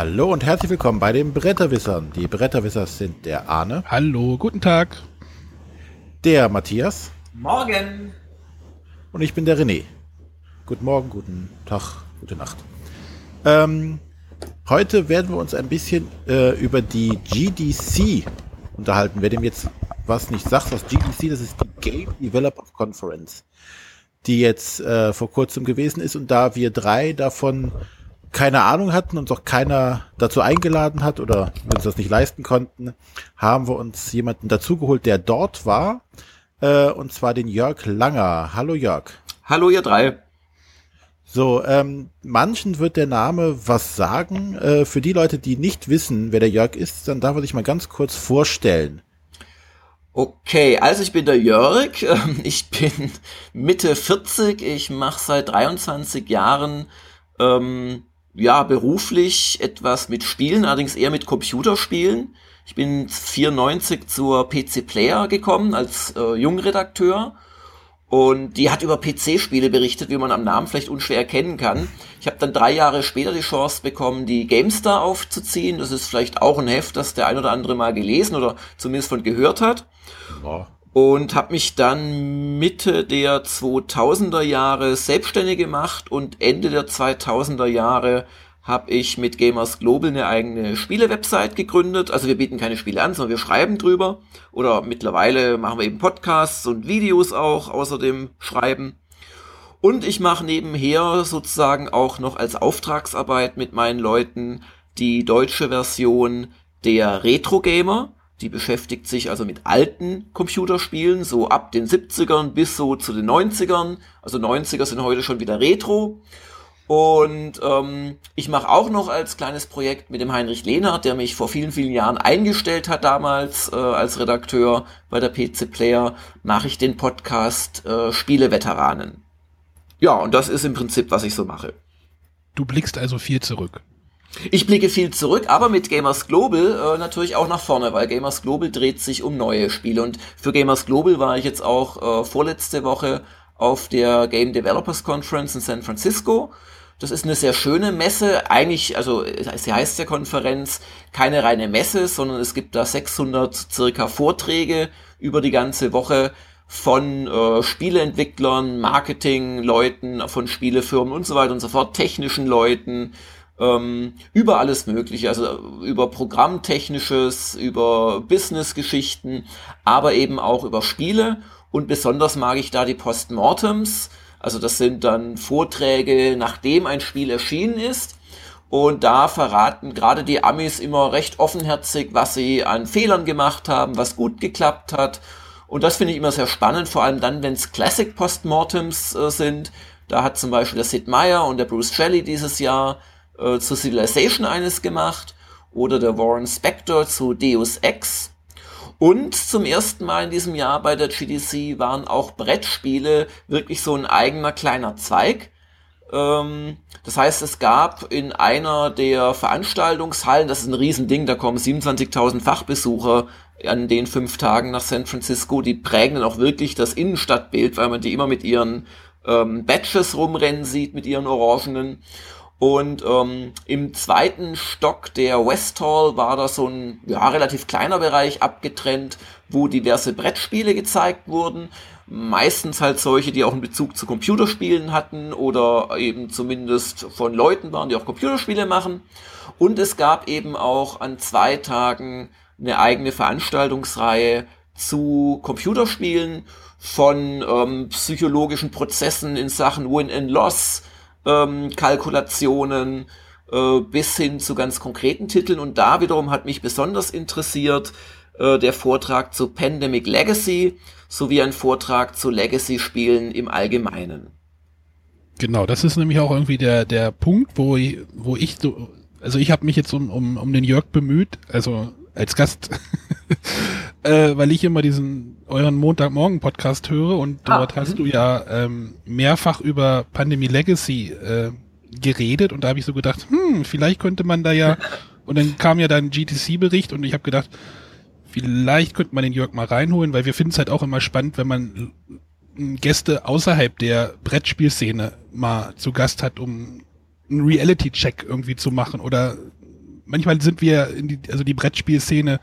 Hallo und herzlich willkommen bei den Bretterwissern. Die Bretterwisser sind der Arne. Hallo, guten Tag. Der Matthias. Morgen. Und ich bin der René. Guten Morgen, guten Tag, gute Nacht. Ähm, heute werden wir uns ein bisschen äh, über die GDC unterhalten. Wer dem jetzt was nicht sagt, was GDC, das ist die Game Developer Conference, die jetzt äh, vor kurzem gewesen ist. Und da wir drei davon keine Ahnung hatten und doch keiner dazu eingeladen hat oder wir uns das nicht leisten konnten, haben wir uns jemanden dazugeholt, der dort war, äh, und zwar den Jörg Langer. Hallo Jörg. Hallo ihr drei. So, ähm, manchen wird der Name was sagen. Äh, für die Leute, die nicht wissen, wer der Jörg ist, dann darf er sich mal ganz kurz vorstellen. Okay, also ich bin der Jörg, ich bin Mitte 40, ich mache seit 23 Jahren ähm, ja, beruflich etwas mit Spielen, allerdings eher mit Computerspielen. Ich bin 94 zur PC Player gekommen als äh, Jungredakteur und die hat über PC-Spiele berichtet, wie man am Namen vielleicht unschwer erkennen kann. Ich habe dann drei Jahre später die Chance bekommen, die GameStar aufzuziehen. Das ist vielleicht auch ein Heft, das der ein oder andere mal gelesen oder zumindest von gehört hat. Ja und habe mich dann Mitte der 2000er Jahre selbstständig gemacht und Ende der 2000er Jahre habe ich mit Gamers Global eine eigene Spiele-Website gegründet. Also wir bieten keine Spiele an, sondern wir schreiben drüber. Oder mittlerweile machen wir eben Podcasts und Videos auch außer dem Schreiben. Und ich mache nebenher sozusagen auch noch als Auftragsarbeit mit meinen Leuten die deutsche Version der Retro Gamer. Die beschäftigt sich also mit alten Computerspielen, so ab den 70ern bis so zu den 90ern. Also 90er sind heute schon wieder Retro. Und ähm, ich mache auch noch als kleines Projekt mit dem Heinrich Lehnert, der mich vor vielen, vielen Jahren eingestellt hat damals äh, als Redakteur bei der PC Player, mache ich den Podcast äh, Spieleveteranen. Ja, und das ist im Prinzip, was ich so mache. Du blickst also viel zurück. Ich blicke viel zurück, aber mit Gamers Global äh, natürlich auch nach vorne, weil Gamers Global dreht sich um neue Spiele. Und für Gamers Global war ich jetzt auch äh, vorletzte Woche auf der Game Developers Conference in San Francisco. Das ist eine sehr schöne Messe. Eigentlich, also sie heißt ja Konferenz, keine reine Messe, sondern es gibt da 600 circa Vorträge über die ganze Woche von äh, Spieleentwicklern, Marketingleuten, von Spielefirmen und so weiter und so fort, technischen Leuten, ähm, über alles Mögliche, also über Programmtechnisches, über Business-Geschichten, aber eben auch über Spiele. Und besonders mag ich da die Postmortems. Also das sind dann Vorträge, nachdem ein Spiel erschienen ist. Und da verraten gerade die Amis immer recht offenherzig, was sie an Fehlern gemacht haben, was gut geklappt hat. Und das finde ich immer sehr spannend, vor allem dann, wenn es Classic Postmortems äh, sind. Da hat zum Beispiel der Sid Meier und der Bruce Shelley dieses Jahr äh, zu Civilization eines gemacht oder der Warren Spector zu Deus Ex. Und zum ersten Mal in diesem Jahr bei der GDC waren auch Brettspiele wirklich so ein eigener kleiner Zweig. Ähm, das heißt, es gab in einer der Veranstaltungshallen, das ist ein Riesending, da kommen 27.000 Fachbesucher an den fünf Tagen nach San Francisco, die prägen dann auch wirklich das Innenstadtbild, weil man die immer mit ihren ähm, Badges rumrennen sieht, mit ihren Orangenen. Und ähm, im zweiten Stock der West Hall war da so ein ja, relativ kleiner Bereich abgetrennt, wo diverse Brettspiele gezeigt wurden. Meistens halt solche, die auch einen Bezug zu Computerspielen hatten oder eben zumindest von Leuten waren, die auch Computerspiele machen. Und es gab eben auch an zwei Tagen eine eigene Veranstaltungsreihe zu Computerspielen von ähm, psychologischen Prozessen in Sachen Win-and-Loss, ähm, Kalkulationen äh, bis hin zu ganz konkreten Titeln. Und da wiederum hat mich besonders interessiert äh, der Vortrag zu Pandemic Legacy sowie ein Vortrag zu Legacy-Spielen im Allgemeinen. Genau, das ist nämlich auch irgendwie der, der Punkt, wo ich, wo ich so, also ich habe mich jetzt um, um, um den Jörg bemüht, also als Gast, äh, weil ich immer diesen euren Montagmorgen-Podcast höre und ah, dort hast mhm. du ja ähm, mehrfach über Pandemie Legacy äh, geredet und da habe ich so gedacht, hm, vielleicht könnte man da ja, und dann kam ja dein GTC-Bericht und ich habe gedacht, vielleicht könnte man den Jörg mal reinholen, weil wir finden es halt auch immer spannend, wenn man Gäste außerhalb der Brettspielszene mal zu Gast hat, um einen Reality-Check irgendwie zu machen oder manchmal sind wir in die, also die Brettspielszene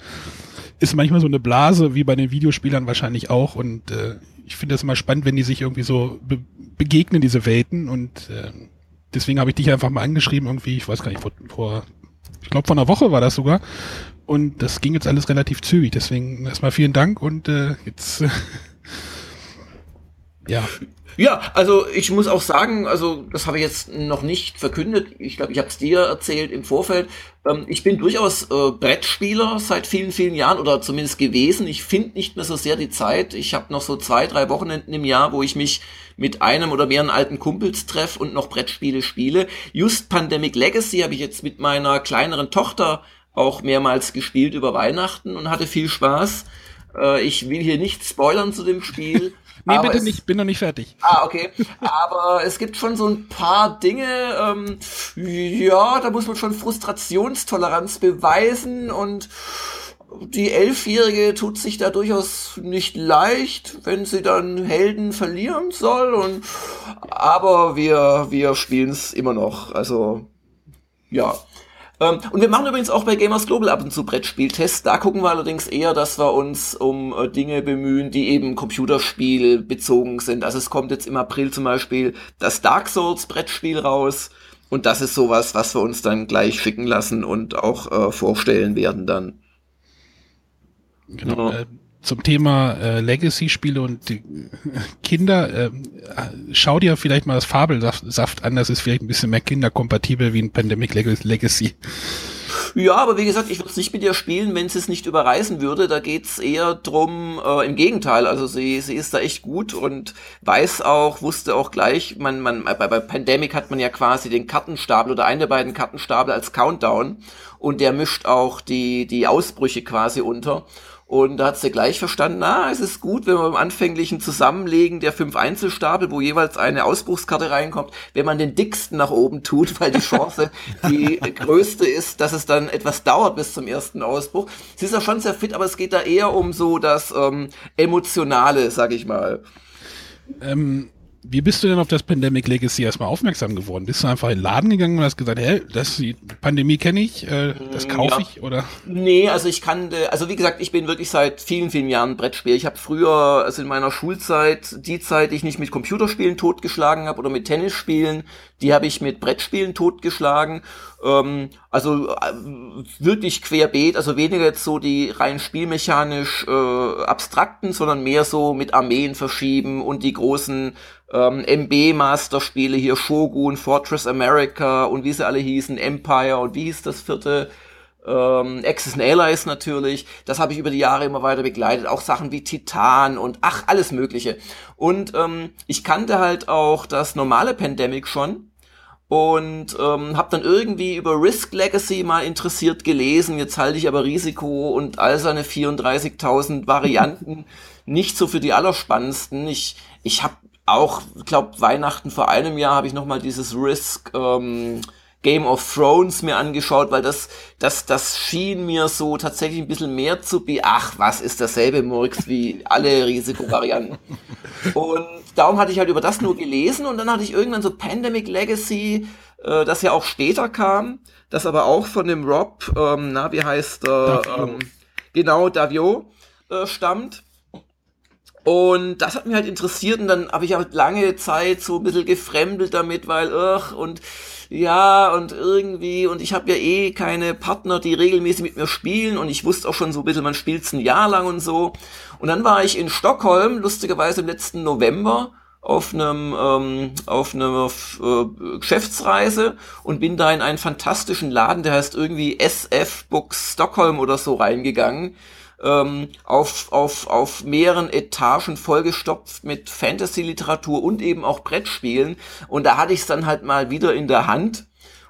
ist manchmal so eine Blase, wie bei den Videospielern wahrscheinlich auch. Und äh, ich finde das immer spannend, wenn die sich irgendwie so be begegnen, diese Welten. Und äh, deswegen habe ich dich einfach mal angeschrieben, irgendwie, ich weiß gar nicht, vor, vor ich glaube, vor einer Woche war das sogar. Und das ging jetzt alles relativ zügig. Deswegen erstmal vielen Dank und äh, jetzt. Äh, ja. Ja, also ich muss auch sagen, also das habe ich jetzt noch nicht verkündet. Ich glaube, ich habe es dir erzählt im Vorfeld. Ähm, ich bin durchaus äh, Brettspieler seit vielen, vielen Jahren oder zumindest gewesen. Ich finde nicht mehr so sehr die Zeit. Ich habe noch so zwei, drei Wochenenden im Jahr, wo ich mich mit einem oder mehreren alten Kumpels treffe und noch Brettspiele spiele. Just Pandemic Legacy habe ich jetzt mit meiner kleineren Tochter auch mehrmals gespielt über Weihnachten und hatte viel Spaß. Äh, ich will hier nicht spoilern zu dem Spiel. Nee, bitte nicht, bin noch nicht fertig. Ah, okay. Aber es gibt schon so ein paar Dinge, ähm, ja, da muss man schon Frustrationstoleranz beweisen und die Elfjährige tut sich da durchaus nicht leicht, wenn sie dann Helden verlieren soll und aber wir, wir spielen es immer noch. Also ja. Ähm, und wir machen übrigens auch bei Gamers Global ab und zu Brettspieltests. Da gucken wir allerdings eher, dass wir uns um äh, Dinge bemühen, die eben Computerspiel bezogen sind. Also es kommt jetzt im April zum Beispiel das Dark Souls Brettspiel raus. Und das ist sowas, was wir uns dann gleich schicken lassen und auch äh, vorstellen werden dann. Genau. Ja. Äh, zum Thema äh, Legacy-Spiele und die Kinder, äh, schau dir vielleicht mal das Fabelsaft an, das ist vielleicht ein bisschen mehr kinderkompatibel wie ein Pandemic Legacy. Ja, aber wie gesagt, ich würde es nicht mit ihr spielen, wenn sie es nicht überreißen würde. Da geht's eher drum, äh, im Gegenteil. Also sie, sie ist da echt gut und weiß auch, wusste auch gleich, man, man, bei, bei Pandemic hat man ja quasi den Kartenstapel oder einen der beiden Kartenstapel als Countdown und der mischt auch die, die Ausbrüche quasi unter. Und da hat sie gleich verstanden, na, es ist gut, wenn man beim anfänglichen Zusammenlegen der fünf Einzelstapel, wo jeweils eine Ausbruchskarte reinkommt, wenn man den dicksten nach oben tut, weil die Chance die größte ist, dass es dann etwas dauert bis zum ersten Ausbruch. Sie ist ja schon sehr fit, aber es geht da eher um so das ähm, Emotionale, sag ich mal. Ähm, wie bist du denn auf das Pandemic Legacy erstmal aufmerksam geworden? Bist du einfach in den Laden gegangen und hast gesagt, hey, das die Pandemie kenne ich, äh, das mm, kaufe ja. ich oder? Nee, also ich kannte, also wie gesagt, ich bin wirklich seit vielen, vielen Jahren Brettspiel. Ich habe früher, also in meiner Schulzeit, die Zeit, die ich nicht mit Computerspielen totgeschlagen habe oder mit Tennisspielen, die habe ich mit Brettspielen totgeschlagen. Ähm, also äh, wirklich querbeet, also weniger jetzt so die rein spielmechanisch äh, abstrakten, sondern mehr so mit Armeen verschieben und die großen ähm, MB-Master-Spiele hier, Shogun, Fortress America und wie sie alle hießen, Empire und wie hieß das vierte? Ähm, Axis and Allies natürlich. Das habe ich über die Jahre immer weiter begleitet. Auch Sachen wie Titan und ach, alles Mögliche. Und ähm, ich kannte halt auch das normale Pandemic schon und ähm, habe dann irgendwie über Risk Legacy mal interessiert gelesen. Jetzt halte ich aber Risiko und all seine 34.000 Varianten nicht so für die allerspannendsten. Ich ich habe auch, glaube Weihnachten vor einem Jahr habe ich noch mal dieses Risk ähm, Game of Thrones mir angeschaut, weil das, das, das schien mir so tatsächlich ein bisschen mehr zu be, ach, was ist dasselbe Murks wie alle Risikovarianten. und darum hatte ich halt über das nur gelesen und dann hatte ich irgendwann so Pandemic Legacy, äh, das ja auch später kam, das aber auch von dem Rob, ähm, na, wie heißt er, ähm, genau, Davio, äh, stammt. Und das hat mich halt interessiert und dann habe ich halt lange Zeit so ein bisschen gefremdelt damit, weil, ach, und ja, und irgendwie, und ich habe ja eh keine Partner, die regelmäßig mit mir spielen und ich wusste auch schon so ein bisschen, man spielt's ein Jahr lang und so. Und dann war ich in Stockholm, lustigerweise im letzten November, auf einem ähm, auf einer äh, Geschäftsreise und bin da in einen fantastischen Laden, der heißt irgendwie SF Books Stockholm oder so reingegangen ähm, auf, auf, auf mehreren Etagen vollgestopft mit Fantasy-Literatur und eben auch Brettspielen. Und da hatte ich es dann halt mal wieder in der Hand.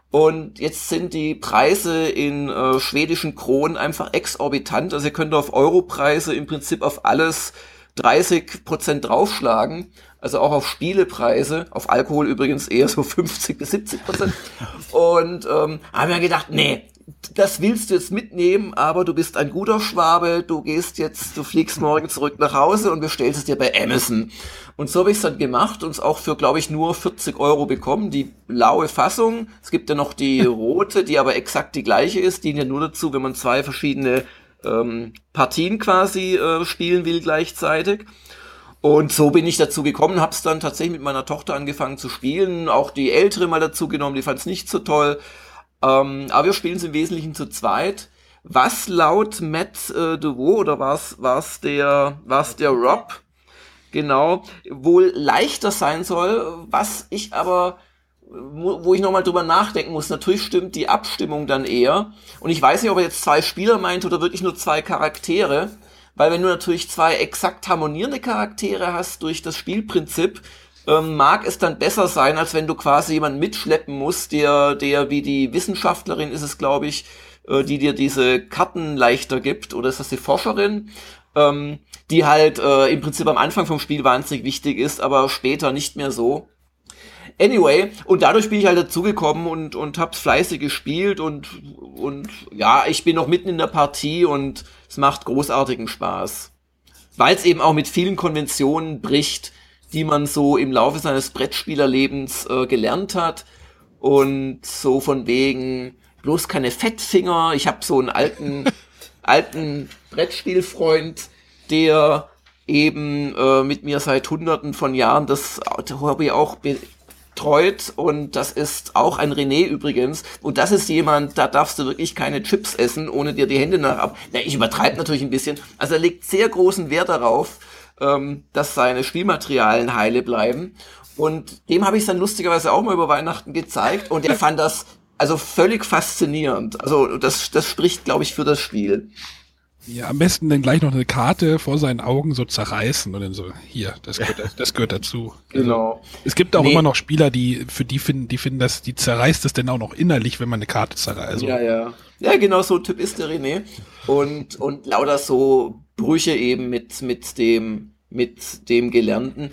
Und jetzt sind die Preise in äh, schwedischen Kronen einfach exorbitant. Also ihr könnt auf Europreise im Prinzip auf alles 30 Prozent draufschlagen. Also auch auf Spielepreise, auf Alkohol übrigens eher so 50 bis 70 Prozent. Und ähm, haben wir gedacht, nee, das willst du jetzt mitnehmen, aber du bist ein guter Schwabe, du gehst jetzt, du fliegst morgen zurück nach Hause und bestellst es dir bei Amazon. Und so habe ich es dann gemacht und es auch für, glaube ich, nur 40 Euro bekommen. Die blaue Fassung. Es gibt ja noch die rote, die aber exakt die gleiche ist. Die ja nur dazu, wenn man zwei verschiedene ähm, Partien quasi äh, spielen will gleichzeitig. Und so bin ich dazu gekommen, hab's dann tatsächlich mit meiner Tochter angefangen zu spielen, auch die ältere mal dazu genommen, die fand's nicht so toll. Ähm, aber wir spielen es im Wesentlichen zu zweit. Was laut Matt äh, DeVoe oder war's war's der war's der Rob genau wohl leichter sein soll, was ich aber wo ich nochmal drüber nachdenken muss. Natürlich stimmt die Abstimmung dann eher. Und ich weiß nicht, ob er jetzt zwei Spieler meint oder wirklich nur zwei Charaktere. Weil wenn du natürlich zwei exakt harmonierende Charaktere hast durch das Spielprinzip, ähm, mag es dann besser sein, als wenn du quasi jemanden mitschleppen musst, der, der wie die Wissenschaftlerin ist es, glaube ich, äh, die dir diese Karten leichter gibt, oder ist das die Forscherin? Ähm, die halt äh, im Prinzip am Anfang vom Spiel wahnsinnig wichtig ist, aber später nicht mehr so. Anyway, und dadurch bin ich halt dazugekommen und, und hab's fleißig gespielt und, und ja, ich bin noch mitten in der Partie und es macht großartigen Spaß. Weil es eben auch mit vielen Konventionen bricht, die man so im Laufe seines Brettspielerlebens äh, gelernt hat. Und so von wegen bloß keine Fettfinger. Ich habe so einen alten, alten Brettspielfreund, der eben äh, mit mir seit hunderten von Jahren das Hobby auch betreut und das ist auch ein René übrigens und das ist jemand, da darfst du wirklich keine Chips essen, ohne dir die Hände nach ab. Na, ich übertreibe natürlich ein bisschen. Also er legt sehr großen Wert darauf, ähm, dass seine Spielmaterialien heile bleiben und dem habe ich dann lustigerweise auch mal über Weihnachten gezeigt und er fand das also völlig faszinierend. Also das, das spricht, glaube ich, für das Spiel. Ja, am besten dann gleich noch eine Karte vor seinen Augen so zerreißen und dann so, hier, das gehört, das gehört dazu. Also, genau. es gibt auch nee. immer noch Spieler, die, für die finden, die finden das, die zerreißt es denn auch noch innerlich, wenn man eine Karte zerreißt. Also, ja, ja. Ja, genau so Typ ist der René. Und, und lauter so Brüche eben mit, mit dem, mit dem Gelernten.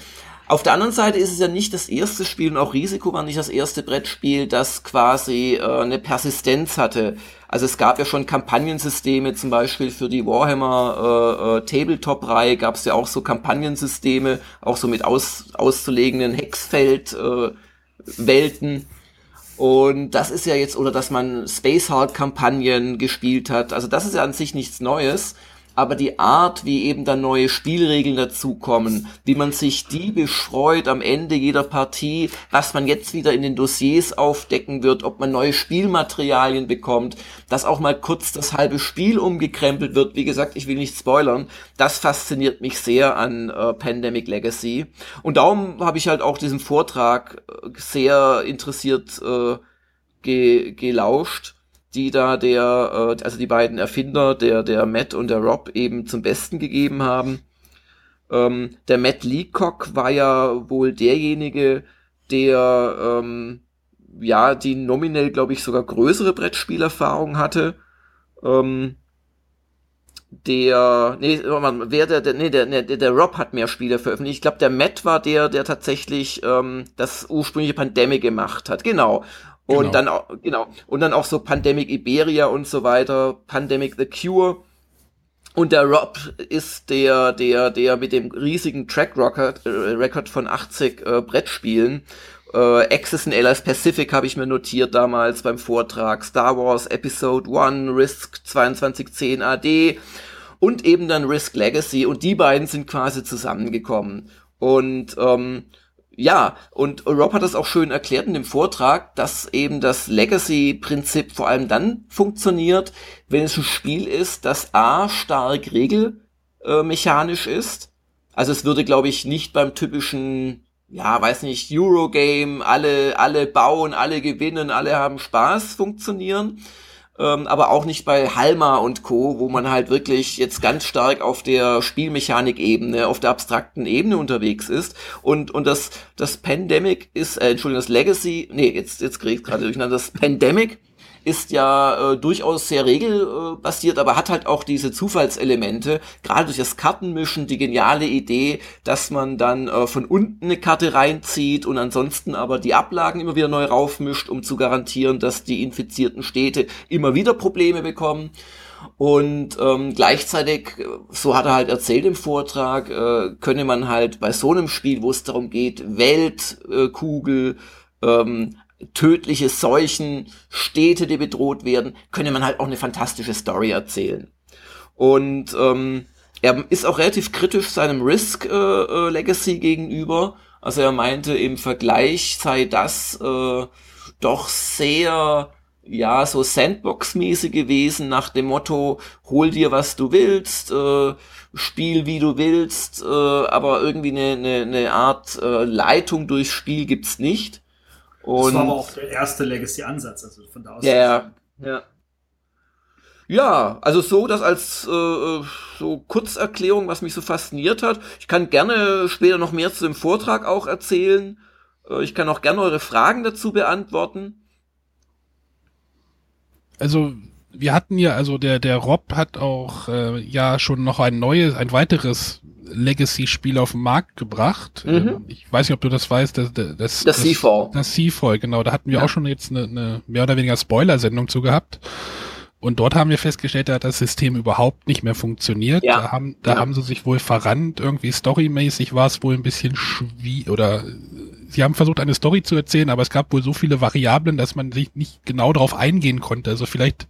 Auf der anderen Seite ist es ja nicht das erste Spiel und auch Risiko war nicht das erste Brettspiel, das quasi äh, eine Persistenz hatte. Also es gab ja schon Kampagnensysteme, zum Beispiel für die Warhammer äh, äh, Tabletop-Reihe gab es ja auch so Kampagnensysteme, auch so mit aus, auszulegenden Hexfeld-Welten. Äh, und das ist ja jetzt, oder dass man Space Hulk-Kampagnen gespielt hat. Also das ist ja an sich nichts Neues aber die Art, wie eben dann neue Spielregeln dazukommen, wie man sich die beschreut am Ende jeder Partie, was man jetzt wieder in den Dossiers aufdecken wird, ob man neue Spielmaterialien bekommt, dass auch mal kurz das halbe Spiel umgekrempelt wird. Wie gesagt, ich will nicht spoilern. Das fasziniert mich sehr an äh, Pandemic Legacy. Und darum habe ich halt auch diesem Vortrag äh, sehr interessiert äh, ge gelauscht die da der, äh, also die beiden Erfinder, der, der Matt und der Rob eben zum Besten gegeben haben. Ähm, der Matt Leacock war ja wohl derjenige, der ähm, ja die nominell, glaube ich, sogar größere Brettspielerfahrung hatte. Ähm, der, nee, wer der, der, nee, der, der, der Rob hat mehr Spiele veröffentlicht. Ich glaube, der Matt war der, der tatsächlich ähm, das ursprüngliche Pandemic gemacht hat. Genau. Und genau. dann auch, genau. Und dann auch so Pandemic Iberia und so weiter, Pandemic the Cure. Und der Rob ist der, der, der mit dem riesigen Track Record, äh, Record von 80 äh, Brettspielen. Äh, Access in Alias Pacific habe ich mir notiert damals beim Vortrag. Star Wars Episode 1, Risk 2210 AD und eben dann Risk Legacy. Und die beiden sind quasi zusammengekommen. Und ähm, ja, und Rob hat das auch schön erklärt in dem Vortrag, dass eben das Legacy-Prinzip vor allem dann funktioniert, wenn es ein Spiel ist, das A stark regelmechanisch äh, ist. Also es würde, glaube ich, nicht beim typischen, ja, weiß nicht, Eurogame, alle, alle bauen, alle gewinnen, alle haben Spaß funktionieren, ähm, aber auch nicht bei Halma und Co., wo man halt wirklich jetzt ganz stark auf der Spielmechanik-Ebene, auf der abstrakten Ebene unterwegs ist. Und, und das, das Pandemic ist, äh, Entschuldigung, das Legacy, nee, jetzt, jetzt krieg ich gerade durcheinander, das Pandemic ist ja äh, durchaus sehr regelbasiert, aber hat halt auch diese Zufallselemente, gerade durch das Kartenmischen, die geniale Idee, dass man dann äh, von unten eine Karte reinzieht und ansonsten aber die Ablagen immer wieder neu raufmischt, um zu garantieren, dass die infizierten Städte immer wieder Probleme bekommen. Und ähm, gleichzeitig, so hat er halt erzählt im Vortrag, äh, könne man halt bei so einem Spiel, wo es darum geht, Weltkugel, äh, ähm, tödliche Seuchen, Städte, die bedroht werden, könne man halt auch eine fantastische Story erzählen. Und ähm, er ist auch relativ kritisch seinem Risk äh, äh, Legacy gegenüber. Also er meinte, im Vergleich sei das äh, doch sehr ja, so Sandbox-mäßig gewesen, nach dem Motto, hol dir, was du willst, äh, spiel, wie du willst, äh, aber irgendwie eine, eine, eine Art äh, Leitung durchs Spiel gibt's nicht. Und das war aber auch der erste Legacy-Ansatz, also von da aus. Ja, ja. Ja, also so das als äh, so Kurzerklärung, was mich so fasziniert hat. Ich kann gerne später noch mehr zu dem Vortrag auch erzählen. Äh, ich kann auch gerne eure Fragen dazu beantworten also wir hatten ja, also der, der Rob hat auch äh, ja schon noch ein neues, ein weiteres Legacy-Spiel auf den Markt gebracht. Mhm. Ähm, ich weiß nicht, ob du das weißt, das, das, das, das Seafall. Das Seafall, genau. Da hatten wir ja. auch schon jetzt eine, eine mehr oder weniger Spoiler-Sendung zu gehabt. Und dort haben wir festgestellt, da hat das System überhaupt nicht mehr funktioniert. Ja. Da haben, da ja. haben sie sich wohl verrannt. Irgendwie storymäßig war es wohl ein bisschen schwierig oder sie haben versucht, eine Story zu erzählen, aber es gab wohl so viele Variablen, dass man sich nicht genau darauf eingehen konnte. Also vielleicht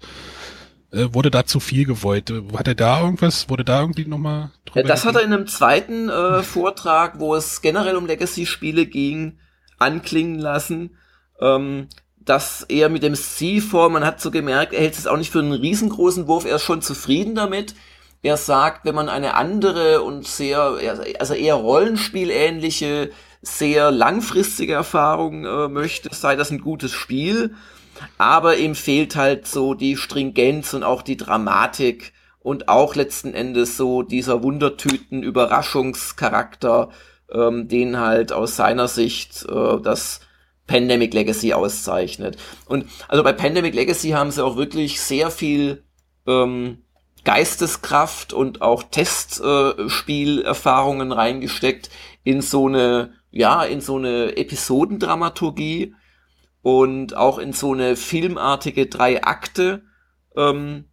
äh, wurde da zu viel gewollt. Hat er da irgendwas, wurde da irgendwie nochmal drüber? Ja, das hat er in einem zweiten äh, Vortrag, wo es generell um Legacy-Spiele ging, anklingen lassen. Ähm, dass er mit dem C-Form, man hat so gemerkt, er hält es auch nicht für einen riesengroßen Wurf, er ist schon zufrieden damit. Er sagt, wenn man eine andere und sehr, also eher Rollenspielähnliche sehr langfristige Erfahrung äh, möchte, sei das ein gutes Spiel. Aber ihm fehlt halt so die Stringenz und auch die Dramatik und auch letzten Endes so dieser Wundertüten-Überraschungscharakter, ähm, den halt aus seiner Sicht äh, das Pandemic Legacy auszeichnet. Und also bei Pandemic Legacy haben sie auch wirklich sehr viel ähm, Geisteskraft und auch Testspielerfahrungen äh, reingesteckt in so eine ja, in so eine Episodendramaturgie und auch in so eine filmartige drei Akte ähm,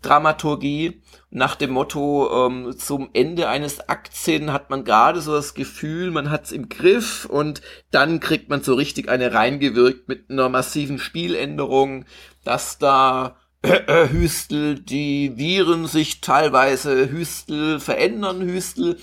Dramaturgie. Nach dem Motto ähm, zum Ende eines Akts hin hat man gerade so das Gefühl, man hat's im Griff und dann kriegt man so richtig eine reingewirkt mit einer massiven Spieländerung, dass da äh, äh, Hüstel, die Viren sich teilweise Hüstel verändern, Hüstel.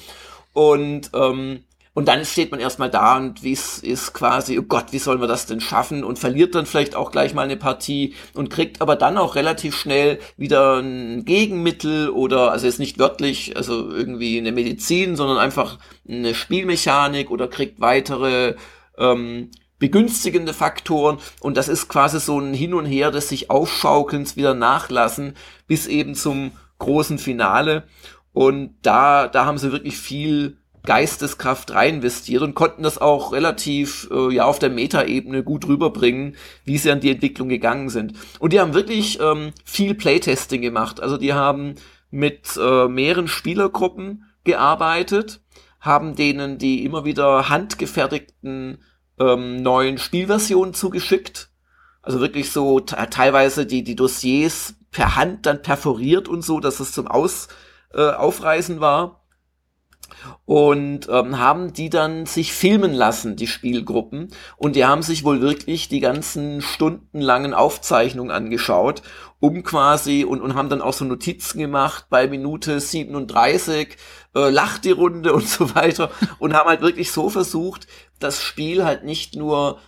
Und ähm, und dann steht man erstmal da und wie es ist quasi, oh Gott, wie sollen wir das denn schaffen? Und verliert dann vielleicht auch gleich mal eine Partie und kriegt aber dann auch relativ schnell wieder ein Gegenmittel oder, also jetzt nicht wörtlich, also irgendwie eine Medizin, sondern einfach eine Spielmechanik oder kriegt weitere ähm, begünstigende Faktoren. Und das ist quasi so ein Hin und Her des sich Aufschaukelns wieder nachlassen bis eben zum großen Finale. Und da, da haben sie wirklich viel Geisteskraft rein investiert und konnten das auch relativ äh, ja auf der Metaebene gut rüberbringen, wie sie an die Entwicklung gegangen sind. Und die haben wirklich ähm, viel Playtesting gemacht. Also die haben mit äh, mehreren Spielergruppen gearbeitet, haben denen die immer wieder handgefertigten ähm, neuen Spielversionen zugeschickt. Also wirklich so teilweise die, die Dossiers per Hand dann perforiert und so, dass es zum Aus, äh, Aufreißen war und ähm, haben die dann sich filmen lassen, die Spielgruppen. Und die haben sich wohl wirklich die ganzen stundenlangen Aufzeichnungen angeschaut, um quasi und, und haben dann auch so Notizen gemacht bei Minute 37, äh, lacht die Runde und so weiter und haben halt wirklich so versucht, das Spiel halt nicht nur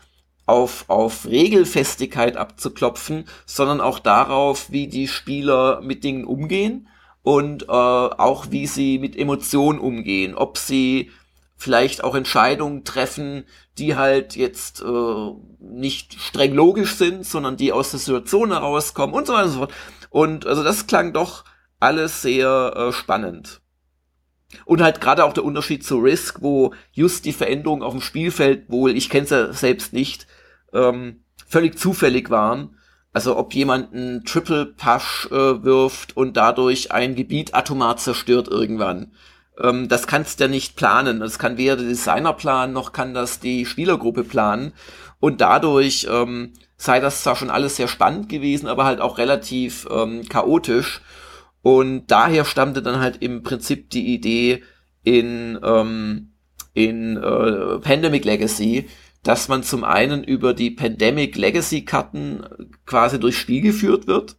auf, auf Regelfestigkeit abzuklopfen, sondern auch darauf, wie die Spieler mit Dingen umgehen und äh, auch wie sie mit Emotionen umgehen, ob sie vielleicht auch Entscheidungen treffen, die halt jetzt äh, nicht streng logisch sind, sondern die aus der Situation herauskommen und so weiter und so fort. Und also das klang doch alles sehr äh, spannend. Und halt gerade auch der Unterschied zu Risk, wo just die Veränderungen auf dem Spielfeld wohl, ich kenne es ja selbst nicht, ähm, völlig zufällig waren Also ob jemand einen Triple Push äh, wirft und dadurch ein Gebiet atomar zerstört irgendwann. Ähm, das kannst du ja nicht planen. Das kann weder der Designer planen, noch kann das die Spielergruppe planen. Und dadurch ähm, sei das zwar schon alles sehr spannend gewesen, aber halt auch relativ ähm, chaotisch. Und daher stammte dann halt im Prinzip die Idee in, ähm, in äh, Pandemic Legacy, dass man zum einen über die Pandemic Legacy Karten quasi durchs Spiel geführt wird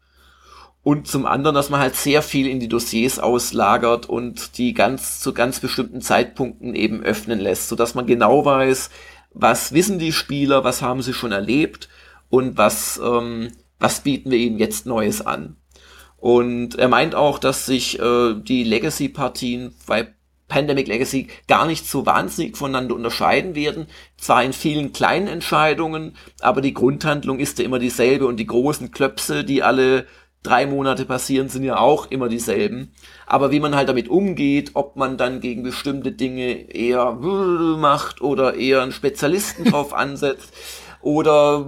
und zum anderen, dass man halt sehr viel in die Dossiers auslagert und die ganz zu ganz bestimmten Zeitpunkten eben öffnen lässt, so dass man genau weiß, was wissen die Spieler, was haben sie schon erlebt und was ähm, was bieten wir ihnen jetzt Neues an. Und er meint auch, dass sich äh, die Legacy-Partien bei Pandemic Legacy gar nicht so wahnsinnig voneinander unterscheiden werden. Zwar in vielen kleinen Entscheidungen, aber die Grundhandlung ist ja immer dieselbe und die großen Klöpse, die alle drei Monate passieren, sind ja auch immer dieselben. Aber wie man halt damit umgeht, ob man dann gegen bestimmte Dinge eher macht oder eher einen Spezialisten drauf ansetzt, oder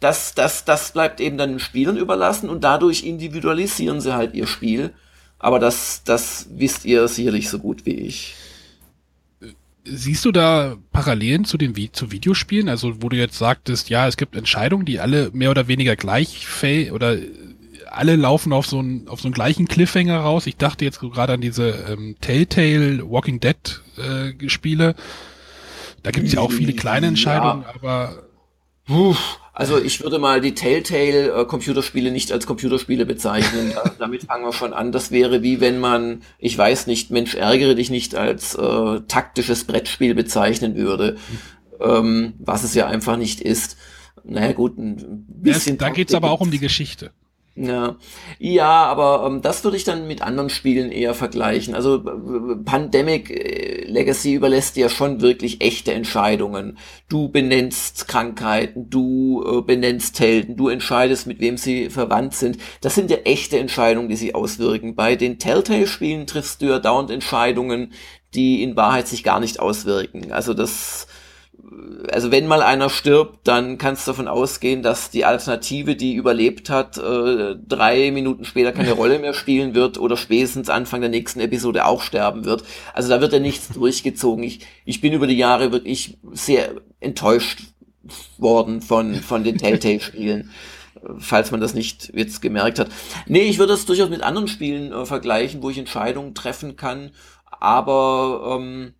das, das, das bleibt eben dann den Spielern überlassen und dadurch individualisieren sie halt ihr Spiel. Aber das, das wisst ihr sicherlich so gut wie ich. Siehst du da Parallelen zu den zu Videospielen? Also wo du jetzt sagtest, ja, es gibt Entscheidungen, die alle mehr oder weniger gleich oder alle laufen auf so einen auf so einen gleichen Cliffhanger raus. Ich dachte jetzt gerade an diese ähm, Telltale Walking Dead äh, Spiele, da gibt es ja auch viele kleine Entscheidungen, ja. aber. Puh, also ich würde mal die Telltale-Computerspiele äh, nicht als Computerspiele bezeichnen. damit fangen wir schon an. Das wäre wie wenn man, ich weiß nicht, Mensch, ärgere dich nicht als äh, taktisches Brettspiel bezeichnen würde. Ähm, was es ja einfach nicht ist. Naja gut, ein bisschen. Ja, da geht's aber auch um die Geschichte. Ja, ja aber ähm, das würde ich dann mit anderen Spielen eher vergleichen. Also Pandemic äh, Legacy überlässt dir schon wirklich echte Entscheidungen. Du benennst Krankheiten, du äh, benennst Helden, du entscheidest, mit wem sie verwandt sind. Das sind ja echte Entscheidungen, die sie auswirken. Bei den Telltale-Spielen triffst du ja dauernd Entscheidungen, die in Wahrheit sich gar nicht auswirken. Also das also wenn mal einer stirbt, dann kannst du davon ausgehen, dass die Alternative, die überlebt hat, äh, drei Minuten später keine Rolle mehr spielen wird oder spätestens Anfang der nächsten Episode auch sterben wird. Also da wird ja nichts durchgezogen. Ich, ich bin über die Jahre wirklich sehr enttäuscht worden von, von den Telltale-Spielen. falls man das nicht jetzt gemerkt hat. Nee, ich würde das durchaus mit anderen Spielen äh, vergleichen, wo ich Entscheidungen treffen kann. Aber ähm,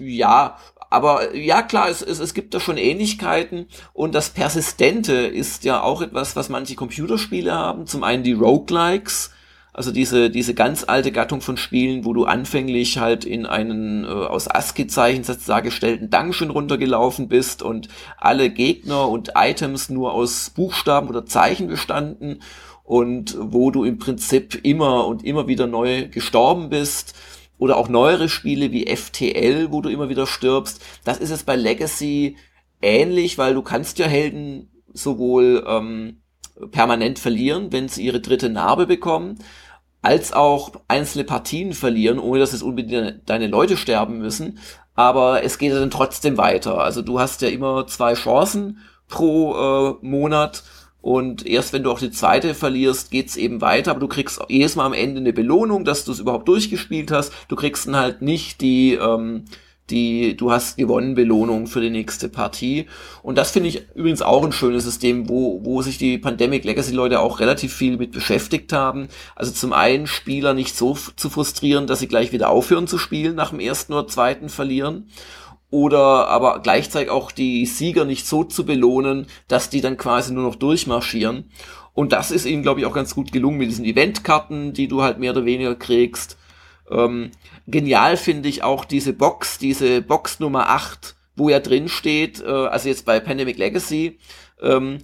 ja, aber ja, klar, es, es, es gibt da schon Ähnlichkeiten und das Persistente ist ja auch etwas, was manche Computerspiele haben. Zum einen die Roguelikes, also diese, diese ganz alte Gattung von Spielen, wo du anfänglich halt in einen äh, aus ASCII-Zeichensatz dargestellten Dungeon runtergelaufen bist und alle Gegner und Items nur aus Buchstaben oder Zeichen bestanden und wo du im Prinzip immer und immer wieder neu gestorben bist oder auch neuere Spiele wie FTL, wo du immer wieder stirbst. Das ist es bei Legacy ähnlich, weil du kannst ja Helden sowohl ähm, permanent verlieren, wenn sie ihre dritte Narbe bekommen, als auch einzelne Partien verlieren, ohne dass es unbedingt deine Leute sterben müssen. Aber es geht dann trotzdem weiter. Also du hast ja immer zwei Chancen pro äh, Monat und erst wenn du auch die zweite verlierst, geht's eben weiter, aber du kriegst jedes Mal am Ende eine Belohnung, dass du es überhaupt durchgespielt hast. Du kriegst dann halt nicht die, ähm, die, du hast gewonnen Belohnung für die nächste Partie. Und das finde ich übrigens auch ein schönes System, wo, wo sich die Pandemic Legacy Leute auch relativ viel mit beschäftigt haben. Also zum einen Spieler nicht so zu frustrieren, dass sie gleich wieder aufhören zu spielen nach dem ersten oder zweiten Verlieren oder aber gleichzeitig auch die Sieger nicht so zu belohnen, dass die dann quasi nur noch durchmarschieren. Und das ist ihnen, glaube ich, auch ganz gut gelungen mit diesen Eventkarten, die du halt mehr oder weniger kriegst. Ähm, genial finde ich auch diese Box, diese Box Nummer 8, wo ja drin steht, äh, also jetzt bei Pandemic Legacy, ähm,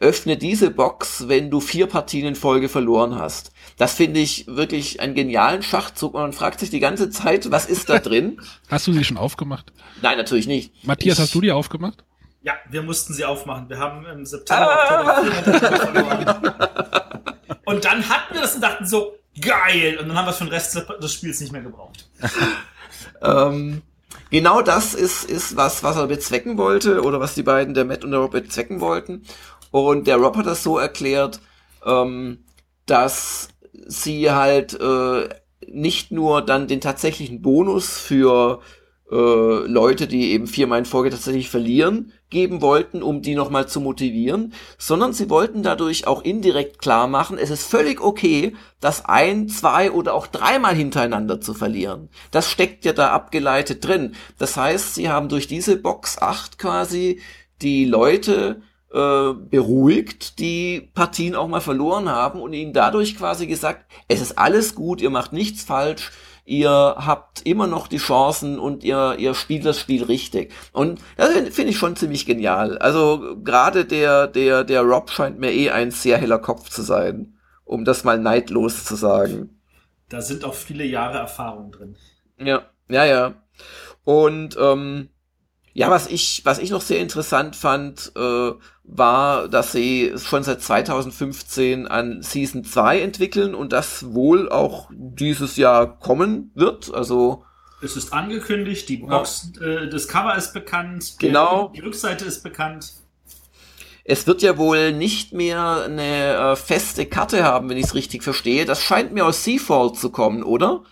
öffne diese Box, wenn du vier Partien in Folge verloren hast. Das finde ich wirklich einen genialen Schachzug und man fragt sich die ganze Zeit, was ist da drin? Hast du sie schon aufgemacht? Nein, natürlich nicht. Matthias, ich, hast du die aufgemacht? Ja, wir mussten sie aufmachen. Wir haben im September, ah! Oktober verloren. Und dann hatten wir das und dachten so, geil! Und dann haben wir es für den Rest des Spiels nicht mehr gebraucht. ähm, genau das ist, ist was, was er bezwecken wollte oder was die beiden, der Matt und der Rob bezwecken wollten. Und der Rob hat das so erklärt, ähm, dass sie halt äh, nicht nur dann den tatsächlichen Bonus für äh, Leute, die eben viermal in Folge tatsächlich verlieren, geben wollten, um die nochmal zu motivieren, sondern sie wollten dadurch auch indirekt klar machen, es ist völlig okay, das ein, zwei oder auch dreimal hintereinander zu verlieren. Das steckt ja da abgeleitet drin. Das heißt, sie haben durch diese Box 8 quasi die Leute äh, beruhigt, die Partien auch mal verloren haben und ihnen dadurch quasi gesagt, es ist alles gut, ihr macht nichts falsch, ihr habt immer noch die Chancen und ihr, ihr spielt das Spiel richtig. Und das finde ich schon ziemlich genial. Also gerade der, der, der Rob scheint mir eh ein sehr heller Kopf zu sein, um das mal neidlos zu sagen. Da sind auch viele Jahre Erfahrung drin. Ja, ja, ja. Und ähm, ja, was ich, was ich noch sehr interessant fand, äh, war, dass sie schon seit 2015 an Season 2 entwickeln und das wohl auch dieses Jahr kommen wird. Also es ist angekündigt, die Box, ja. äh, das Cover ist bekannt, genau. die Rückseite ist bekannt. Es wird ja wohl nicht mehr eine äh, feste Karte haben, wenn ich es richtig verstehe. Das scheint mir aus Seafall zu kommen, oder?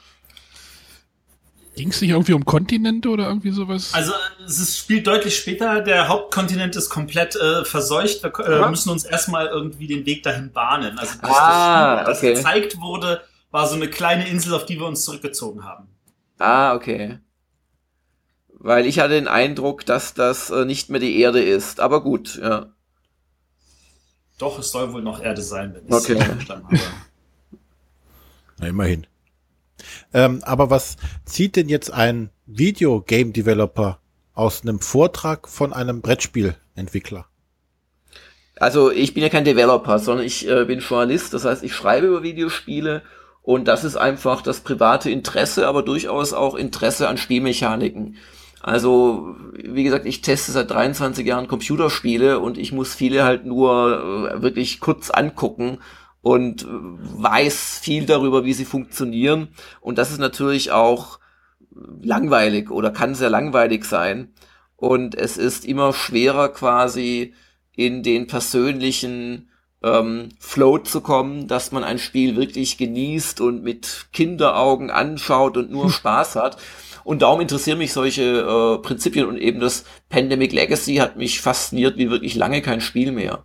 Ging es nicht irgendwie um Kontinente oder irgendwie sowas? Also es spielt deutlich später. Der Hauptkontinent ist komplett äh, verseucht. Wir äh, müssen uns erstmal irgendwie den Weg dahin bahnen. Also das, ah, das, okay. gezeigt wurde, war so eine kleine Insel, auf die wir uns zurückgezogen haben. Ah, okay. Weil ich hatte den Eindruck, dass das äh, nicht mehr die Erde ist. Aber gut, ja. Doch, es soll wohl noch Erde sein, wenn ich okay. es verstanden habe. Na, immerhin. Ähm, aber was zieht denn jetzt ein Videogame-Developer aus einem Vortrag von einem Brettspielentwickler? Also ich bin ja kein Developer, sondern ich äh, bin Journalist, das heißt, ich schreibe über Videospiele und das ist einfach das private Interesse, aber durchaus auch Interesse an Spielmechaniken. Also, wie gesagt, ich teste seit 23 Jahren Computerspiele und ich muss viele halt nur äh, wirklich kurz angucken und weiß viel darüber, wie sie funktionieren. Und das ist natürlich auch langweilig oder kann sehr langweilig sein. Und es ist immer schwerer quasi in den persönlichen ähm, Flow zu kommen, dass man ein Spiel wirklich genießt und mit Kinderaugen anschaut und nur Spaß hat. Und darum interessieren mich solche äh, Prinzipien und eben das Pandemic Legacy hat mich fasziniert wie wirklich lange kein Spiel mehr.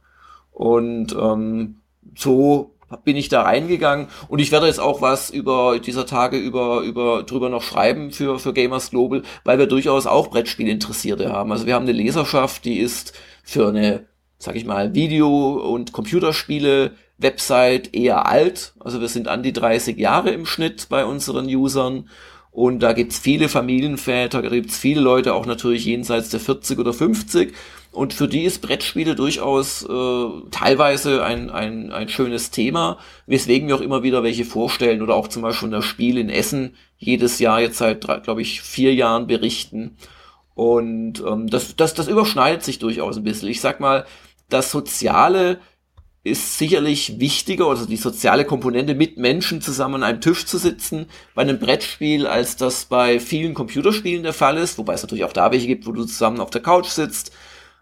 Und ähm, so bin ich da reingegangen und ich werde jetzt auch was über dieser Tage über über drüber noch schreiben für für Gamers Global, weil wir durchaus auch Brettspielinteressierte haben. Also wir haben eine Leserschaft, die ist für eine sag ich mal Video und Computerspiele Website eher alt. Also wir sind an die 30 Jahre im Schnitt bei unseren Usern und da gibt's viele Familienväter, da gibt's viele Leute auch natürlich jenseits der 40 oder 50 und für die ist Brettspiele durchaus äh, teilweise ein, ein, ein schönes Thema, weswegen wir auch immer wieder welche vorstellen oder auch zum Beispiel das Spiel in Essen jedes Jahr jetzt seit, glaube ich, vier Jahren berichten. Und ähm, das, das, das überschneidet sich durchaus ein bisschen. Ich sag mal, das Soziale ist sicherlich wichtiger, also die soziale Komponente mit Menschen zusammen an einem Tisch zu sitzen, bei einem Brettspiel, als das bei vielen Computerspielen der Fall ist, wobei es natürlich auch da welche gibt, wo du zusammen auf der Couch sitzt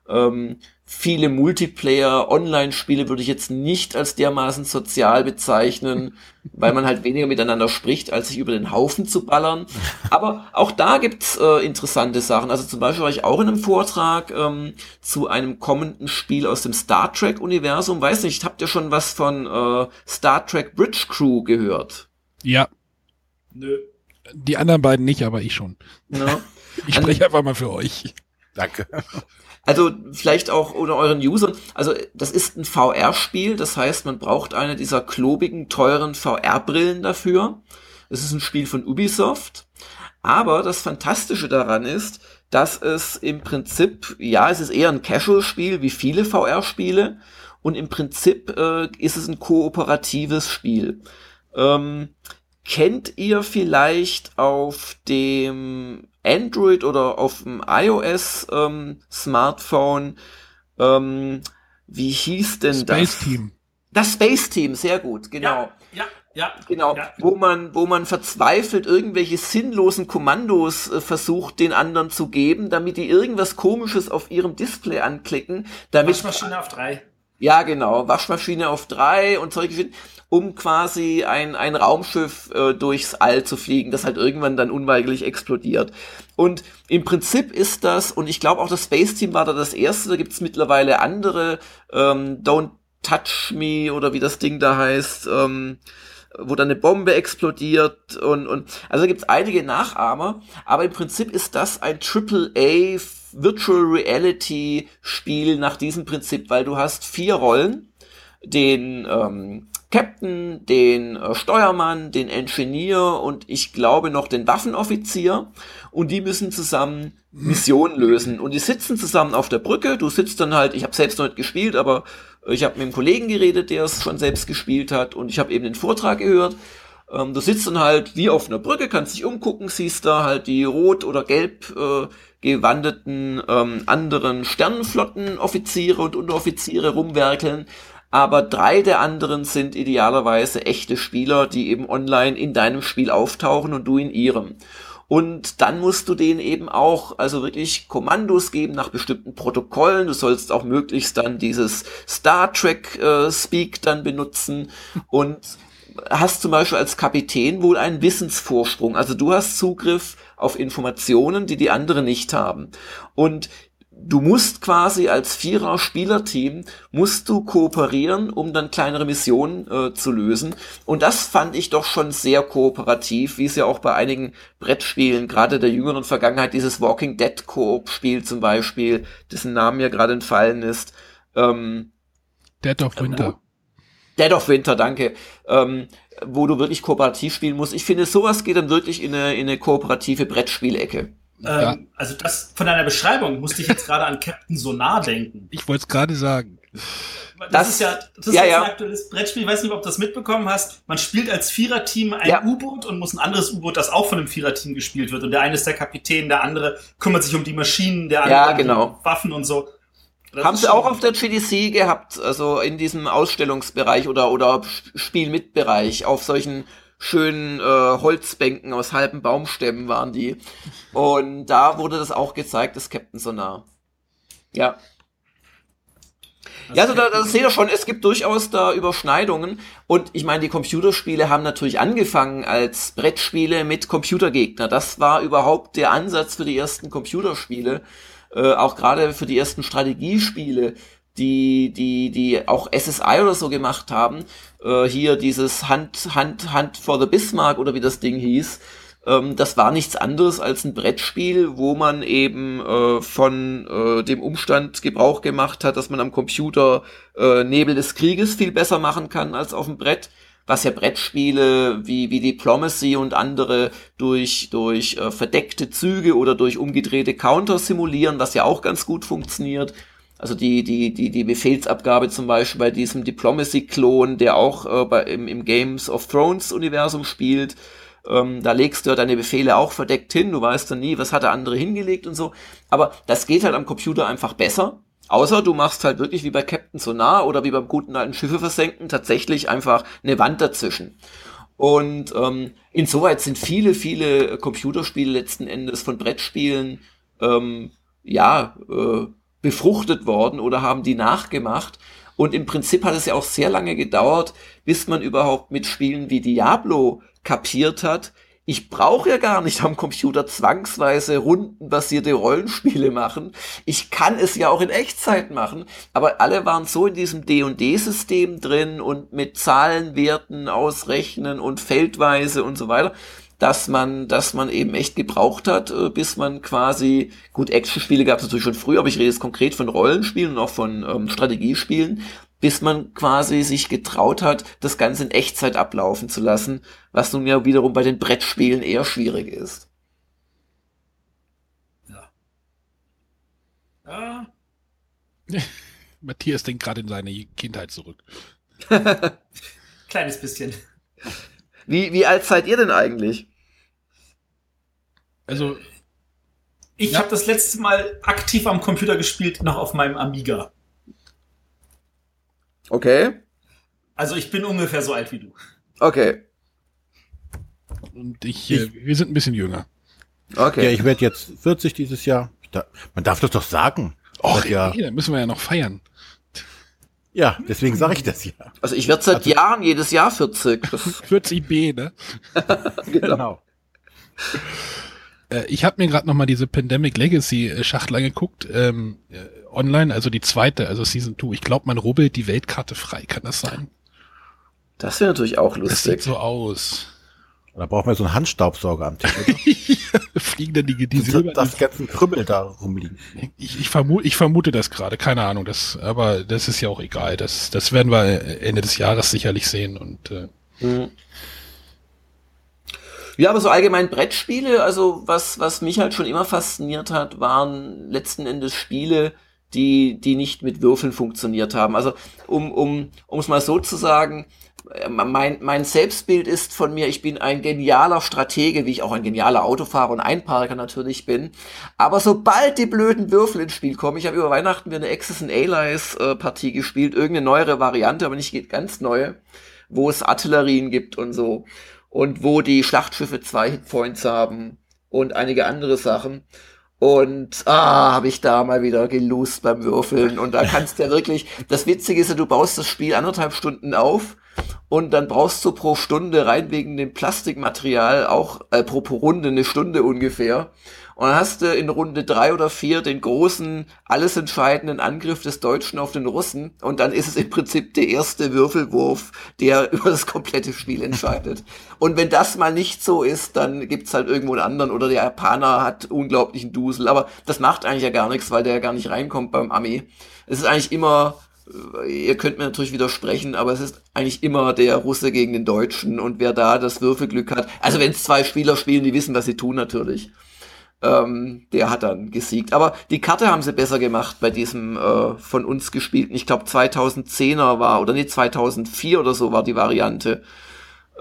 ähm, viele Multiplayer-Online-Spiele würde ich jetzt nicht als dermaßen sozial bezeichnen, weil man halt weniger miteinander spricht, als sich über den Haufen zu ballern. Aber auch da gibt's äh, interessante Sachen. Also zum Beispiel war ich auch in einem Vortrag ähm, zu einem kommenden Spiel aus dem Star Trek-Universum. Weiß nicht, habt ihr schon was von äh, Star Trek Bridge Crew gehört? Ja. Nö. Die anderen beiden nicht, aber ich schon. Ja. Ich spreche einfach mal für euch. Danke. Also vielleicht auch unter euren Usern. Also das ist ein VR-Spiel, das heißt, man braucht eine dieser klobigen, teuren VR-Brillen dafür. Es ist ein Spiel von Ubisoft. Aber das Fantastische daran ist, dass es im Prinzip, ja, es ist eher ein Casual-Spiel wie viele VR-Spiele. Und im Prinzip äh, ist es ein kooperatives Spiel. Ähm, kennt ihr vielleicht auf dem Android oder auf dem iOS ähm, Smartphone. Ähm, wie hieß denn Space das? Space Team. Das Space Team, sehr gut, genau. Ja, ja, ja. Genau, ja. wo man, wo man verzweifelt irgendwelche sinnlosen Kommandos äh, versucht, den anderen zu geben, damit die irgendwas Komisches auf ihrem Display anklicken, damit Waschmaschine auf drei. Ja, genau. Waschmaschine auf drei und solche um quasi ein, ein Raumschiff äh, durchs All zu fliegen, das halt irgendwann dann unweigerlich explodiert. Und im Prinzip ist das, und ich glaube auch das Space Team war da das erste, da gibt's mittlerweile andere, ähm, Don't Touch Me oder wie das Ding da heißt, ähm, wo dann eine Bombe explodiert und, und also gibt's einige Nachahmer, aber im Prinzip ist das ein Triple A Virtual Reality Spiel nach diesem Prinzip, weil du hast vier Rollen, den ähm, Captain, den äh, Steuermann, den Engineer und ich glaube noch den Waffenoffizier und die müssen zusammen Missionen lösen und die sitzen zusammen auf der Brücke. Du sitzt dann halt, ich habe selbst noch nicht gespielt, aber ich habe mit einem Kollegen geredet, der es schon selbst gespielt hat und ich habe eben den Vortrag gehört. Ähm, du sitzt dann halt wie auf einer Brücke, kannst dich umgucken, siehst da halt die rot oder gelb äh, gewandeten ähm, anderen Sternenflottenoffiziere und Unteroffiziere rumwerkeln. Aber drei der anderen sind idealerweise echte Spieler, die eben online in deinem Spiel auftauchen und du in ihrem. Und dann musst du denen eben auch also wirklich Kommandos geben nach bestimmten Protokollen. Du sollst auch möglichst dann dieses Star Trek äh, Speak dann benutzen und hast zum Beispiel als Kapitän wohl einen Wissensvorsprung. Also du hast Zugriff auf Informationen, die die anderen nicht haben. Und du musst quasi als Vierer-Spielerteam musst du kooperieren, um dann kleinere Missionen äh, zu lösen. Und das fand ich doch schon sehr kooperativ, wie es ja auch bei einigen Brettspielen, gerade der jüngeren Vergangenheit, dieses Walking Dead Koop-Spiel zum Beispiel, dessen Namen mir gerade entfallen ist. Ähm, Dead of Winter. Dead of Winter, danke. Ähm, wo du wirklich kooperativ spielen musst. Ich finde, sowas geht dann wirklich in eine, in eine kooperative Brettspielecke. Ja. Ähm, also das von deiner Beschreibung musste ich jetzt gerade an Captain Sonar denken. Ich wollte es gerade sagen. Das, das, ist ja, das ja, ist ja. ein aktuelles Brettspiel. Ich weiß nicht, ob du das mitbekommen hast. Man spielt als Viererteam ein ja. U-Boot und muss ein anderes U-Boot, das auch von einem Viererteam gespielt wird. Und der eine ist der Kapitän, der andere kümmert sich um die Maschinen, der andere ja, genau. um die Waffen und so. Das Haben sie auch auf der GDC gehabt, also in diesem Ausstellungsbereich oder, oder Spielmitbereich, auf solchen schönen äh, Holzbänken aus halben Baumstämmen waren die. Und da wurde das auch gezeigt, das Captain Sonar. Ja. Ja, also da, da seht ihr schon, es gibt durchaus da Überschneidungen. Und ich meine, die Computerspiele haben natürlich angefangen als Brettspiele mit Computergegner. Das war überhaupt der Ansatz für die ersten Computerspiele. Äh, auch gerade für die ersten Strategiespiele die, die, die auch SSI oder so gemacht haben. Äh, hier dieses Hand, Hand, Hand for the Bismarck oder wie das Ding hieß. Ähm, das war nichts anderes als ein Brettspiel, wo man eben äh, von äh, dem Umstand Gebrauch gemacht hat, dass man am Computer äh, Nebel des Krieges viel besser machen kann als auf dem Brett was ja Brettspiele wie, wie Diplomacy und andere durch, durch äh, verdeckte Züge oder durch umgedrehte Counter simulieren, was ja auch ganz gut funktioniert. Also die, die, die, die Befehlsabgabe zum Beispiel bei diesem Diplomacy-Klon, der auch äh, bei, im, im Games of Thrones-Universum spielt. Ähm, da legst du ja deine Befehle auch verdeckt hin, du weißt dann nie, was hat der andere hingelegt und so. Aber das geht halt am Computer einfach besser. Außer du machst halt wirklich wie bei Captain Sonar oder wie beim guten alten Schiffe versenken tatsächlich einfach eine Wand dazwischen. Und ähm, insoweit sind viele, viele Computerspiele letzten Endes von Brettspielen ähm, ja äh, befruchtet worden oder haben die nachgemacht. Und im Prinzip hat es ja auch sehr lange gedauert, bis man überhaupt mit Spielen wie Diablo kapiert hat, ich brauche ja gar nicht am Computer zwangsweise rundenbasierte Rollenspiele machen. Ich kann es ja auch in Echtzeit machen. Aber alle waren so in diesem D&D-System drin und mit Zahlenwerten ausrechnen und feldweise und so weiter, dass man, dass man eben echt gebraucht hat, äh, bis man quasi, gut, Actionspiele gab es natürlich schon früher, aber ich rede jetzt konkret von Rollenspielen und auch von ähm, Strategiespielen, bis man quasi sich getraut hat, das Ganze in Echtzeit ablaufen zu lassen, was nun ja wiederum bei den Brettspielen eher schwierig ist. Ja. Ja. Matthias denkt gerade in seine Kindheit zurück. Kleines bisschen. Wie, wie alt seid ihr denn eigentlich? Also. Ich ja. habe das letzte Mal aktiv am Computer gespielt, noch auf meinem Amiga. Okay. Also ich bin ungefähr so alt wie du. Okay. Und ich, äh, wir sind ein bisschen jünger. Okay. Ja, ich werde jetzt 40 dieses Jahr. Da, man darf das doch sagen. Och, ja. Dann müssen wir ja noch feiern. Ja, deswegen sage ich das ja. Also ich werde seit also, Jahren jedes Jahr 40. 40b, ne? genau. Äh, ich habe mir gerade noch mal diese Pandemic Legacy äh, Schachtel angeguckt, ähm, äh, online, also die zweite, also Season 2. Ich glaube, man rubbelt die Weltkarte frei, kann das sein? Das wäre natürlich auch lustig. Das sieht so aus. Da braucht man so einen Handstaubsauger am Tisch. Fliegen dann die, die Silber. Das ganzen Krümmel da rumliegen. Ich, ich, vermute, ich vermute das gerade, keine Ahnung. Das, aber das ist ja auch egal. Das, das werden wir Ende des Jahres sicherlich sehen. Und äh, mhm. Ja, aber so allgemein Brettspiele, also was, was mich halt schon immer fasziniert hat, waren letzten Endes Spiele, die, die nicht mit Würfeln funktioniert haben. Also um, um, um es mal so zu sagen, äh, mein, mein Selbstbild ist von mir, ich bin ein genialer Stratege, wie ich auch ein genialer Autofahrer und Einparker natürlich bin. Aber sobald die blöden Würfel ins Spiel kommen, ich habe über Weihnachten mir eine Access and Allies äh, Partie gespielt, irgendeine neuere Variante, aber nicht ganz neue, wo es Artillerien gibt und so und wo die Schlachtschiffe zwei Hitpoints haben und einige andere Sachen. Und ah, habe ich da mal wieder gelust beim Würfeln. Und da kannst du ja wirklich, das Witzige ist ja, du baust das Spiel anderthalb Stunden auf und dann brauchst du pro Stunde rein wegen dem Plastikmaterial auch äh, pro, pro Runde eine Stunde ungefähr. Und dann hast du in Runde drei oder vier den großen, alles entscheidenden Angriff des Deutschen auf den Russen. Und dann ist es im Prinzip der erste Würfelwurf, der über das komplette Spiel entscheidet. Und wenn das mal nicht so ist, dann gibt's halt irgendwo einen anderen. Oder der Japaner hat unglaublichen Dusel. Aber das macht eigentlich ja gar nichts, weil der ja gar nicht reinkommt beim Armee. Es ist eigentlich immer ihr könnt mir natürlich widersprechen, aber es ist eigentlich immer der Russe gegen den Deutschen und wer da das Würfelglück hat. Also wenn es zwei Spieler spielen, die wissen, was sie tun natürlich ähm, der hat dann gesiegt. Aber die Karte haben sie besser gemacht bei diesem äh, von uns gespielten, ich glaube 2010er war, oder nee, 2004 oder so war die Variante.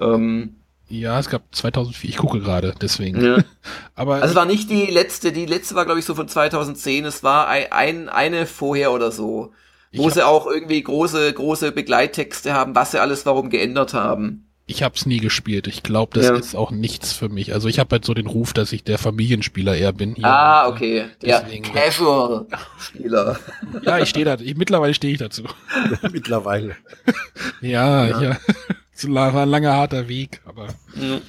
Ähm, ja, es gab 2004, ich gucke gerade, deswegen. Ja. Aber also es war nicht die letzte, die letzte war glaube ich so von 2010, es war ein, ein eine vorher oder so, wo sie auch irgendwie große große Begleittexte haben, was sie alles warum geändert haben ich habe es nie gespielt. Ich glaube, das ja. ist auch nichts für mich. Also ich habe halt so den Ruf, dass ich der Familienspieler eher bin. Hier ah, okay. Deswegen, ja, Casual-Spieler. ja, ich stehe da. Ich, mittlerweile stehe ich dazu. mittlerweile. ja, ja. ja. Es war ein langer, harter Weg, aber. Mhm.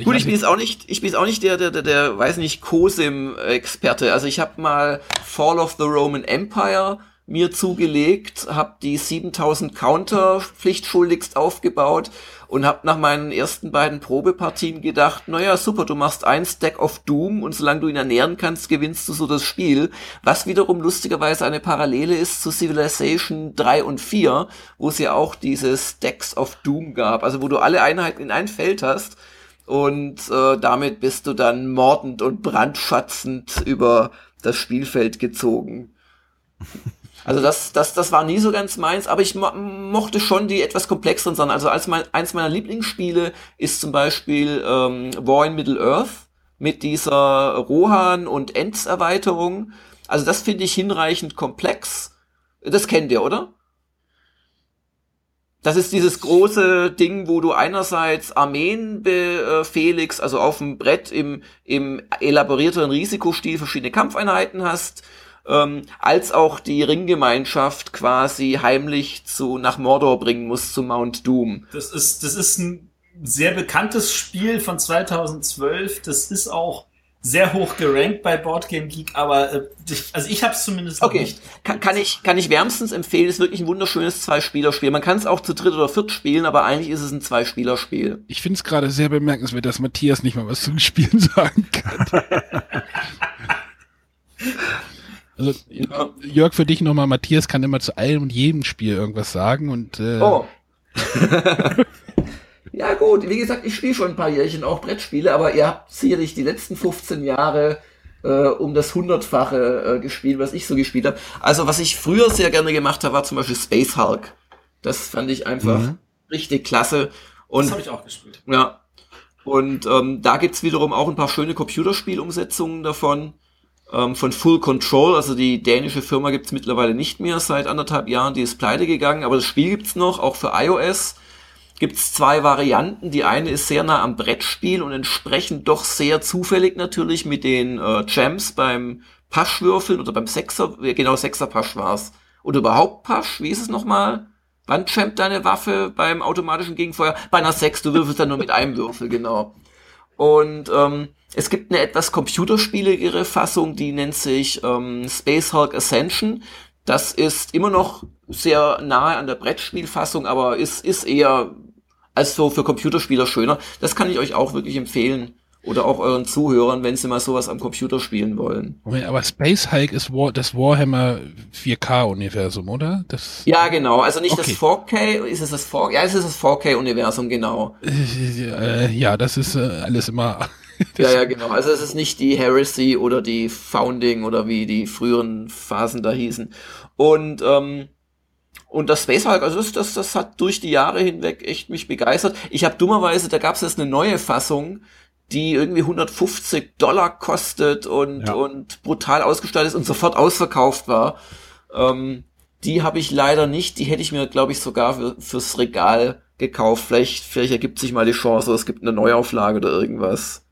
Ich Gut, ich bin jetzt auch nicht, ich bin jetzt auch nicht der, der, der, der weiß nicht, Cosim-Experte. Also ich habe mal Fall of the Roman Empire mir zugelegt, habe die 7000 Counter pflichtschuldigst aufgebaut und habe nach meinen ersten beiden Probepartien gedacht, naja, super, du machst ein Stack of Doom und solange du ihn ernähren kannst, gewinnst du so das Spiel. Was wiederum lustigerweise eine Parallele ist zu Civilization 3 und 4, wo es ja auch diese Stacks of Doom gab, also wo du alle Einheiten in ein Feld hast und äh, damit bist du dann mordend und brandschatzend über das Spielfeld gezogen. Also das, das, das war nie so ganz meins, aber ich mo mochte schon die etwas komplexeren Sachen. Also als mein, eins meiner Lieblingsspiele ist zum Beispiel ähm, War in Middle Earth mit dieser Rohan und Ents Erweiterung. Also das finde ich hinreichend komplex. Das kennt ihr, oder? Das ist dieses große Ding, wo du einerseits Armeen befehligst, also auf dem Brett im, im elaborierteren Risikostil verschiedene Kampfeinheiten hast ähm, als auch die Ringgemeinschaft quasi heimlich zu nach Mordor bringen muss zu Mount Doom. Das ist das ist ein sehr bekanntes Spiel von 2012. Das ist auch sehr hoch gerankt bei Boardgame Geek, aber äh, also ich habe es zumindest okay. nicht. Kann, kann ich kann ich wärmstens empfehlen. Ist wirklich ein wunderschönes Zwei-Spieler-Spiel. Man kann es auch zu dritt oder viert spielen, aber eigentlich ist es ein Zwei-Spieler-Spiel. Ich finde es gerade sehr bemerkenswert, dass Matthias nicht mal was zu den Spielen sagen kann. Also Jörg, für dich nochmal, Matthias kann immer zu allem und jedem Spiel irgendwas sagen und äh Oh. ja gut, wie gesagt, ich spiele schon ein paar Jährchen auch Brettspiele, aber ihr habt sicherlich die letzten 15 Jahre äh, um das hundertfache äh, gespielt, was ich so gespielt habe. Also was ich früher sehr gerne gemacht habe, war zum Beispiel Space Hulk. Das fand ich einfach mhm. richtig klasse. Und, das habe ich auch gespielt. Ja. Und ähm, da gibt's wiederum auch ein paar schöne Computerspielumsetzungen davon ähm, von Full Control, also die dänische Firma gibt's mittlerweile nicht mehr seit anderthalb Jahren, die ist pleite gegangen, aber das Spiel gibt's noch, auch für iOS gibt's zwei Varianten. Die eine ist sehr nah am Brettspiel und entsprechend doch sehr zufällig natürlich mit den äh, Gems beim Paschwürfeln oder beim Sechser, genau Sechser Pasch war's. Oder überhaupt Pasch, wie ist es nochmal? Wann champt deine Waffe beim automatischen Gegenfeuer? Bei einer 6, du würfelst dann nur mit einem Würfel, genau. Und ähm, es gibt eine etwas computerspieligere Fassung, die nennt sich ähm, Space Hulk Ascension. Das ist immer noch sehr nahe an der Brettspielfassung, aber ist, ist eher als so für Computerspieler schöner. Das kann ich euch auch wirklich empfehlen. Oder auch euren Zuhörern, wenn sie mal sowas am Computer spielen wollen. Aber Space Hulk ist War, das Warhammer 4K-Universum, oder? Das ja, genau. Also nicht okay. das 4K, ist es das 4K? Ja, es ist das 4K-Universum, genau. Äh, ja, das ist äh, alles immer. ja, ja, genau. Also es ist nicht die Heresy oder die Founding oder wie die früheren Phasen da hießen. Und ähm, und das Space Hulk, also das, das, hat durch die Jahre hinweg echt mich begeistert. Ich habe dummerweise, da gab es jetzt eine neue Fassung, die irgendwie 150 Dollar kostet und, ja. und brutal ausgestaltet ist und sofort ausverkauft war. Ähm, die habe ich leider nicht. Die hätte ich mir, glaube ich, sogar für, fürs Regal gekauft. Vielleicht, vielleicht ergibt sich mal die Chance, es gibt eine Neuauflage oder irgendwas.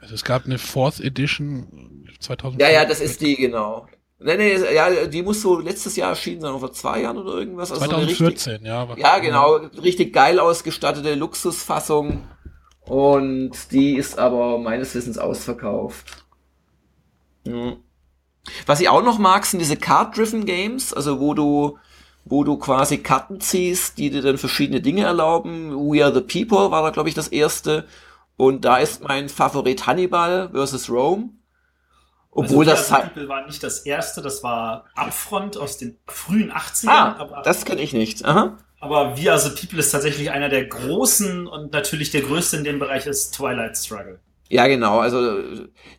Also es gab eine Fourth Edition 2000. Ja, ja, das ist die, genau. Nee, nee, ja, die muss so letztes Jahr erschienen sein, vor zwei Jahren oder irgendwas. Also 2014, richtig, ja. Ja, genau, richtig geil ausgestattete Luxusfassung. Und die ist aber meines Wissens ausverkauft. Mhm. Was ich auch noch mag, sind diese Card-Driven Games, also wo du, wo du quasi Karten ziehst, die dir dann verschiedene Dinge erlauben. We Are the People war da, glaube ich, das erste. Und da ist mein Favorit Hannibal versus Rome. Obwohl also das halt. war nicht das erste, das war Upfront aus den frühen 80ern. Ah, aber das kenne ich nicht. Aha. Aber We Are the People ist tatsächlich einer der großen und natürlich der größte in dem Bereich ist Twilight Struggle. Ja, genau. Also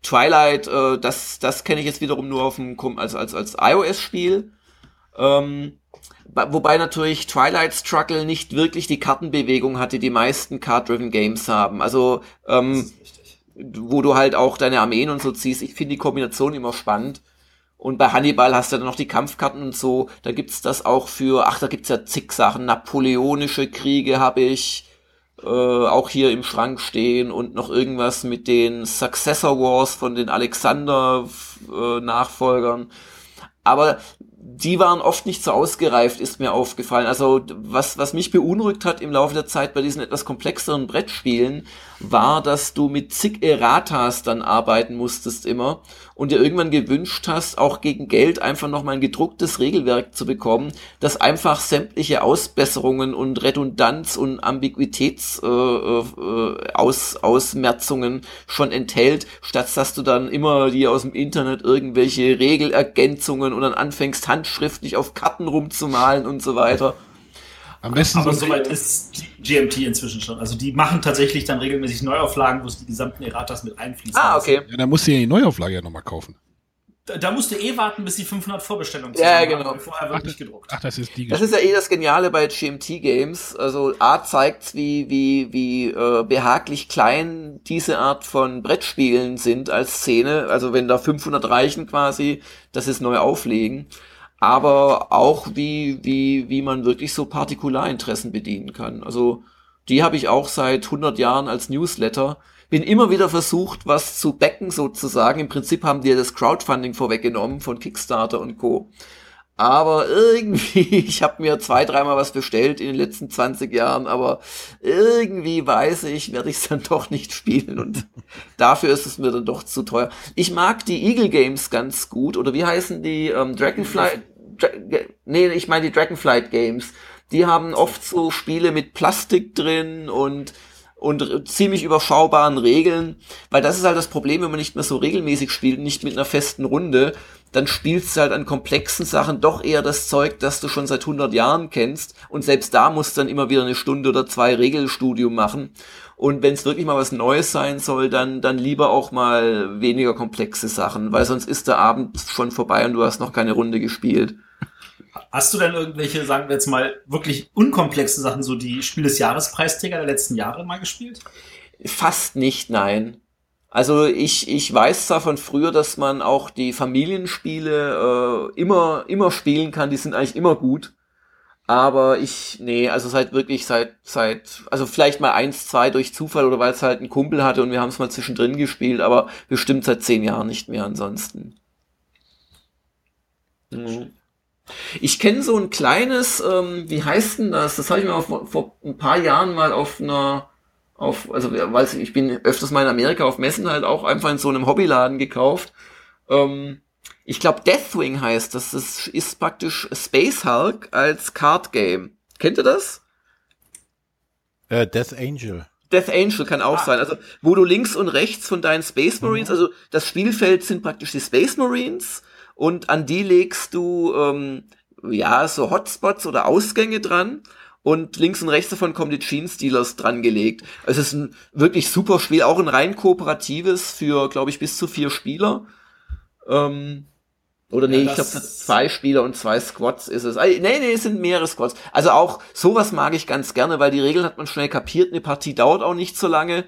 Twilight, äh, das, das kenne ich jetzt wiederum nur auf dem als als als iOS-Spiel. Ähm, wobei natürlich Twilight Struggle nicht wirklich die Kartenbewegung hat, die die meisten Card-driven Games haben. Also ähm, wo du halt auch deine Armeen und so ziehst. Ich finde die Kombination immer spannend. Und bei Hannibal hast du dann noch die Kampfkarten und so. Da gibt's das auch für, ach, da gibt's ja zig Sachen. Napoleonische Kriege habe ich äh, auch hier im Schrank stehen und noch irgendwas mit den Successor Wars von den Alexander-Nachfolgern. Äh, Aber die waren oft nicht so ausgereift, ist mir aufgefallen. Also was, was mich beunruhigt hat im Laufe der Zeit bei diesen etwas komplexeren Brettspielen, war, dass du mit zig Erratas dann arbeiten musstest immer und dir irgendwann gewünscht hast, auch gegen Geld einfach nochmal ein gedrucktes Regelwerk zu bekommen, das einfach sämtliche Ausbesserungen und Redundanz und Ambiguitäts äh, äh, Aus, schon enthält, statt dass du dann immer dir aus dem Internet irgendwelche Regelergänzungen und dann anfängst handschriftlich auf Karten rumzumalen und so weiter. Am besten Aber so soweit ist GMT inzwischen schon. Also die machen tatsächlich dann regelmäßig Neuauflagen, wo es die gesamten Erratas mit einfließen. Ah, okay. Ja, dann musst du ja die Neuauflage ja nochmal kaufen. Da, da musst du eh warten, bis die 500 Vorbestellungen ja, genau. haben. Vorher wird nicht gedruckt. Ach, das ist die Das ist ja eh das Geniale bei GMT Games. Also A zeigt, wie, wie, wie äh, behaglich klein diese Art von Brettspielen sind als Szene. Also wenn da 500 reichen quasi, das ist neu auflegen aber auch wie, wie, wie man wirklich so Partikularinteressen bedienen kann. Also die habe ich auch seit 100 Jahren als Newsletter. Bin immer wieder versucht, was zu backen sozusagen. Im Prinzip haben die das Crowdfunding vorweggenommen von Kickstarter und Co. Aber irgendwie, ich habe mir zwei, dreimal was bestellt in den letzten 20 Jahren, aber irgendwie weiß ich, werde ich es dann doch nicht spielen und dafür ist es mir dann doch zu teuer. Ich mag die Eagle Games ganz gut, oder wie heißen die? Ähm, Dragonfly, nee, ich meine die Dragonflight Games. Die haben oft so Spiele mit Plastik drin und und ziemlich überschaubaren Regeln, weil das ist halt das Problem, wenn man nicht mehr so regelmäßig spielt, nicht mit einer festen Runde, dann spielst du halt an komplexen Sachen doch eher das Zeug, das du schon seit 100 Jahren kennst und selbst da musst du dann immer wieder eine Stunde oder zwei Regelstudium machen und wenn es wirklich mal was Neues sein soll, dann, dann lieber auch mal weniger komplexe Sachen, weil sonst ist der Abend schon vorbei und du hast noch keine Runde gespielt. Hast du denn irgendwelche, sagen wir jetzt mal, wirklich unkomplexe Sachen, so die Spiel des Jahrespreisträger der letzten Jahre mal gespielt? Fast nicht, nein. Also ich, ich weiß zwar von früher, dass man auch die Familienspiele äh, immer, immer spielen kann, die sind eigentlich immer gut. Aber ich, nee, also seit wirklich seit, seit, also vielleicht mal eins, zwei durch Zufall oder weil es halt ein Kumpel hatte und wir haben es mal zwischendrin gespielt, aber bestimmt seit zehn Jahren nicht mehr ansonsten. Mhm. Ich kenne so ein kleines, ähm, wie heißt denn das? Das habe ich mir vor, vor ein paar Jahren mal auf einer, auf, also weiß ich, ich bin öfters mal in Amerika auf Messen halt auch einfach in so einem Hobbyladen gekauft. Ähm, ich glaube Deathwing heißt das. Das ist praktisch Space Hulk als Card Game. Kennt ihr das? Äh, Death Angel. Death Angel kann auch ah. sein. Also, wo du links und rechts von deinen Space Marines, mhm. also das Spielfeld sind praktisch die Space Marines und an die legst du ähm, ja so Hotspots oder Ausgänge dran und links und rechts davon kommen die Gene Stealers dran gelegt. Es ist ein wirklich super Spiel, auch ein rein kooperatives für, glaube ich, bis zu vier Spieler. Ähm, oder nee, ja, ich glaube zwei Spieler und zwei Squads ist es. Nee, nee, es sind mehrere Squads. Also auch sowas mag ich ganz gerne, weil die Regeln hat man schnell kapiert, eine Partie dauert auch nicht so lange.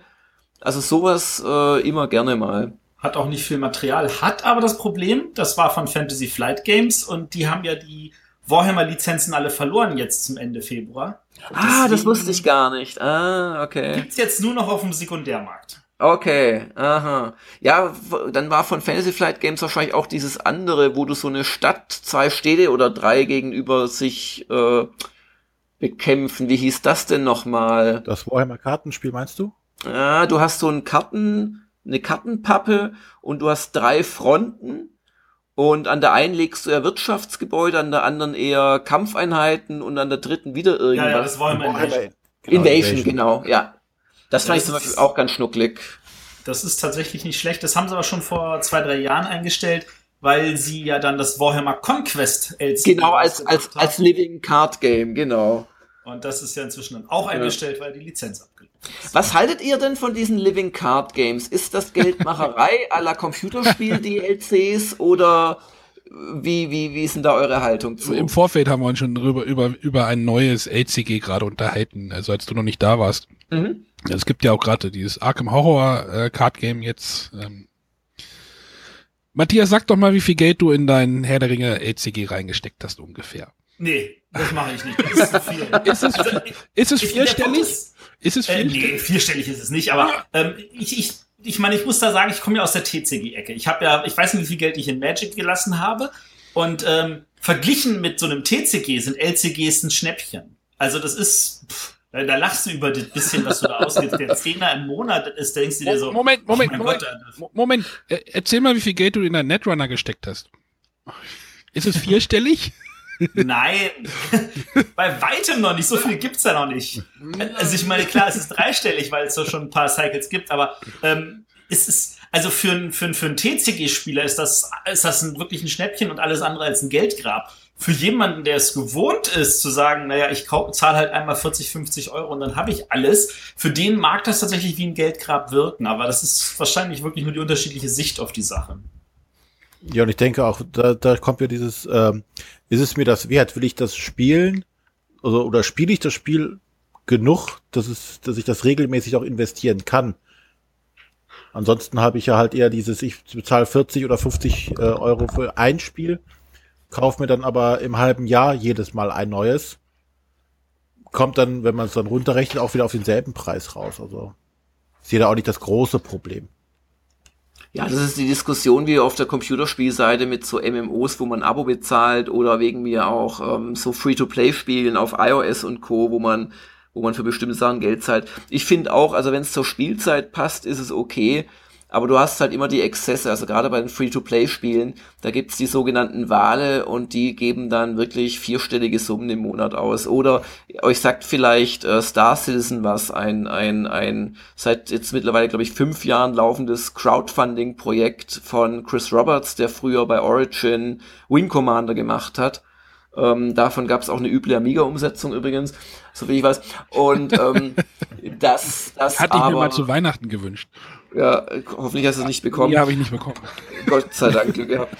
Also sowas äh, immer gerne mal hat auch nicht viel Material, hat aber das Problem, das war von Fantasy Flight Games und die haben ja die Warhammer-Lizenzen alle verloren jetzt zum Ende Februar. Und ah, das wusste ich gar nicht. Ah, okay. Gibt's jetzt nur noch auf dem Sekundärmarkt. Okay, aha. Ja, dann war von Fantasy Flight Games wahrscheinlich auch dieses andere, wo du so eine Stadt, zwei Städte oder drei gegenüber sich äh, bekämpfen. Wie hieß das denn nochmal? Das Warhammer Kartenspiel meinst du? Ja, du hast so ein Karten, eine Kartenpappe und du hast drei Fronten und an der einen legst du ja Wirtschaftsgebäude, an der anderen eher Kampfeinheiten und an der dritten wieder irgendwas. Ja, ja das wollen wir Invasion. Genau, Invasion, genau, ja. Das, das fand ich zum Beispiel auch ganz schnucklig. Das ist tatsächlich nicht schlecht. Das haben sie aber schon vor zwei, drei Jahren eingestellt, weil sie ja dann das Warhammer Conquest LCG Genau, als, als, als Living Card Game, genau. Und das ist ja inzwischen dann auch eingestellt, ja. weil die Lizenz abgelehnt was haltet ihr denn von diesen Living Card Games? Ist das Geldmacherei à la Computerspiel-DLCs oder wie, wie, wie ist denn da eure Haltung zu? Im Vorfeld haben wir uns schon drüber, über, über ein neues LCG gerade unterhalten, also als du noch nicht da warst. Mhm. Es gibt ja auch gerade dieses Arkham Horror äh, Card Game jetzt. Ähm. Matthias, sag doch mal, wie viel Geld du in dein Herr der Ringe LCG reingesteckt hast ungefähr. Nee, das mache ich nicht. Das ist viel. ist es, also, ist es vierstellig? Ist es vierstellig? Äh, nee, vierstellig ist es nicht, aber ähm, ich, ich, ich meine, ich muss da sagen, ich komme ja aus der TCG-Ecke. Ich habe ja, ich weiß nicht, wie viel Geld ich in Magic gelassen habe. Und ähm, verglichen mit so einem TCG sind LCGs ein Schnäppchen. Also das ist, pff, da, da lachst du über das bisschen, was du da ausgibst. Der Zehner im Monat ist, denkst du dir so. Moment, Moment, oh Moment, Gott, Moment. Erzähl mal, wie viel Geld du in deinen Netrunner gesteckt hast. Ist es vierstellig? Nein, bei weitem noch nicht. So viel gibt's ja noch nicht. Also ich meine, klar, es ist dreistellig, weil es so schon ein paar Cycles gibt, aber ähm, es ist, also für, ein für, für einen TCG-Spieler ist das, ist das ein, wirklich ein Schnäppchen und alles andere als ein Geldgrab. Für jemanden, der es gewohnt ist, zu sagen, naja, ich zahle halt einmal 40, 50 Euro und dann habe ich alles, für den mag das tatsächlich wie ein Geldgrab wirken, aber das ist wahrscheinlich wirklich nur die unterschiedliche Sicht auf die Sache. Ja, und ich denke auch, da, da kommt ja dieses, ähm, ist es mir das wert? Will ich das spielen? Also, oder spiele ich das Spiel genug, dass, es, dass ich das regelmäßig auch investieren kann? Ansonsten habe ich ja halt eher dieses, ich bezahle 40 oder 50 äh, Euro für ein Spiel, kaufe mir dann aber im halben Jahr jedes Mal ein neues. Kommt dann, wenn man es dann runterrechnet, auch wieder auf denselben Preis raus. Also ich sehe da auch nicht das große Problem. Ja, das ist die Diskussion wie auf der Computerspielseite mit so MMOs, wo man Abo bezahlt oder wegen mir auch ähm, so Free-to-Play-Spielen auf iOS und Co., wo man wo man für bestimmte Sachen Geld zahlt. Ich finde auch, also wenn es zur Spielzeit passt, ist es okay. Aber du hast halt immer die Exzesse, also gerade bei den Free-to-Play-Spielen, da gibt's die sogenannten Wale und die geben dann wirklich vierstellige Summen im Monat aus. Oder euch sagt vielleicht äh, Star Citizen was, ein, ein, ein seit jetzt mittlerweile, glaube ich, fünf Jahren laufendes Crowdfunding-Projekt von Chris Roberts, der früher bei Origin Wing Commander gemacht hat. Ähm, davon gab es auch eine üble Amiga-Umsetzung übrigens, so wie ich weiß. Und ähm, das, das hatte ich mir mal zu Weihnachten gewünscht. Ja, hoffentlich hast du es nicht bekommen. Ja, habe ich nicht bekommen. Gott sei Dank Glück gehabt.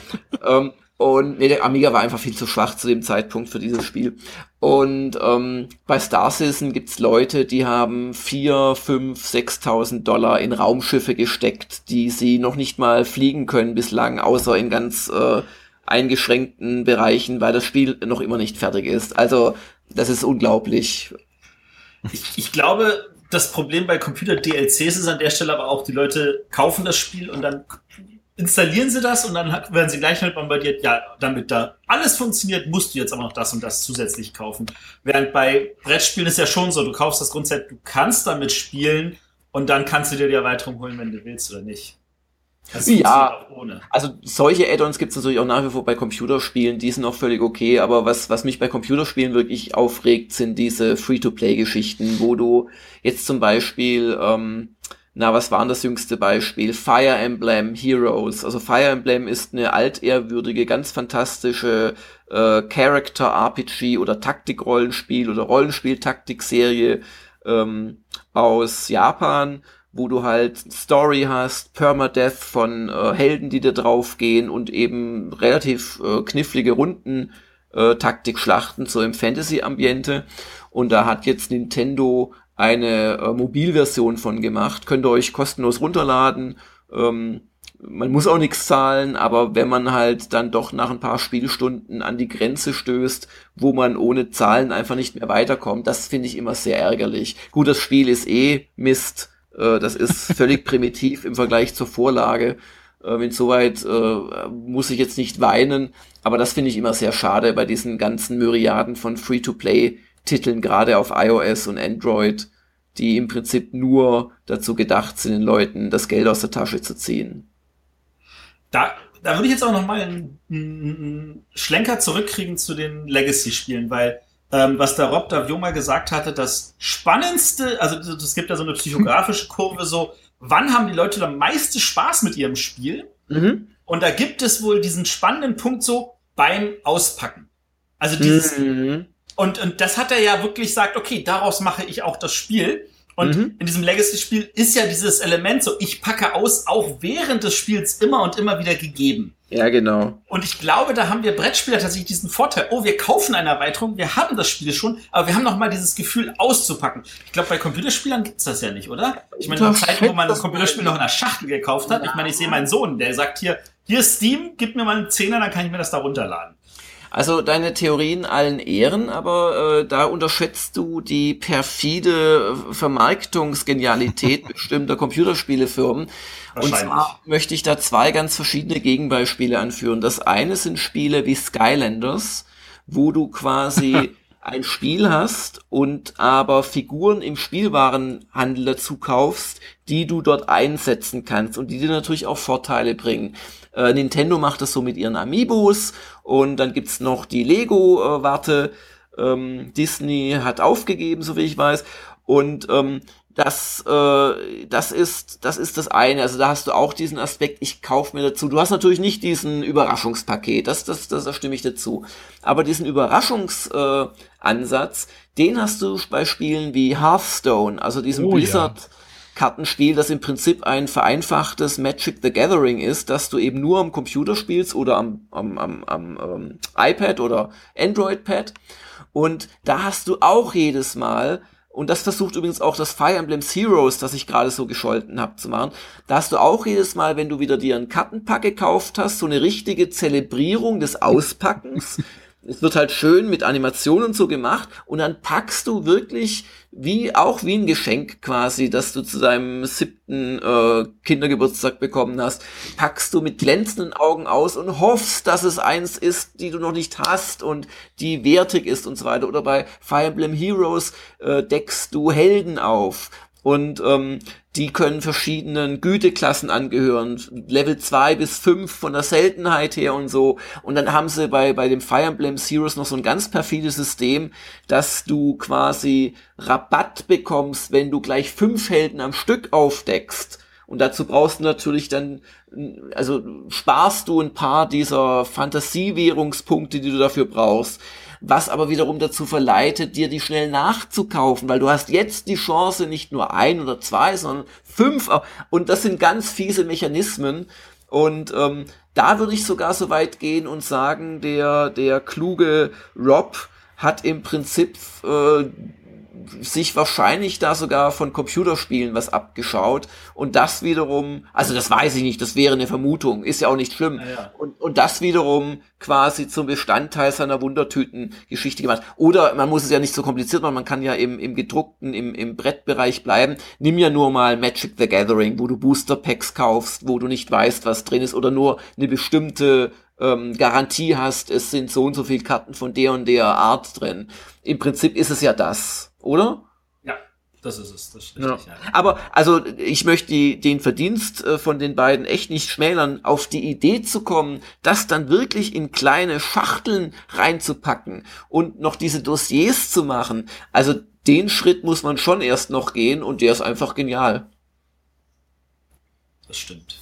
ähm, und nee, der Amiga war einfach viel zu schwach zu dem Zeitpunkt für dieses Spiel. Und ähm, bei Star Citizen gibt's Leute, die haben vier, fünf, sechstausend Dollar in Raumschiffe gesteckt, die sie noch nicht mal fliegen können bislang, außer in ganz äh, eingeschränkten Bereichen, weil das Spiel noch immer nicht fertig ist. Also das ist unglaublich. Ich, ich glaube, das Problem bei Computer-DLCs ist an der Stelle aber auch, die Leute kaufen das Spiel und dann installieren sie das und dann werden sie gleich halt bombardiert, ja, damit da alles funktioniert, musst du jetzt aber noch das und das zusätzlich kaufen. Während bei Brettspielen ist ja schon so, du kaufst das Grundset, du kannst damit spielen und dann kannst du dir die Erweiterung holen, wenn du willst oder nicht. Das ja, also solche Add-ons gibt es natürlich auch nach wie vor bei Computerspielen, die sind auch völlig okay, aber was, was mich bei Computerspielen wirklich aufregt, sind diese Free-to-Play-Geschichten, wo du jetzt zum Beispiel ähm, na, was war das jüngste Beispiel? Fire Emblem Heroes. Also Fire Emblem ist eine altehrwürdige, ganz fantastische äh, Character-RPG oder Taktik-Rollenspiel oder Rollenspiel-Taktik-Serie ähm, aus Japan, wo du halt Story hast, Permadeath von äh, Helden, die da draufgehen und eben relativ äh, knifflige Runden äh, Taktik-Schlachten so im Fantasy-Ambiente. Und da hat jetzt Nintendo eine äh, Mobilversion von gemacht. Könnt ihr euch kostenlos runterladen. Ähm, man muss auch nichts zahlen, aber wenn man halt dann doch nach ein paar Spielstunden an die Grenze stößt, wo man ohne Zahlen einfach nicht mehr weiterkommt, das finde ich immer sehr ärgerlich. Gut, das Spiel ist eh Mist. Äh, das ist völlig primitiv im Vergleich zur Vorlage. Äh, insoweit äh, muss ich jetzt nicht weinen, aber das finde ich immer sehr schade bei diesen ganzen Myriaden von Free-to-Play Titeln, gerade auf iOS und Android, die im Prinzip nur dazu gedacht sind, den Leuten das Geld aus der Tasche zu ziehen. Da, da würde ich jetzt auch noch mal einen, einen Schlenker zurückkriegen zu den Legacy-Spielen, weil ähm, was der Rob Davio mal gesagt hatte, das Spannendste, also es gibt ja so eine psychografische Kurve, so wann haben die Leute am meisten Spaß mit ihrem Spiel? Mhm. Und da gibt es wohl diesen spannenden Punkt so beim Auspacken. Also dieses, mhm. Und, und das hat er ja wirklich gesagt, okay, daraus mache ich auch das Spiel. Und mhm. in diesem Legacy-Spiel ist ja dieses Element so, ich packe aus, auch während des Spiels immer und immer wieder gegeben. Ja, genau. Und ich glaube, da haben wir Brettspieler tatsächlich diesen Vorteil, oh, wir kaufen eine Erweiterung, wir haben das Spiel schon, aber wir haben noch mal dieses Gefühl auszupacken. Ich glaube, bei Computerspielern gibt's das ja nicht, oder? Ich meine, in Zeiten, wo man das Computerspiel noch in der Schachtel gekauft hat, ich meine, ich sehe meinen Sohn, der sagt hier, hier Steam, gib mir mal einen Zehner, dann kann ich mir das da runterladen. Also deine Theorien allen Ehren, aber äh, da unterschätzt du die perfide Vermarktungsgenialität bestimmter Computerspielefirmen. Und zwar möchte ich da zwei ganz verschiedene Gegenbeispiele anführen. Das eine sind Spiele wie Skylanders, wo du quasi ein Spiel hast und aber Figuren im Spielwarenhandel dazu kaufst, die du dort einsetzen kannst und die dir natürlich auch Vorteile bringen. Äh, Nintendo macht das so mit ihren Amiibos und dann gibt's noch die Lego-Warte. Ähm, Disney hat aufgegeben, so wie ich weiß. Und ähm, das, äh, das ist, das ist das eine. Also da hast du auch diesen Aspekt, ich kauf mir dazu. Du hast natürlich nicht diesen Überraschungspaket, das, das, das, das stimme ich dazu. Aber diesen Überraschungsansatz, äh, den hast du bei Spielen wie Hearthstone, also diesem oh, Blizzard. Ja. Kartenspiel, das im Prinzip ein vereinfachtes Magic the Gathering ist, dass du eben nur am Computer spielst oder am, am, am, am ähm, iPad oder Android-Pad. Und da hast du auch jedes Mal und das versucht übrigens auch das Fire Emblem Heroes, das ich gerade so gescholten habe, zu machen. Da hast du auch jedes Mal, wenn du wieder dir einen Kartenpack gekauft hast, so eine richtige Zelebrierung des Auspackens. es wird halt schön mit Animationen so gemacht und dann packst du wirklich wie auch wie ein Geschenk quasi, das du zu deinem siebten äh, Kindergeburtstag bekommen hast, packst du mit glänzenden Augen aus und hoffst, dass es eins ist, die du noch nicht hast und die wertig ist und so weiter. Oder bei Fire Emblem Heroes äh, deckst du Helden auf und ähm, die können verschiedenen Güteklassen angehören, Level 2 bis 5 von der Seltenheit her und so. Und dann haben sie bei, bei dem Fire Emblem Heroes noch so ein ganz perfides System, dass du quasi Rabatt bekommst, wenn du gleich fünf Helden am Stück aufdeckst. Und dazu brauchst du natürlich dann, also sparst du ein paar dieser Fantasiewährungspunkte, die du dafür brauchst was aber wiederum dazu verleitet, dir die schnell nachzukaufen, weil du hast jetzt die Chance, nicht nur ein oder zwei, sondern fünf. Und das sind ganz fiese Mechanismen. Und ähm, da würde ich sogar so weit gehen und sagen, der, der kluge Rob hat im Prinzip äh, sich wahrscheinlich da sogar von Computerspielen was abgeschaut und das wiederum, also das weiß ich nicht, das wäre eine Vermutung, ist ja auch nicht schlimm. Ja, ja. Und, und das wiederum quasi zum Bestandteil seiner Wundertüten-Geschichte gemacht. Oder man muss es ja nicht so kompliziert machen, man kann ja im, im gedruckten, im, im Brettbereich bleiben. Nimm ja nur mal Magic the Gathering, wo du Booster Packs kaufst, wo du nicht weißt, was drin ist, oder nur eine bestimmte ähm, Garantie hast, es sind so und so viele Karten von der und der Art drin. Im Prinzip ist es ja das, oder? Ja, das ist es. Das ist richtig, ja. Ja. Aber also ich möchte die, den Verdienst äh, von den beiden echt nicht schmälern, auf die Idee zu kommen, das dann wirklich in kleine Schachteln reinzupacken und noch diese Dossiers zu machen. Also den Schritt muss man schon erst noch gehen und der ist einfach genial. Das stimmt.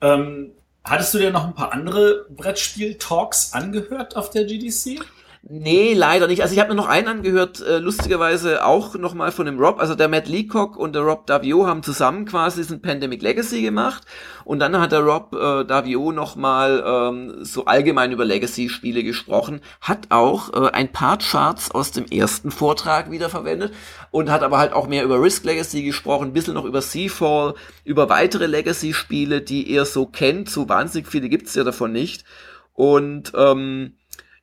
Ähm, Hattest du dir noch ein paar andere Brettspiel-Talks angehört auf der GDC? Nee, leider nicht. Also ich habe mir noch einen angehört, äh, lustigerweise auch nochmal von dem Rob. Also der Matt Leacock und der Rob Davio haben zusammen quasi diesen Pandemic Legacy gemacht. Und dann hat der Rob äh, Davio nochmal ähm, so allgemein über Legacy-Spiele gesprochen. Hat auch äh, ein paar Charts aus dem ersten Vortrag wiederverwendet. Und hat aber halt auch mehr über Risk Legacy gesprochen, ein bisschen noch über Seafall, über weitere Legacy-Spiele, die er so kennt. So wahnsinnig viele gibt's ja davon nicht. Und ähm,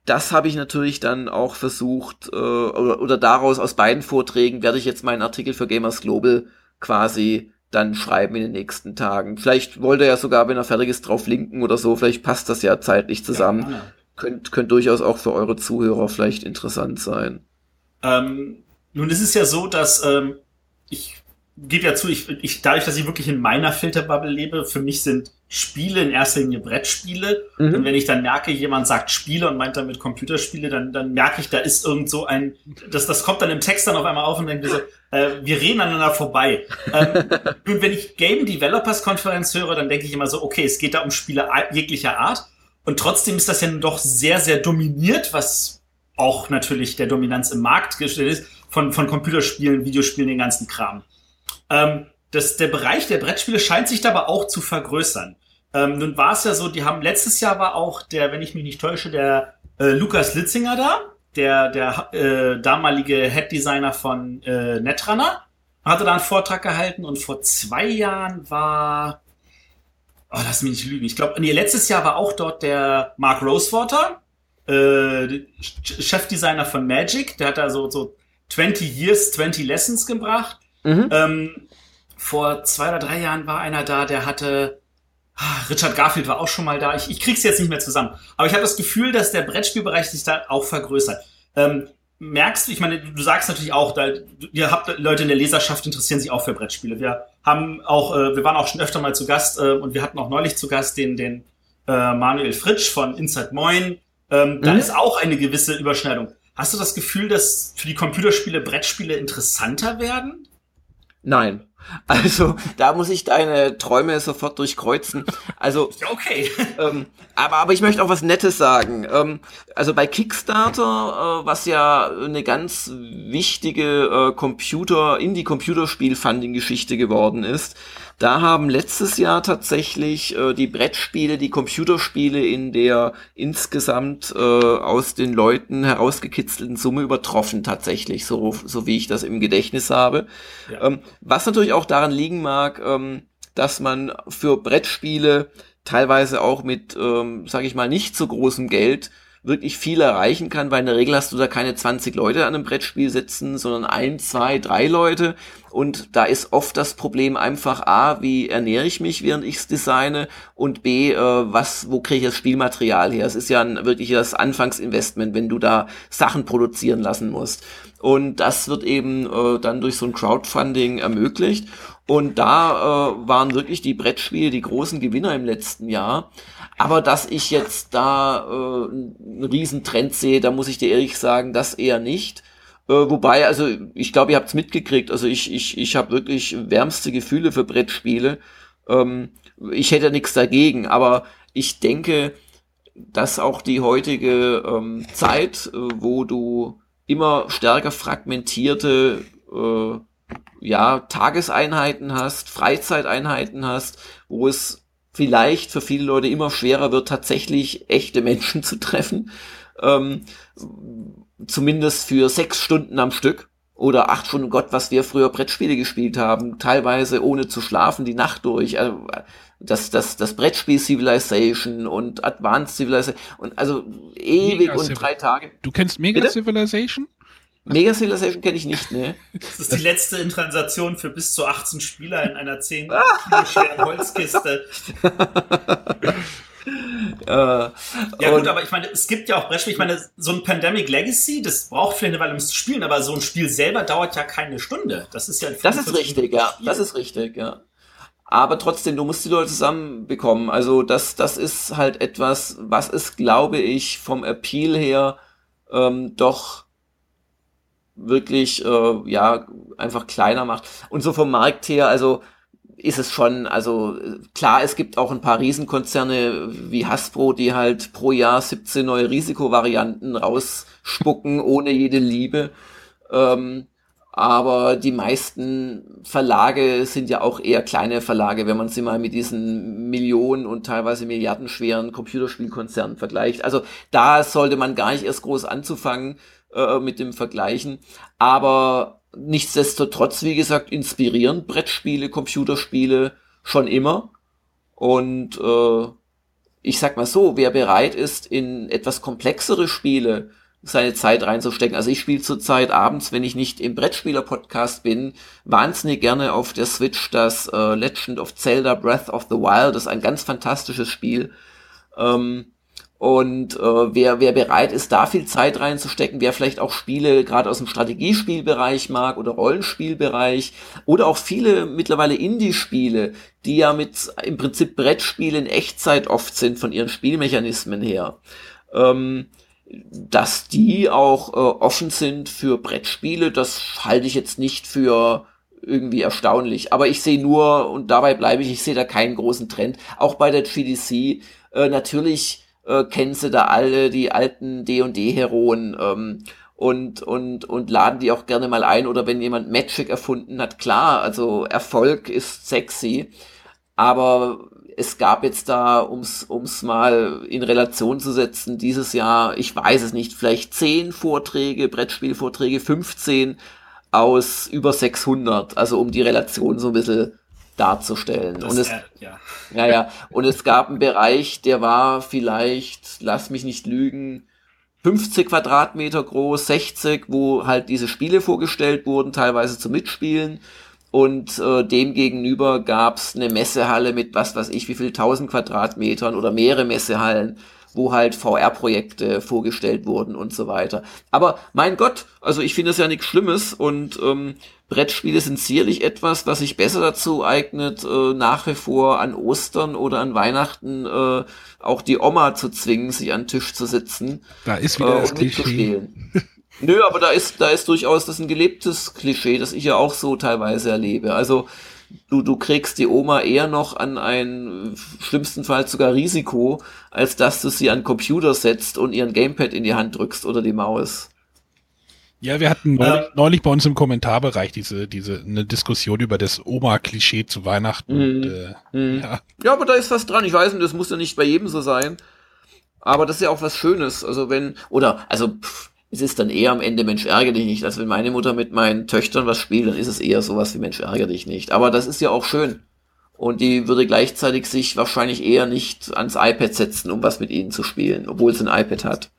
das habe ich natürlich dann auch versucht, äh, oder, oder daraus aus beiden Vorträgen werde ich jetzt meinen Artikel für Gamers Global quasi dann schreiben in den nächsten Tagen. Vielleicht wollte er ja sogar, wenn er fertig ist, drauf linken oder so. Vielleicht passt das ja zeitlich zusammen. Ja, Könnt, könnt durchaus auch für eure Zuhörer vielleicht interessant sein. Ähm, nun ist es ja so, dass ähm, ich gebe ja zu, ich, ich, dadurch, dass ich wirklich in meiner Filterbubble lebe, für mich sind Spiele in erster Linie Brettspiele. Mhm. Und wenn ich dann merke, jemand sagt Spiele und meint damit Computerspiele, dann, dann merke ich, da ist irgend so ein, das, das kommt dann im Text dann auf einmal auf und denke so, äh, wir reden aneinander vorbei. ähm, und wenn ich Game Developers Konferenz höre, dann denke ich immer so, okay, es geht da um Spiele jeglicher Art. Und trotzdem ist das ja doch sehr, sehr dominiert, was auch natürlich der Dominanz im Markt gestellt ist, von, von Computerspielen, Videospielen, den ganzen Kram. Ähm, das, der Bereich der Brettspiele scheint sich dabei auch zu vergrößern. Ähm, nun war es ja so, die haben letztes Jahr war auch der, wenn ich mich nicht täusche, der äh, Lukas Litzinger da, der, der äh, damalige Head Designer von äh, Netrunner, hatte da einen Vortrag gehalten und vor zwei Jahren war, oh, lass mich nicht lügen, ich glaube, nee, letztes Jahr war auch dort der Mark Rosewater, äh, Chefdesigner von Magic, der hat da so, so 20 Years, 20 Lessons gebracht Mhm. Ähm, vor zwei oder drei Jahren war einer da, der hatte. Ah, Richard Garfield war auch schon mal da. Ich, ich krieg's jetzt nicht mehr zusammen. Aber ich habe das Gefühl, dass der Brettspielbereich sich da auch vergrößert. Ähm, merkst du, ich meine, du sagst natürlich auch, da, ihr habt Leute in der Leserschaft interessieren sich auch für Brettspiele. Wir haben auch, äh, wir waren auch schon öfter mal zu Gast äh, und wir hatten auch neulich zu Gast den, den äh, Manuel Fritsch von Inside Moin. Ähm, mhm. Da ist auch eine gewisse Überschneidung. Hast du das Gefühl, dass für die Computerspiele Brettspiele interessanter werden? Nein. Also, da muss ich deine Träume sofort durchkreuzen. Also, okay. Ähm, aber, aber ich möchte auch was Nettes sagen. Ähm, also bei Kickstarter, äh, was ja eine ganz wichtige äh, Computer, Indie-Computerspiel-Funding-Geschichte geworden ist, da haben letztes Jahr tatsächlich äh, die Brettspiele, die Computerspiele in der insgesamt äh, aus den Leuten herausgekitzelten Summe übertroffen tatsächlich, so, so wie ich das im Gedächtnis habe. Ja. Ähm, was natürlich auch daran liegen mag, ähm, dass man für Brettspiele teilweise auch mit, ähm, sage ich mal, nicht so großem Geld wirklich viel erreichen kann, weil in der Regel hast du da keine 20 Leute an einem Brettspiel sitzen, sondern ein, zwei, drei Leute. Und da ist oft das Problem einfach A, wie ernähre ich mich, während ich es designe und B, äh, was, wo kriege ich das Spielmaterial her? Es ist ja ein, wirklich das Anfangsinvestment, wenn du da Sachen produzieren lassen musst. Und das wird eben äh, dann durch so ein Crowdfunding ermöglicht. Und da äh, waren wirklich die Brettspiele die großen Gewinner im letzten Jahr. Aber dass ich jetzt da äh, einen Riesentrend sehe, da muss ich dir ehrlich sagen, das eher nicht. Äh, wobei, also ich glaube, ihr habt's mitgekriegt. Also ich, ich, ich habe wirklich wärmste Gefühle für Brettspiele. Ähm, ich hätte nichts dagegen, aber ich denke, dass auch die heutige ähm, Zeit, äh, wo du immer stärker fragmentierte äh, ja, Tageseinheiten hast, Freizeiteinheiten hast, wo es vielleicht für viele Leute immer schwerer wird, tatsächlich echte Menschen zu treffen. Ähm, zumindest für sechs Stunden am Stück Oder acht Stunden Gott, was wir früher Brettspiele gespielt haben, teilweise ohne zu schlafen, die Nacht durch. Also, das, das, das Brettspiel Civilization und Advanced Civilization und also ewig Mega und drei Tage. Du kennst Mega Bitte? Civilization? Mega Civilization kenne ich nicht, ne? Das ist die letzte Intransaktion für bis zu 18 Spieler in einer 10 Kilo schweren Holzkiste. ja gut, aber ich meine, es gibt ja auch Brettspiele, ich meine, so ein Pandemic Legacy, das braucht vielleicht eine Weile, um es zu spielen, aber so ein Spiel selber dauert ja keine Stunde. Das ist ja ein Das ist richtig, ja. Das ist richtig, ja. Aber trotzdem, du musst die Leute zusammenbekommen. Also das, das ist halt etwas, was es, glaube ich, vom Appeal her ähm, doch wirklich äh, ja einfach kleiner macht. Und so vom Markt her, also ist es schon, also klar, es gibt auch ein paar Riesenkonzerne wie Hasbro, die halt pro Jahr 17 neue Risikovarianten rausspucken ohne jede Liebe. Ähm, aber die meisten Verlage sind ja auch eher kleine Verlage, wenn man sie mal mit diesen Millionen und teilweise milliardenschweren Computerspielkonzernen vergleicht. Also da sollte man gar nicht erst groß anzufangen äh, mit dem Vergleichen. Aber nichtsdestotrotz, wie gesagt, inspirieren Brettspiele, Computerspiele schon immer. Und äh, ich sag mal so, wer bereit ist, in etwas komplexere Spiele seine Zeit reinzustecken. Also ich spiele zurzeit abends, wenn ich nicht im Brettspieler-Podcast bin, wahnsinnig gerne auf der Switch das äh, Legend of Zelda Breath of the Wild. Das ist ein ganz fantastisches Spiel. Ähm, und äh, wer, wer bereit ist, da viel Zeit reinzustecken, wer vielleicht auch Spiele gerade aus dem Strategiespielbereich mag oder Rollenspielbereich oder auch viele mittlerweile Indie-Spiele, die ja mit im Prinzip Brettspiele in Echtzeit oft sind von ihren Spielmechanismen her. Ähm, dass die auch äh, offen sind für Brettspiele, das halte ich jetzt nicht für irgendwie erstaunlich. Aber ich sehe nur, und dabei bleibe ich, ich sehe da keinen großen Trend. Auch bei der GDC, äh, natürlich äh, kennen da alle die alten D&D-Heroen ähm, und, und, und laden die auch gerne mal ein. Oder wenn jemand Magic erfunden hat, klar, also Erfolg ist sexy, aber es gab jetzt da, ums, ums mal in Relation zu setzen, dieses Jahr, ich weiß es nicht, vielleicht zehn Vorträge, Brettspielvorträge, 15 aus über 600, also um die Relation so ein bisschen darzustellen. Das, und es, äh, ja. ja, ja. Und es gab einen Bereich, der war vielleicht, lass mich nicht lügen, 50 Quadratmeter groß, 60, wo halt diese Spiele vorgestellt wurden, teilweise zum Mitspielen. Und äh, dem gegenüber gab's eine Messehalle mit was weiß ich, wie viel tausend Quadratmetern oder mehrere Messehallen, wo halt VR-Projekte vorgestellt wurden und so weiter. Aber mein Gott, also ich finde es ja nichts Schlimmes und ähm, Brettspiele sind sicherlich etwas, was sich besser dazu eignet, äh, nach wie vor an Ostern oder an Weihnachten äh, auch die Oma zu zwingen, sich an den Tisch zu sitzen. Da ist wieder äh, das Klischee. Nö, aber da ist, da ist durchaus das ein gelebtes Klischee, das ich ja auch so teilweise erlebe. Also du, du kriegst die Oma eher noch an ein schlimmsten sogar Risiko, als dass du sie an Computer setzt und ihren Gamepad in die Hand drückst oder die Maus. Ja, wir hatten neulich, neulich, bei uns im Kommentarbereich diese, diese, eine Diskussion über das Oma-Klischee zu Weihnachten. Und, äh, mhm. ja. ja, aber da ist was dran. Ich weiß nicht, das muss ja nicht bei jedem so sein. Aber das ist ja auch was Schönes. Also wenn, oder, also, pff, es ist dann eher am Ende Mensch ärgere dich nicht. Also wenn meine Mutter mit meinen Töchtern was spielt, dann ist es eher sowas wie Mensch ärgere dich nicht. Aber das ist ja auch schön. Und die würde gleichzeitig sich wahrscheinlich eher nicht ans iPad setzen, um was mit ihnen zu spielen, obwohl sie ein iPad hat.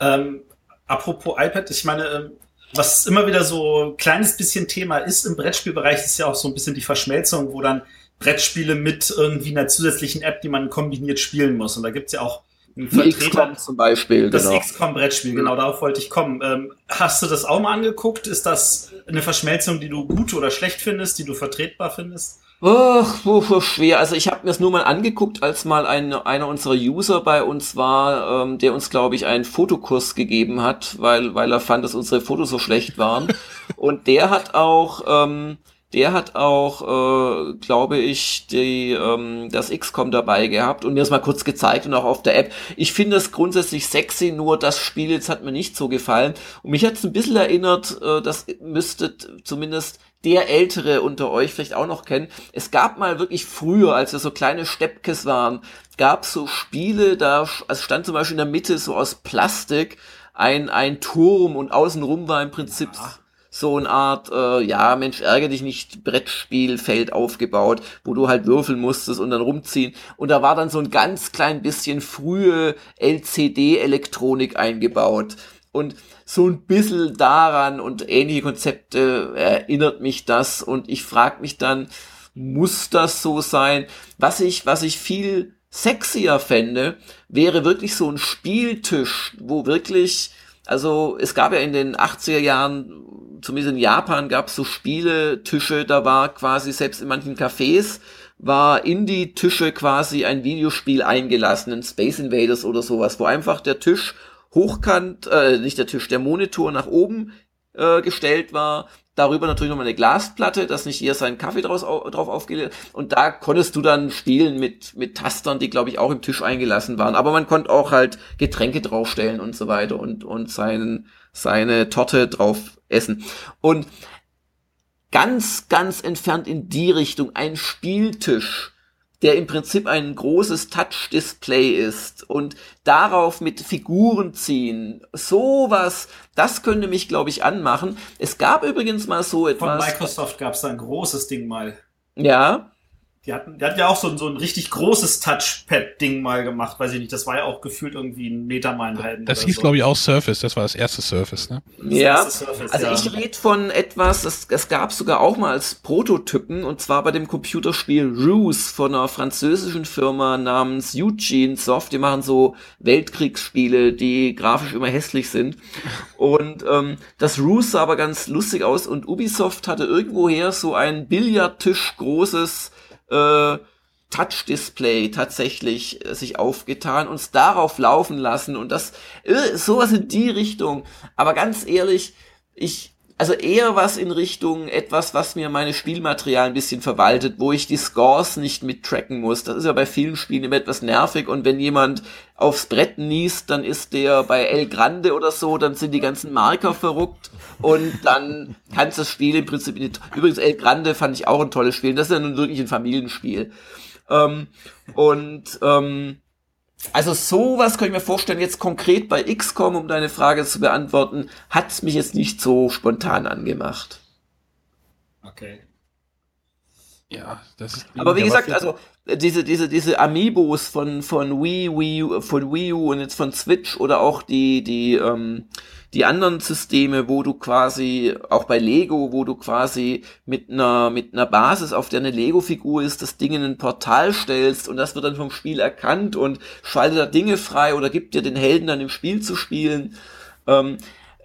Ähm, apropos iPad, ich meine, ähm, was immer wieder so ein kleines bisschen Thema ist im Brettspielbereich, ist ja auch so ein bisschen die Verschmelzung, wo dann Brettspiele mit irgendwie einer zusätzlichen App, die man kombiniert spielen muss. Und da gibt's ja auch Vertreter. zum Beispiel, das genau. XCOM-Brettspiel, genau, darauf wollte ich kommen. Ähm, hast du das auch mal angeguckt? Ist das eine Verschmelzung, die du gut oder schlecht findest, die du vertretbar findest? Oh, oh, oh, schwer. Also ich habe mir es nur mal angeguckt, als mal ein, einer unserer User bei uns war, ähm, der uns, glaube ich, einen Fotokurs gegeben hat, weil, weil er fand, dass unsere Fotos so schlecht waren. Und der hat auch, ähm, der hat auch, äh, glaube ich, die, ähm, das XCOM dabei gehabt und mir das mal kurz gezeigt und auch auf der App. Ich finde es grundsätzlich sexy, nur das Spiel jetzt hat mir nicht so gefallen. Und mich hat es ein bisschen erinnert, äh, das müsste zumindest der Ältere unter euch vielleicht auch noch kennen. Es gab mal wirklich früher, als wir so kleine Steppkes waren, gab so Spiele, da also stand zum Beispiel in der Mitte so aus Plastik ein, ein Turm und außenrum war im Prinzip ja. So eine Art, äh, ja, Mensch, ärgere dich nicht, Brettspielfeld aufgebaut, wo du halt würfeln musstest und dann rumziehen. Und da war dann so ein ganz klein bisschen frühe LCD-Elektronik eingebaut. Und so ein bisschen daran und ähnliche Konzepte erinnert mich das. Und ich frage mich dann, muss das so sein? Was ich, was ich viel sexier fände, wäre wirklich so ein Spieltisch, wo wirklich, also es gab ja in den 80er Jahren, zumindest in Japan gab es so Spieletische, da war quasi selbst in manchen Cafés war in die Tische quasi ein Videospiel eingelassen, ein Space Invaders oder sowas, wo einfach der Tisch hochkant, äh, nicht der Tisch, der Monitor nach oben äh, gestellt war Darüber natürlich nochmal eine Glasplatte, dass nicht jeder seinen Kaffee draus, drauf aufgelegt Und da konntest du dann spielen mit, mit Tastern, die, glaube ich, auch im Tisch eingelassen waren. Aber man konnte auch halt Getränke draufstellen und so weiter und, und seinen, seine Torte drauf essen. Und ganz, ganz entfernt in die Richtung ein Spieltisch der im Prinzip ein großes Touch-Display ist und darauf mit Figuren ziehen. Sowas, das könnte mich, glaube ich, anmachen. Es gab übrigens mal so etwas. Von Microsoft gab es da ein großes Ding mal. Ja. Die hatten, die hatten ja auch so, so ein richtig großes Touchpad-Ding mal gemacht, weiß ich nicht. Das war ja auch gefühlt irgendwie ein Meter mal einen halben. Das hieß, so. glaube ich, auch Surface. Das war das erste Surface, ne? Ja. Surface, also ja. ich rede von etwas, das, es gab sogar auch mal als Prototypen, und zwar bei dem Computerspiel Ruse von einer französischen Firma namens Eugene Soft. Die machen so Weltkriegsspiele, die grafisch immer hässlich sind. Und ähm, das Ruse sah aber ganz lustig aus und Ubisoft hatte irgendwoher so ein Billardtisch großes äh, Touch-Display tatsächlich äh, sich aufgetan, uns darauf laufen lassen und das, äh, sowas in die Richtung. Aber ganz ehrlich, ich, also eher was in Richtung etwas, was mir meine Spielmaterial ein bisschen verwaltet, wo ich die Scores nicht mittracken muss. Das ist ja bei vielen Spielen immer etwas nervig und wenn jemand aufs Brett niest, dann ist der bei El Grande oder so, dann sind die ganzen Marker verruckt und dann kannst das Spiel im Prinzip nicht. Übrigens, El Grande fand ich auch ein tolles Spiel. Das ist ja nun wirklich ein Familienspiel. Ähm, und ähm, also sowas kann ich mir vorstellen, jetzt konkret bei XCOM, um deine Frage zu beantworten, hat es mich jetzt nicht so spontan angemacht. Okay. Ja, das ist. Aber wie gesagt, also diese, diese, diese Amiibos von, von Wii, Wii, von Wii U und jetzt von Switch oder auch die, die, ähm, die anderen Systeme, wo du quasi, auch bei Lego, wo du quasi mit einer, mit einer Basis, auf der eine Lego-Figur ist, das Ding in ein Portal stellst und das wird dann vom Spiel erkannt und schaltet da Dinge frei oder gibt dir den Helden dann im Spiel zu spielen. Ähm,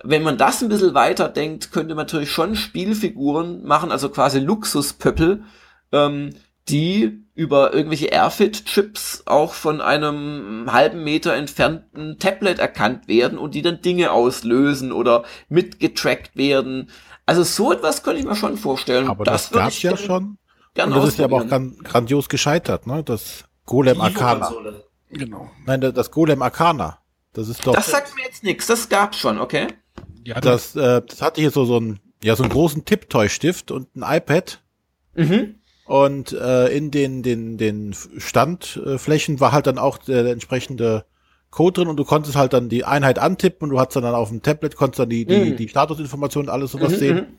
wenn man das ein bisschen weiter denkt, könnte man natürlich schon Spielfiguren machen, also quasi Luxuspöppel, ähm, die über irgendwelche Airfit-Chips auch von einem halben Meter entfernten Tablet erkannt werden und die dann Dinge auslösen oder mitgetrackt werden. Also so etwas könnte ich mir schon vorstellen. Aber das, das gab's ja schon. Und das ist ja aber auch ganz grandios gescheitert, ne? Das Golem Arcana. Genau. Nein, das Golem Arcana. Das ist doch. Das sagt mir jetzt nichts. Das gab's schon, okay? Ja, das, äh, das hatte hier so so einen, ja so einen großen Tipptoy-Stift und ein iPad. Mhm. Und äh, in den, den, den Standflächen war halt dann auch der, entsprechende Code drin und du konntest halt dann die Einheit antippen und du hattest dann auf dem Tablet, konntest dann die, die, mhm. die Statusinformationen alles sowas mhm, sehen. Mhm.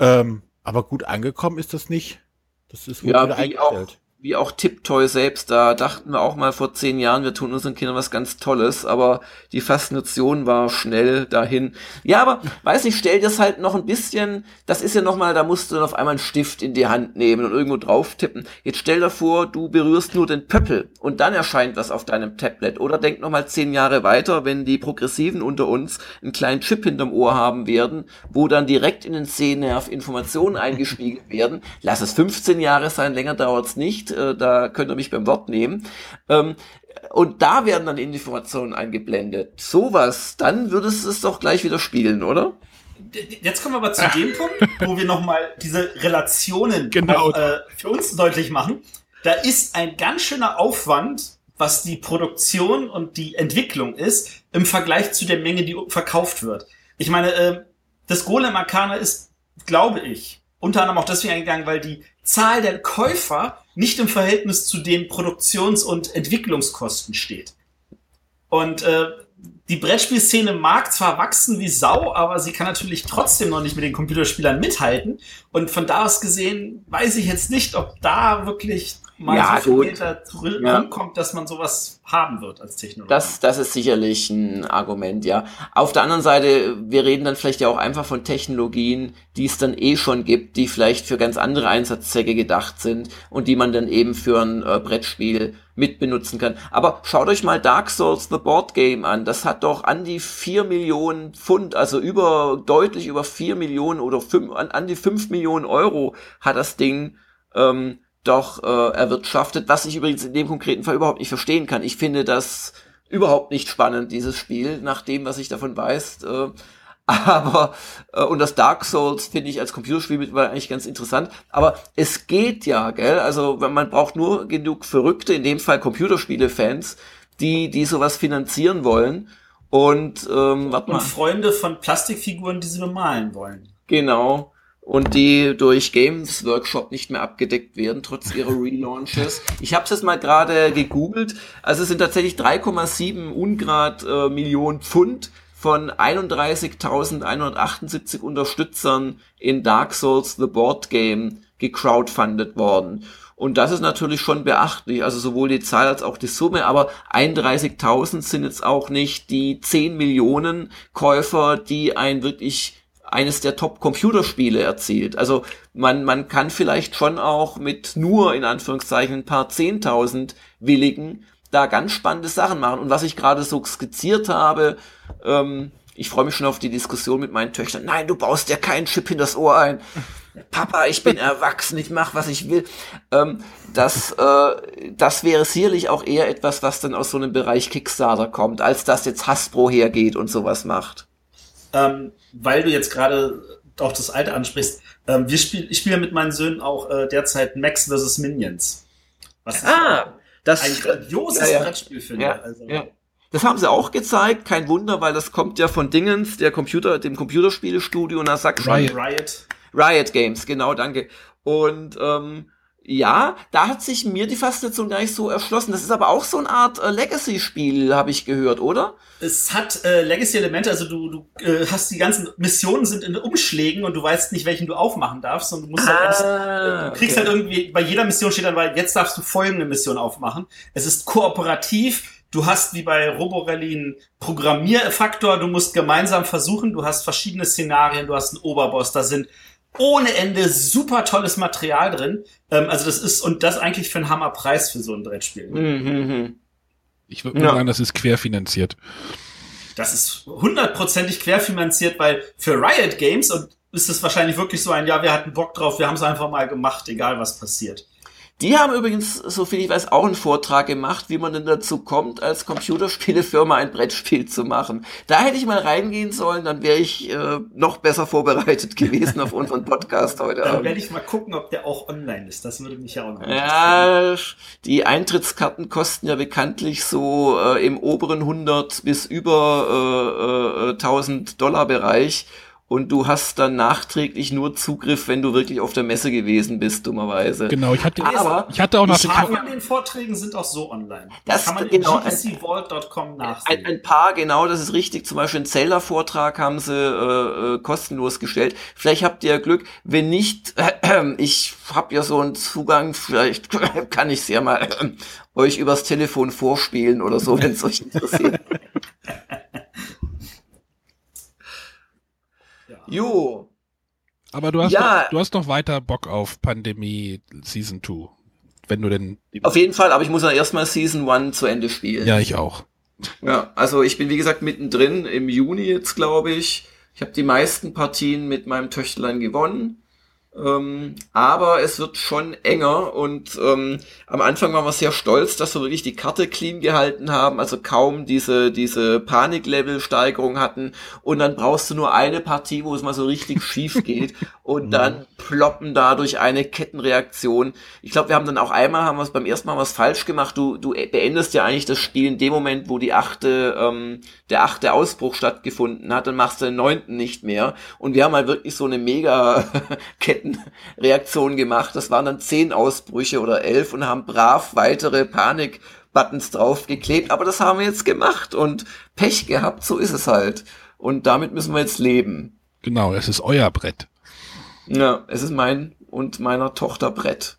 Ähm, aber gut angekommen ist das nicht. Das ist ja, wieder eingestellt. Auch, wie auch Tiptoy selbst, da dachten wir auch mal vor zehn Jahren, wir tun unseren Kindern was ganz Tolles, aber die Faszination war schnell dahin. Ja, aber weiß ich, stell das halt noch ein bisschen, das ist ja nochmal, da musst du dann auf einmal einen Stift in die Hand nehmen und irgendwo drauf tippen. Jetzt stell dir vor, du berührst nur den Pöppel und dann erscheint was auf deinem Tablet. Oder denk nochmal zehn Jahre weiter, wenn die Progressiven unter uns einen kleinen Chip hinterm Ohr haben werden, wo dann direkt in den Sehnerv Informationen eingespiegelt werden. Lass es 15 Jahre sein, länger dauert's nicht äh, da könnt ihr mich beim Wort nehmen. Ähm, und da werden dann Informationen eingeblendet. Sowas, dann würdest du es doch gleich wieder spielen, oder? Jetzt kommen wir aber zu dem Punkt, wo wir nochmal diese Relationen genau. auch, äh, für uns deutlich machen. Da ist ein ganz schöner Aufwand, was die Produktion und die Entwicklung ist, im Vergleich zu der Menge, die verkauft wird. Ich meine, äh, das Golem Arcana ist, glaube ich, unter anderem auch deswegen eingegangen, weil die Zahl der Käufer nicht im Verhältnis zu den Produktions- und Entwicklungskosten steht. Und äh, die Brettspielszene mag zwar wachsen wie Sau, aber sie kann natürlich trotzdem noch nicht mit den Computerspielern mithalten. Und von da aus gesehen weiß ich jetzt nicht, ob da wirklich mal ja, so viel Geld ja. rumkommt, dass man sowas haben wird als Technologie. Das, das ist sicherlich ein Argument, ja. Auf der anderen Seite, wir reden dann vielleicht ja auch einfach von Technologien, die es dann eh schon gibt, die vielleicht für ganz andere Einsatzzwecke gedacht sind und die man dann eben für ein äh, Brettspiel mitbenutzen kann. Aber schaut euch mal Dark Souls The Board Game an. Das hat doch an die vier Millionen Pfund, also über, deutlich über vier Millionen oder fünf, an, an die fünf Millionen Euro hat das Ding ähm, doch äh, erwirtschaftet, was ich übrigens in dem konkreten Fall überhaupt nicht verstehen kann. Ich finde das überhaupt nicht spannend, dieses Spiel, nach dem, was ich davon weiß. Äh, aber äh, und das Dark Souls finde ich als Computerspiel mittlerweile eigentlich ganz interessant. Aber es geht ja, gell? Also man braucht nur genug Verrückte, in dem Fall Computerspiele-Fans, die die sowas finanzieren wollen. Und ähm, warte mal. Und Freunde von Plastikfiguren, die sie bemalen wollen. Genau und die durch Games Workshop nicht mehr abgedeckt werden, trotz ihrer Relaunches. Ich habe es jetzt mal gerade gegoogelt. Also es sind tatsächlich 3,7 Ungrad äh, Millionen Pfund von 31.178 Unterstützern in Dark Souls The Board Game gecrowdfundet worden. Und das ist natürlich schon beachtlich, also sowohl die Zahl als auch die Summe, aber 31.000 sind jetzt auch nicht die 10 Millionen Käufer, die ein wirklich eines der Top-Computerspiele erzielt. Also man, man kann vielleicht schon auch mit nur in Anführungszeichen ein paar Zehntausend Willigen da ganz spannende Sachen machen. Und was ich gerade so skizziert habe, ähm, ich freue mich schon auf die Diskussion mit meinen Töchtern. Nein, du baust ja keinen Chip in das Ohr ein. Papa, ich bin erwachsen, ich mache, was ich will. Ähm, das, äh, das wäre sicherlich auch eher etwas, was dann aus so einem Bereich Kickstarter kommt, als dass jetzt Hasbro hergeht und sowas macht ähm, weil du jetzt gerade auch das Alte ansprichst. Ähm, wir spiel, ich spiele mit meinen Söhnen auch äh, derzeit Max vs. Minions. Was ich ah, das ein grandioses ja, ja. Brettspiel finde. Ja, also, ja. Das haben sie auch gezeigt, kein Wunder, weil das kommt ja von Dingens, der Computer, dem Computerspielestudio, und da sagt Riot. Riot. Riot Games, genau, danke. Und ähm, ja, da hat sich mir die Faszination gar nicht so erschlossen. Das ist aber auch so eine Art äh, Legacy-Spiel, habe ich gehört, oder? Es hat äh, Legacy-Elemente, also du, du äh, hast die ganzen Missionen sind in Umschlägen und du weißt nicht, welchen du aufmachen darfst und du musst halt ah, halt, du kriegst okay. halt irgendwie, bei jeder Mission steht dann, weil jetzt darfst du folgende Mission aufmachen. Es ist kooperativ, Du hast wie bei Roborally einen Programmierfaktor, du musst gemeinsam versuchen, du hast verschiedene Szenarien, du hast einen Oberboss, da sind ohne Ende super tolles Material drin. Ähm, also das ist, und das eigentlich für einen Hammerpreis für so ein Brettspiel. Mhm. Ich würde ja. sagen, das ist querfinanziert. Das ist hundertprozentig querfinanziert, weil für Riot Games und ist es wahrscheinlich wirklich so ein, ja, wir hatten Bock drauf, wir haben es einfach mal gemacht, egal was passiert. Die haben übrigens, soviel ich weiß, auch einen Vortrag gemacht, wie man denn dazu kommt, als Computerspielefirma ein Brettspiel zu machen. Da hätte ich mal reingehen sollen, dann wäre ich äh, noch besser vorbereitet gewesen auf unseren Podcast heute Abend. Dann werde ich mal gucken, ob der auch online ist. Das würde mich ja auch noch Ja, die Eintrittskarten kosten ja bekanntlich so äh, im oberen 100 bis über äh, äh, 1000 Dollar Bereich und du hast dann nachträglich nur Zugriff, wenn du wirklich auf der Messe gewesen bist, dummerweise. Genau, ich hatte, aber ich hatte auch noch ein paar von den Vorträgen sind auch so online. Das kann man genau, gdcvault.com nachsehen. Ein, ein, paar, genau, das ist richtig. Zum Beispiel einen Zelda-Vortrag haben sie äh, äh, kostenlos gestellt. Vielleicht habt ihr Glück. Wenn nicht, äh, ich habe ja so einen Zugang. Vielleicht kann ich es ja mal äh, euch übers Telefon vorspielen oder so, wenn es euch interessiert. Jo. Aber du hast, ja. doch, du hast doch weiter Bock auf Pandemie Season 2. Wenn du denn. Auf jeden Fall, aber ich muss ja erstmal Season 1 zu Ende spielen. Ja, ich auch. Ja, also ich bin wie gesagt mittendrin im Juni jetzt, glaube ich. Ich habe die meisten Partien mit meinem Töchtlein gewonnen. Ähm, aber es wird schon enger und ähm, am Anfang waren wir sehr stolz, dass wir wirklich die Karte clean gehalten haben, also kaum diese, diese Paniklevel-Steigerung hatten. Und dann brauchst du nur eine Partie, wo es mal so richtig schief geht. Und dann ploppen dadurch eine Kettenreaktion. Ich glaube, wir haben dann auch einmal, haben wir es beim ersten Mal was falsch gemacht, du, du beendest ja eigentlich das Spiel in dem Moment, wo die achte, ähm, der achte Ausbruch stattgefunden hat, dann machst du den neunten nicht mehr. Und wir haben halt wirklich so eine mega Ketten Kettenreaktion gemacht. Das waren dann zehn Ausbrüche oder elf und haben brav weitere Panik Buttons draufgeklebt, aber das haben wir jetzt gemacht und Pech gehabt, so ist es halt. Und damit müssen wir jetzt leben. Genau, es ist euer Brett. Ja, es ist mein und meiner Tochter Brett.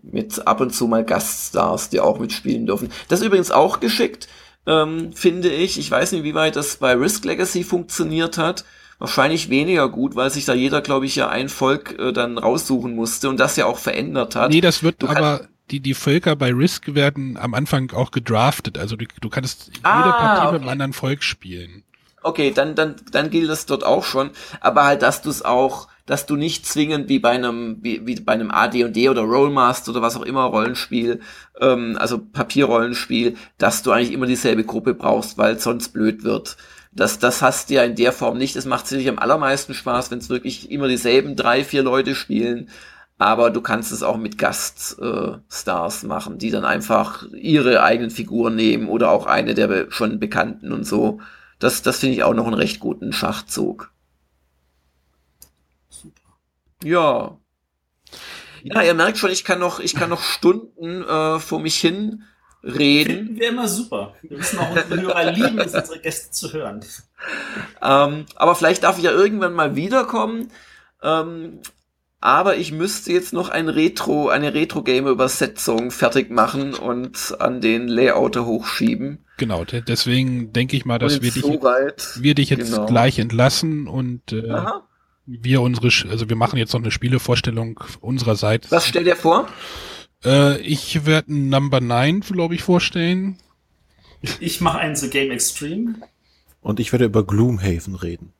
Mit ab und zu mal Gaststars, die auch mitspielen dürfen. Das ist übrigens auch geschickt, ähm, finde ich. Ich weiß nicht, wie weit das bei Risk Legacy funktioniert hat. Wahrscheinlich weniger gut, weil sich da jeder, glaube ich, ja ein Volk äh, dann raussuchen musste und das ja auch verändert hat. Nee, das wird du aber die, die Völker bei Risk werden am Anfang auch gedraftet. Also du, du kannst ah, jede Partie okay. mit einem anderen Volk spielen. Okay, dann, dann, dann gilt das dort auch schon. Aber halt, dass du es auch, dass du nicht zwingend wie bei einem, wie, wie bei einem AD&D oder Rollmaster oder was auch immer Rollenspiel, ähm, also Papierrollenspiel, dass du eigentlich immer dieselbe Gruppe brauchst, weil sonst blöd wird. Das, das hast du ja in der Form nicht. Es macht sicherlich am allermeisten Spaß, wenn es wirklich immer dieselben drei, vier Leute spielen aber du kannst es auch mit Gaststars äh, machen, die dann einfach ihre eigenen Figuren nehmen oder auch eine der schon Bekannten und so. Das, das finde ich auch noch einen recht guten Schachzug. Super. Ja. Ja, ihr merkt schon, ich kann noch, ich kann noch Stunden äh, vor mich hin reden. Finden wir immer super. Wir wissen auch, unsere Hörer lieben es, unsere Gäste zu hören. Ähm, aber vielleicht darf ich ja irgendwann mal wiederkommen. Ähm, aber ich müsste jetzt noch ein Retro, eine Retro-Game-Übersetzung fertig machen und an den Layouter hochschieben. Genau, deswegen denke ich mal, dass wir dich, so wir dich jetzt genau. gleich entlassen und äh, wir unsere, also wir machen jetzt noch eine Spielevorstellung unsererseits. Was stellt ihr vor? Äh, ich werde Number 9, glaube ich, vorstellen. Ich mache einen The Game Extreme. Und ich werde über Gloomhaven reden.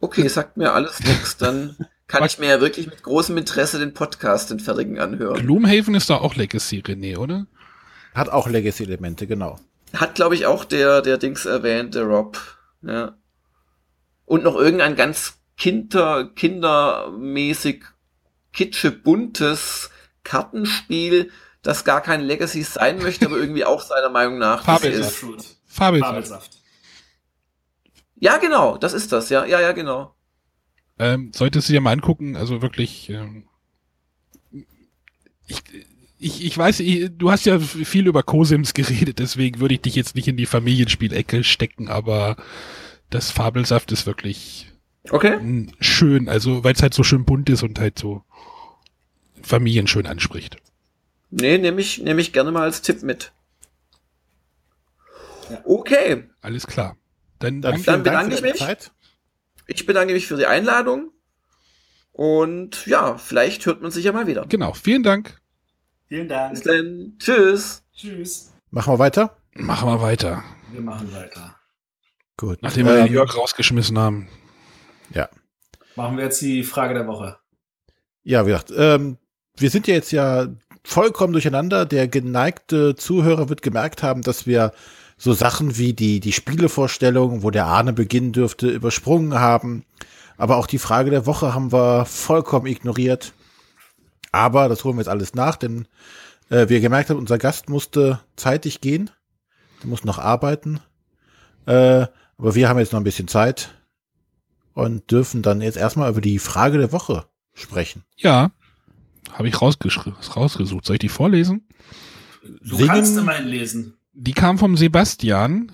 Okay, sagt mir alles nichts, dann kann ich mir ja wirklich mit großem Interesse den Podcast den fertigen anhören. Gloomhaven ist da auch Legacy, René, oder? Hat auch Legacy-Elemente, genau. Hat, glaube ich, auch der, der Dings erwähnt, der Rob. Ja. Und noch irgendein ganz kinder, kindermäßig kitsche buntes Kartenspiel, das gar kein Legacy sein möchte, aber irgendwie auch seiner Meinung nach Fabelsaft. Fabelsaft. Ja, genau, das ist das, ja, ja, ja, genau. Ähm, solltest du dir mal angucken, also wirklich, ähm, ich, ich, ich weiß, ich, du hast ja viel über Cosims geredet, deswegen würde ich dich jetzt nicht in die Familienspielecke stecken, aber das Fabelsaft ist wirklich okay. schön, also weil es halt so schön bunt ist und halt so Familien schön anspricht. Nee, nehme ich, nehm ich gerne mal als Tipp mit. Okay. Alles klar. Dann, dann, dann bedanke ich mich. Zeit. Ich bedanke mich für die Einladung. Und ja, vielleicht hört man sich ja mal wieder. Genau, vielen Dank. Vielen Dank. Bis dann. Tschüss. Tschüss. Machen wir weiter? Machen wir weiter. Wir machen weiter. Gut. Nachdem wir ähm, Jörg rausgeschmissen haben. Ja. Machen wir jetzt die Frage der Woche. Ja, wie gesagt, ähm, wir sind ja jetzt ja vollkommen durcheinander. Der geneigte Zuhörer wird gemerkt haben, dass wir so Sachen wie die, die Spielevorstellung, wo der Ahne beginnen dürfte, übersprungen haben. Aber auch die Frage der Woche haben wir vollkommen ignoriert. Aber das holen wir jetzt alles nach, denn äh, wir gemerkt haben, unser Gast musste zeitig gehen. Der muss noch arbeiten. Äh, aber wir haben jetzt noch ein bisschen Zeit und dürfen dann jetzt erstmal über die Frage der Woche sprechen. Ja, habe ich rausgesucht. Soll ich die vorlesen? Du Singen, kannst immerhin lesen. Die kam vom Sebastian.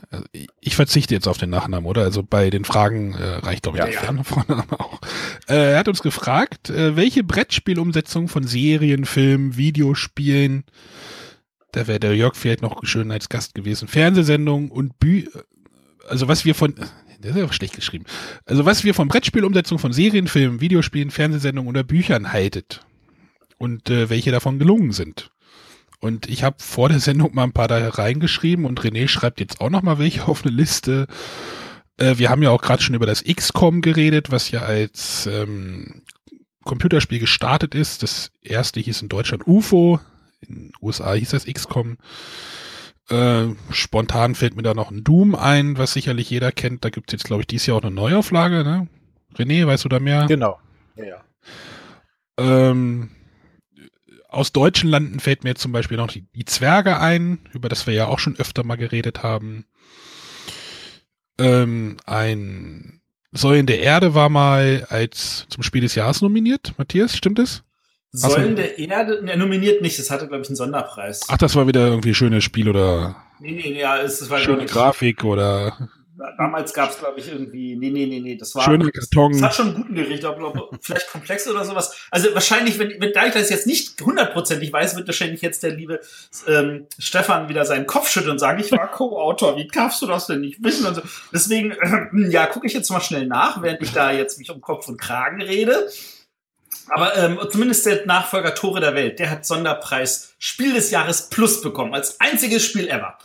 Ich verzichte jetzt auf den Nachnamen, oder? Also bei den Fragen äh, reicht, glaube ich, ja, der ja. Vorname auch. Äh, er hat uns gefragt, äh, welche Brettspielumsetzung von Serien, Filmen, Videospielen, da wäre der Jörg vielleicht noch schön als Gast gewesen, Fernsehsendungen und Bü also was wir von, das ist ja schlecht geschrieben, also was wir von Brettspielumsetzung von Serien, Filmen, Videospielen, Fernsehsendungen oder Büchern haltet und äh, welche davon gelungen sind. Und ich habe vor der Sendung mal ein paar da reingeschrieben und René schreibt jetzt auch noch mal welche auf eine Liste. Äh, wir haben ja auch gerade schon über das XCOM geredet, was ja als ähm, Computerspiel gestartet ist. Das erste hieß in Deutschland UFO, in den USA hieß das XCOM. Äh, spontan fällt mir da noch ein Doom ein, was sicherlich jeder kennt. Da gibt es jetzt, glaube ich, dieses Jahr auch eine Neuauflage. Ne? René, weißt du da mehr? Genau. Ja, ja. Ähm, aus deutschen Landen fällt mir jetzt zum Beispiel noch die, die, Zwerge ein, über das wir ja auch schon öfter mal geredet haben. Ähm, ein Säulen der Erde war mal als zum Spiel des Jahres nominiert. Matthias, stimmt es? Säulen der Erde, er nominiert nicht, das hatte, glaube ich, einen Sonderpreis. Ach, das war wieder irgendwie schönes Spiel oder nee, nee, ja, es, war schöne Grafik oder Damals gab es, glaube ich, irgendwie, nee, nee, nee, nee, das war. Schöne Karton. Das, das hat schon einen guten Gericht, aber vielleicht komplex oder sowas. Also wahrscheinlich, wenn, wenn da ich das jetzt nicht hundertprozentig weiß, wird wahrscheinlich jetzt der liebe ähm, Stefan wieder seinen Kopf schütteln und sagen, ich war Co-Autor, wie darfst du das denn nicht wissen? Und so. Deswegen, äh, ja, gucke ich jetzt mal schnell nach, während ich da jetzt mich um Kopf und Kragen rede. Aber ähm, zumindest der Nachfolger Tore der Welt, der hat Sonderpreis Spiel des Jahres Plus bekommen, als einziges Spiel ever.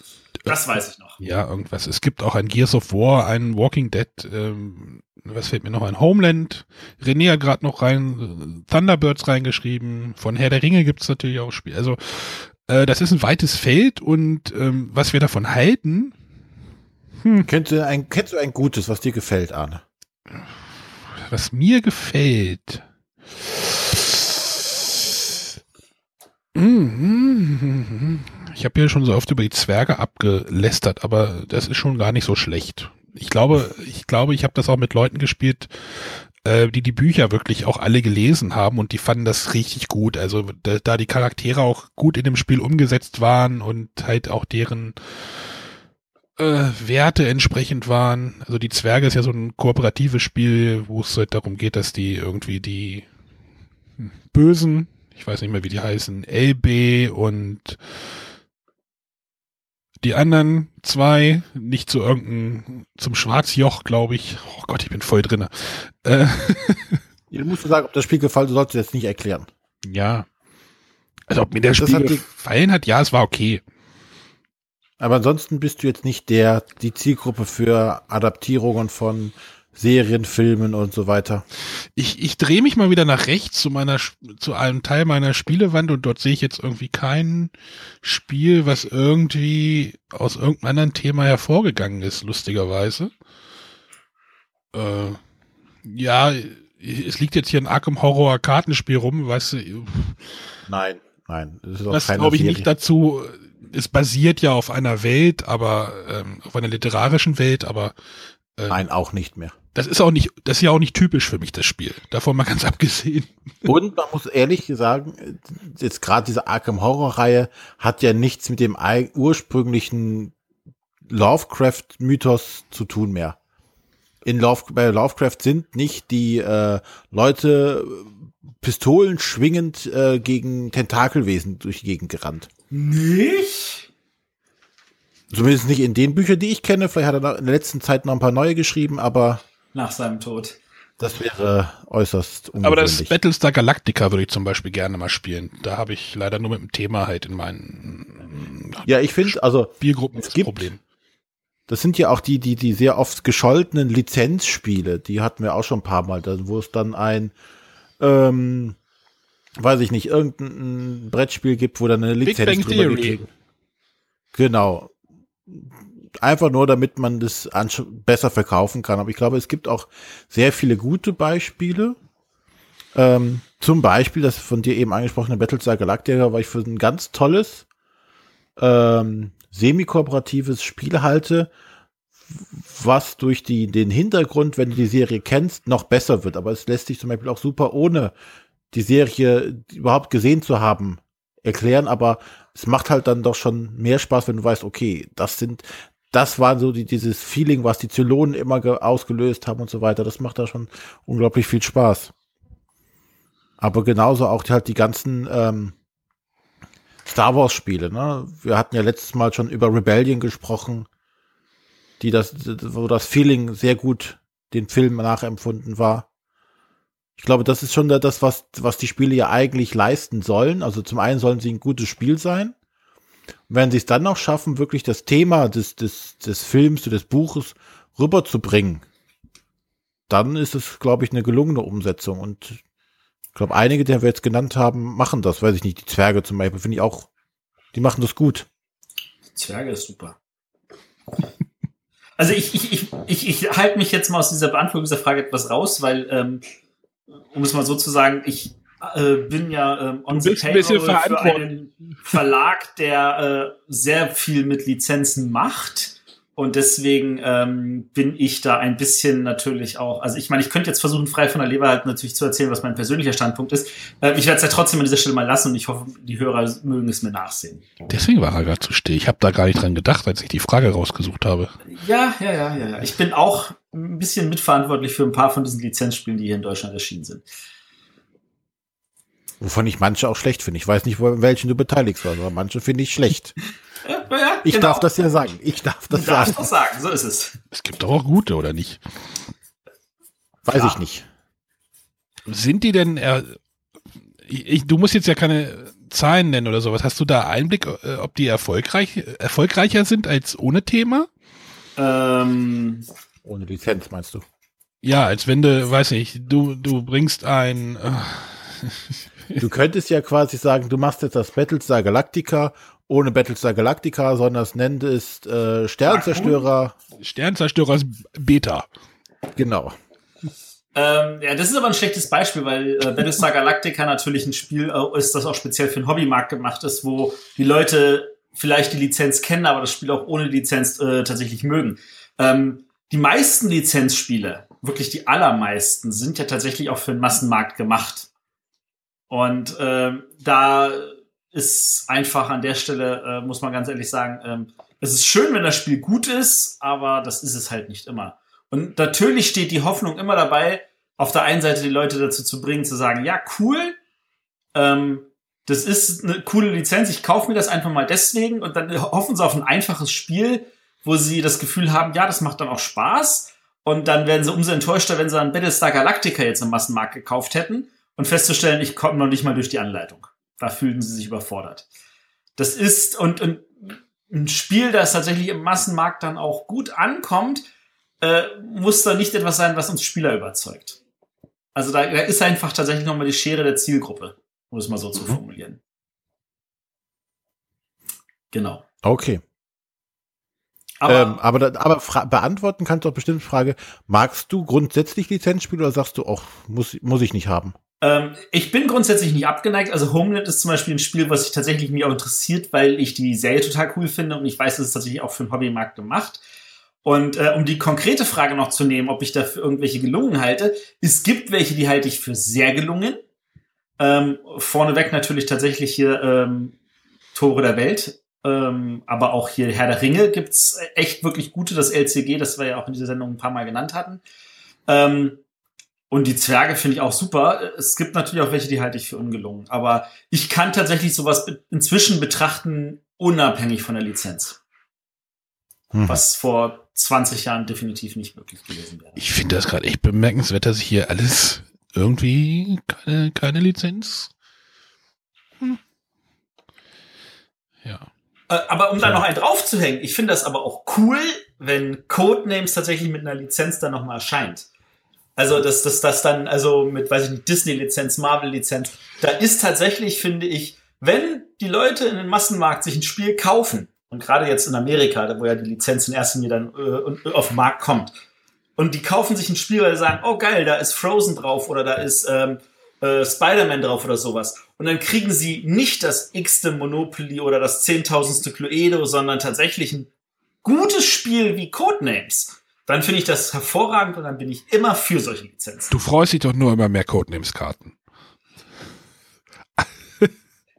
Das weiß ich noch. Ja, irgendwas. Es gibt auch ein Gears of War, ein Walking Dead, ähm, was fällt mir noch ein? Homeland. René hat gerade noch rein, Thunderbirds reingeschrieben. Von Herr der Ringe gibt's natürlich auch Spiele. Also, äh, das ist ein weites Feld und ähm, was wir davon halten. Hm. Kennst, du ein, kennst du ein gutes, was dir gefällt, Arne? Was mir gefällt. Ich habe ja schon so oft über die Zwerge abgelästert, aber das ist schon gar nicht so schlecht. Ich glaube, ich glaube, ich habe das auch mit Leuten gespielt, äh, die die Bücher wirklich auch alle gelesen haben und die fanden das richtig gut. Also da, da die Charaktere auch gut in dem Spiel umgesetzt waren und halt auch deren äh, Werte entsprechend waren. Also die Zwerge ist ja so ein kooperatives Spiel, wo es halt darum geht, dass die irgendwie die Bösen ich weiß nicht mehr, wie die heißen, LB und die anderen zwei, nicht zu irgendeinem, zum Schwarzjoch, glaube ich. Oh Gott, ich bin voll drinne. Äh, du musst sagen, ob das Spiel gefallen, du solltest jetzt nicht erklären. Ja. Also ob mir das Spiel gefallen hat, ja, es war okay. Aber ansonsten bist du jetzt nicht der, die Zielgruppe für Adaptierungen von Serien, Filmen und so weiter. Ich, ich drehe mich mal wieder nach rechts zu meiner zu einem Teil meiner Spielewand und dort sehe ich jetzt irgendwie kein Spiel, was irgendwie aus irgendeinem anderen Thema hervorgegangen ist, lustigerweise. Äh, ja, es liegt jetzt hier ein Arkham Horror Kartenspiel rum, weißt du. Nein, nein. Das, ist das glaube ich Serie. nicht dazu. Es basiert ja auf einer Welt, aber ähm, auf einer literarischen Welt, aber äh, Nein, auch nicht mehr. Das ist auch nicht, das ist ja auch nicht typisch für mich, das Spiel. Davon mal ganz abgesehen. Und man muss ehrlich sagen, jetzt gerade diese Arkham Horror Reihe hat ja nichts mit dem ursprünglichen Lovecraft-Mythos zu tun mehr. In Love, bei Lovecraft sind nicht die äh, Leute Pistolen schwingend äh, gegen Tentakelwesen durch die Gegend gerannt. Nicht? Zumindest nicht in den Büchern, die ich kenne. Vielleicht hat er in der letzten Zeit noch ein paar neue geschrieben, aber. Nach seinem Tod. Das wäre äußerst ungewöhnlich. Aber das Battlestar Galactica würde ich zum Beispiel gerne mal spielen. Da habe ich leider nur mit dem Thema halt in meinen Ja, ich finde, also Spielgruppen es das gibt, Problem. Das sind ja auch die, die, die sehr oft gescholtenen Lizenzspiele. Die hatten wir auch schon ein paar Mal, wo es dann ein, ähm, weiß ich nicht, irgendein Brettspiel gibt, wo dann eine Lizenz Big Bang Theory. Genau einfach nur, damit man das besser verkaufen kann. Aber ich glaube, es gibt auch sehr viele gute Beispiele. Ähm, zum Beispiel das von dir eben angesprochene Battlestar Galactica, weil ich für ein ganz tolles ähm, semi-kooperatives Spiel halte, was durch die, den Hintergrund, wenn du die Serie kennst, noch besser wird. Aber es lässt sich zum Beispiel auch super ohne die Serie überhaupt gesehen zu haben erklären, aber es macht halt dann doch schon mehr Spaß, wenn du weißt, okay, das sind, das war so die, dieses Feeling, was die Zylonen immer ausgelöst haben und so weiter. Das macht da schon unglaublich viel Spaß. Aber genauso auch halt die ganzen ähm, Star Wars Spiele. Ne? Wir hatten ja letztes Mal schon über Rebellion gesprochen, die das, wo das Feeling sehr gut den Film nachempfunden war. Ich glaube, das ist schon das, was, was die Spiele ja eigentlich leisten sollen. Also zum einen sollen sie ein gutes Spiel sein. Wenn sie es dann noch schaffen, wirklich das Thema des, des, des Films, des Buches rüberzubringen, dann ist es, glaube ich, eine gelungene Umsetzung. Und ich glaube, einige, die wir jetzt genannt haben, machen das. Weiß ich nicht, die Zwerge zum Beispiel, finde ich auch, die machen das gut. Zwerge ist super. Also ich, ich, ich, ich, ich halte mich jetzt mal aus dieser Beantwortung dieser Frage etwas raus, weil ähm, um es mal so zu sagen, ich äh, bin ja ähm, on the payroll für einen Verlag, der äh, sehr viel mit Lizenzen macht Und deswegen ähm, bin ich da ein bisschen natürlich auch, also ich meine, ich könnte jetzt versuchen, frei von der Leber halt natürlich zu erzählen, was mein persönlicher Standpunkt ist. Äh, ich werde es ja trotzdem an dieser Stelle mal lassen und ich hoffe, die Hörer mögen es mir nachsehen. Deswegen war er gerade zu still. Ich habe da gar nicht dran gedacht, als ich die Frage rausgesucht habe. Ja, ja, ja, ja, ja. Ich bin auch ein bisschen mitverantwortlich für ein paar von diesen Lizenzspielen, die hier in Deutschland erschienen sind. Wovon ich manche auch schlecht finde. Ich weiß nicht, wo, welchen du beteiligst warst, aber manche finde ich schlecht. Ja, ja, ich genau. darf das ja sagen. Ich darf das du sagen. Darfst das sagen, so ist es. Es gibt doch auch gute, oder nicht? Weiß ja. ich nicht. Sind die denn, äh, ich, du musst jetzt ja keine Zahlen nennen oder sowas. Hast du da Einblick, äh, ob die erfolgreich, erfolgreicher sind als ohne Thema? Ähm, ohne Lizenz meinst du? Ja, als wenn du, weiß nicht, du, du bringst ein. Äh, du könntest ja quasi sagen, du machst jetzt das Battlestar Galactica ohne Battlestar Galactica, sondern es nennt es äh, Sternzerstörer. Sternzerstörer ist Beta. Genau. Ähm, ja, das ist aber ein schlechtes Beispiel, weil äh, Battlestar Galactica natürlich ein Spiel äh, ist, das auch speziell für den Hobbymarkt gemacht ist, wo die Leute vielleicht die Lizenz kennen, aber das Spiel auch ohne Lizenz äh, tatsächlich mögen. Ähm, die meisten Lizenzspiele, wirklich die allermeisten, sind ja tatsächlich auch für den Massenmarkt gemacht. Und äh, da ist einfach an der Stelle, äh, muss man ganz ehrlich sagen, ähm, es ist schön, wenn das Spiel gut ist, aber das ist es halt nicht immer. Und natürlich steht die Hoffnung immer dabei, auf der einen Seite die Leute dazu zu bringen, zu sagen, ja, cool, ähm, das ist eine coole Lizenz, ich kaufe mir das einfach mal deswegen und dann hoffen sie auf ein einfaches Spiel, wo sie das Gefühl haben, ja, das macht dann auch Spaß. Und dann werden sie umso enttäuschter, wenn sie dann Battlestar Galactica jetzt im Massenmarkt gekauft hätten und festzustellen, ich komme noch nicht mal durch die Anleitung. Da fühlten sie sich überfordert. Das ist, und, und ein Spiel, das tatsächlich im Massenmarkt dann auch gut ankommt, äh, muss da nicht etwas sein, was uns Spieler überzeugt. Also da, da ist einfach tatsächlich nochmal die Schere der Zielgruppe, um es mal so zu mhm. formulieren. Genau. Okay. Aber, ähm, aber, aber beantworten kannst du auch bestimmt die Frage, magst du grundsätzlich Lizenzspiele oder sagst du auch, muss, muss ich nicht haben? Ähm, ich bin grundsätzlich nicht abgeneigt. Also Homeland ist zum Beispiel ein Spiel, was sich tatsächlich mich auch interessiert, weil ich die Serie total cool finde und ich weiß, es ist tatsächlich auch für den Hobbymarkt gemacht. Und äh, um die konkrete Frage noch zu nehmen, ob ich dafür irgendwelche gelungen halte, es gibt welche, die halte ich für sehr gelungen. Ähm, vorneweg natürlich tatsächlich hier ähm, Tore der Welt, ähm, aber auch hier Herr der Ringe gibt's echt wirklich gute, das LCG, das wir ja auch in dieser Sendung ein paar Mal genannt hatten. Ähm, und die Zwerge finde ich auch super. Es gibt natürlich auch welche, die halte ich für ungelungen. Aber ich kann tatsächlich sowas inzwischen betrachten, unabhängig von der Lizenz. Hm. Was vor 20 Jahren definitiv nicht möglich gewesen wäre. Ich finde das gerade echt bemerkenswert, dass ich hier alles irgendwie keine, keine Lizenz. Hm. Ja. Äh, aber um da noch einen draufzuhängen, ich finde das aber auch cool, wenn Codenames tatsächlich mit einer Lizenz dann nochmal erscheint. Also, dass das, das dann, also mit, weiß ich nicht, Disney-Lizenz, Marvel-Lizenz, da ist tatsächlich, finde ich, wenn die Leute in den Massenmarkt sich ein Spiel kaufen, und gerade jetzt in Amerika, wo ja die Lizenz in erster Linie dann äh, auf den Markt kommt, und die kaufen sich ein Spiel, weil sie sagen, oh geil, da ist Frozen drauf oder da ist ähm, äh, Spider-Man drauf oder sowas. Und dann kriegen sie nicht das x-te Monopoly oder das zehntausendste Cluedo, sondern tatsächlich ein gutes Spiel wie Codenames dann finde ich das hervorragend und dann bin ich immer für solche Lizenzen. Du freust dich doch nur über mehr Codenames-Karten.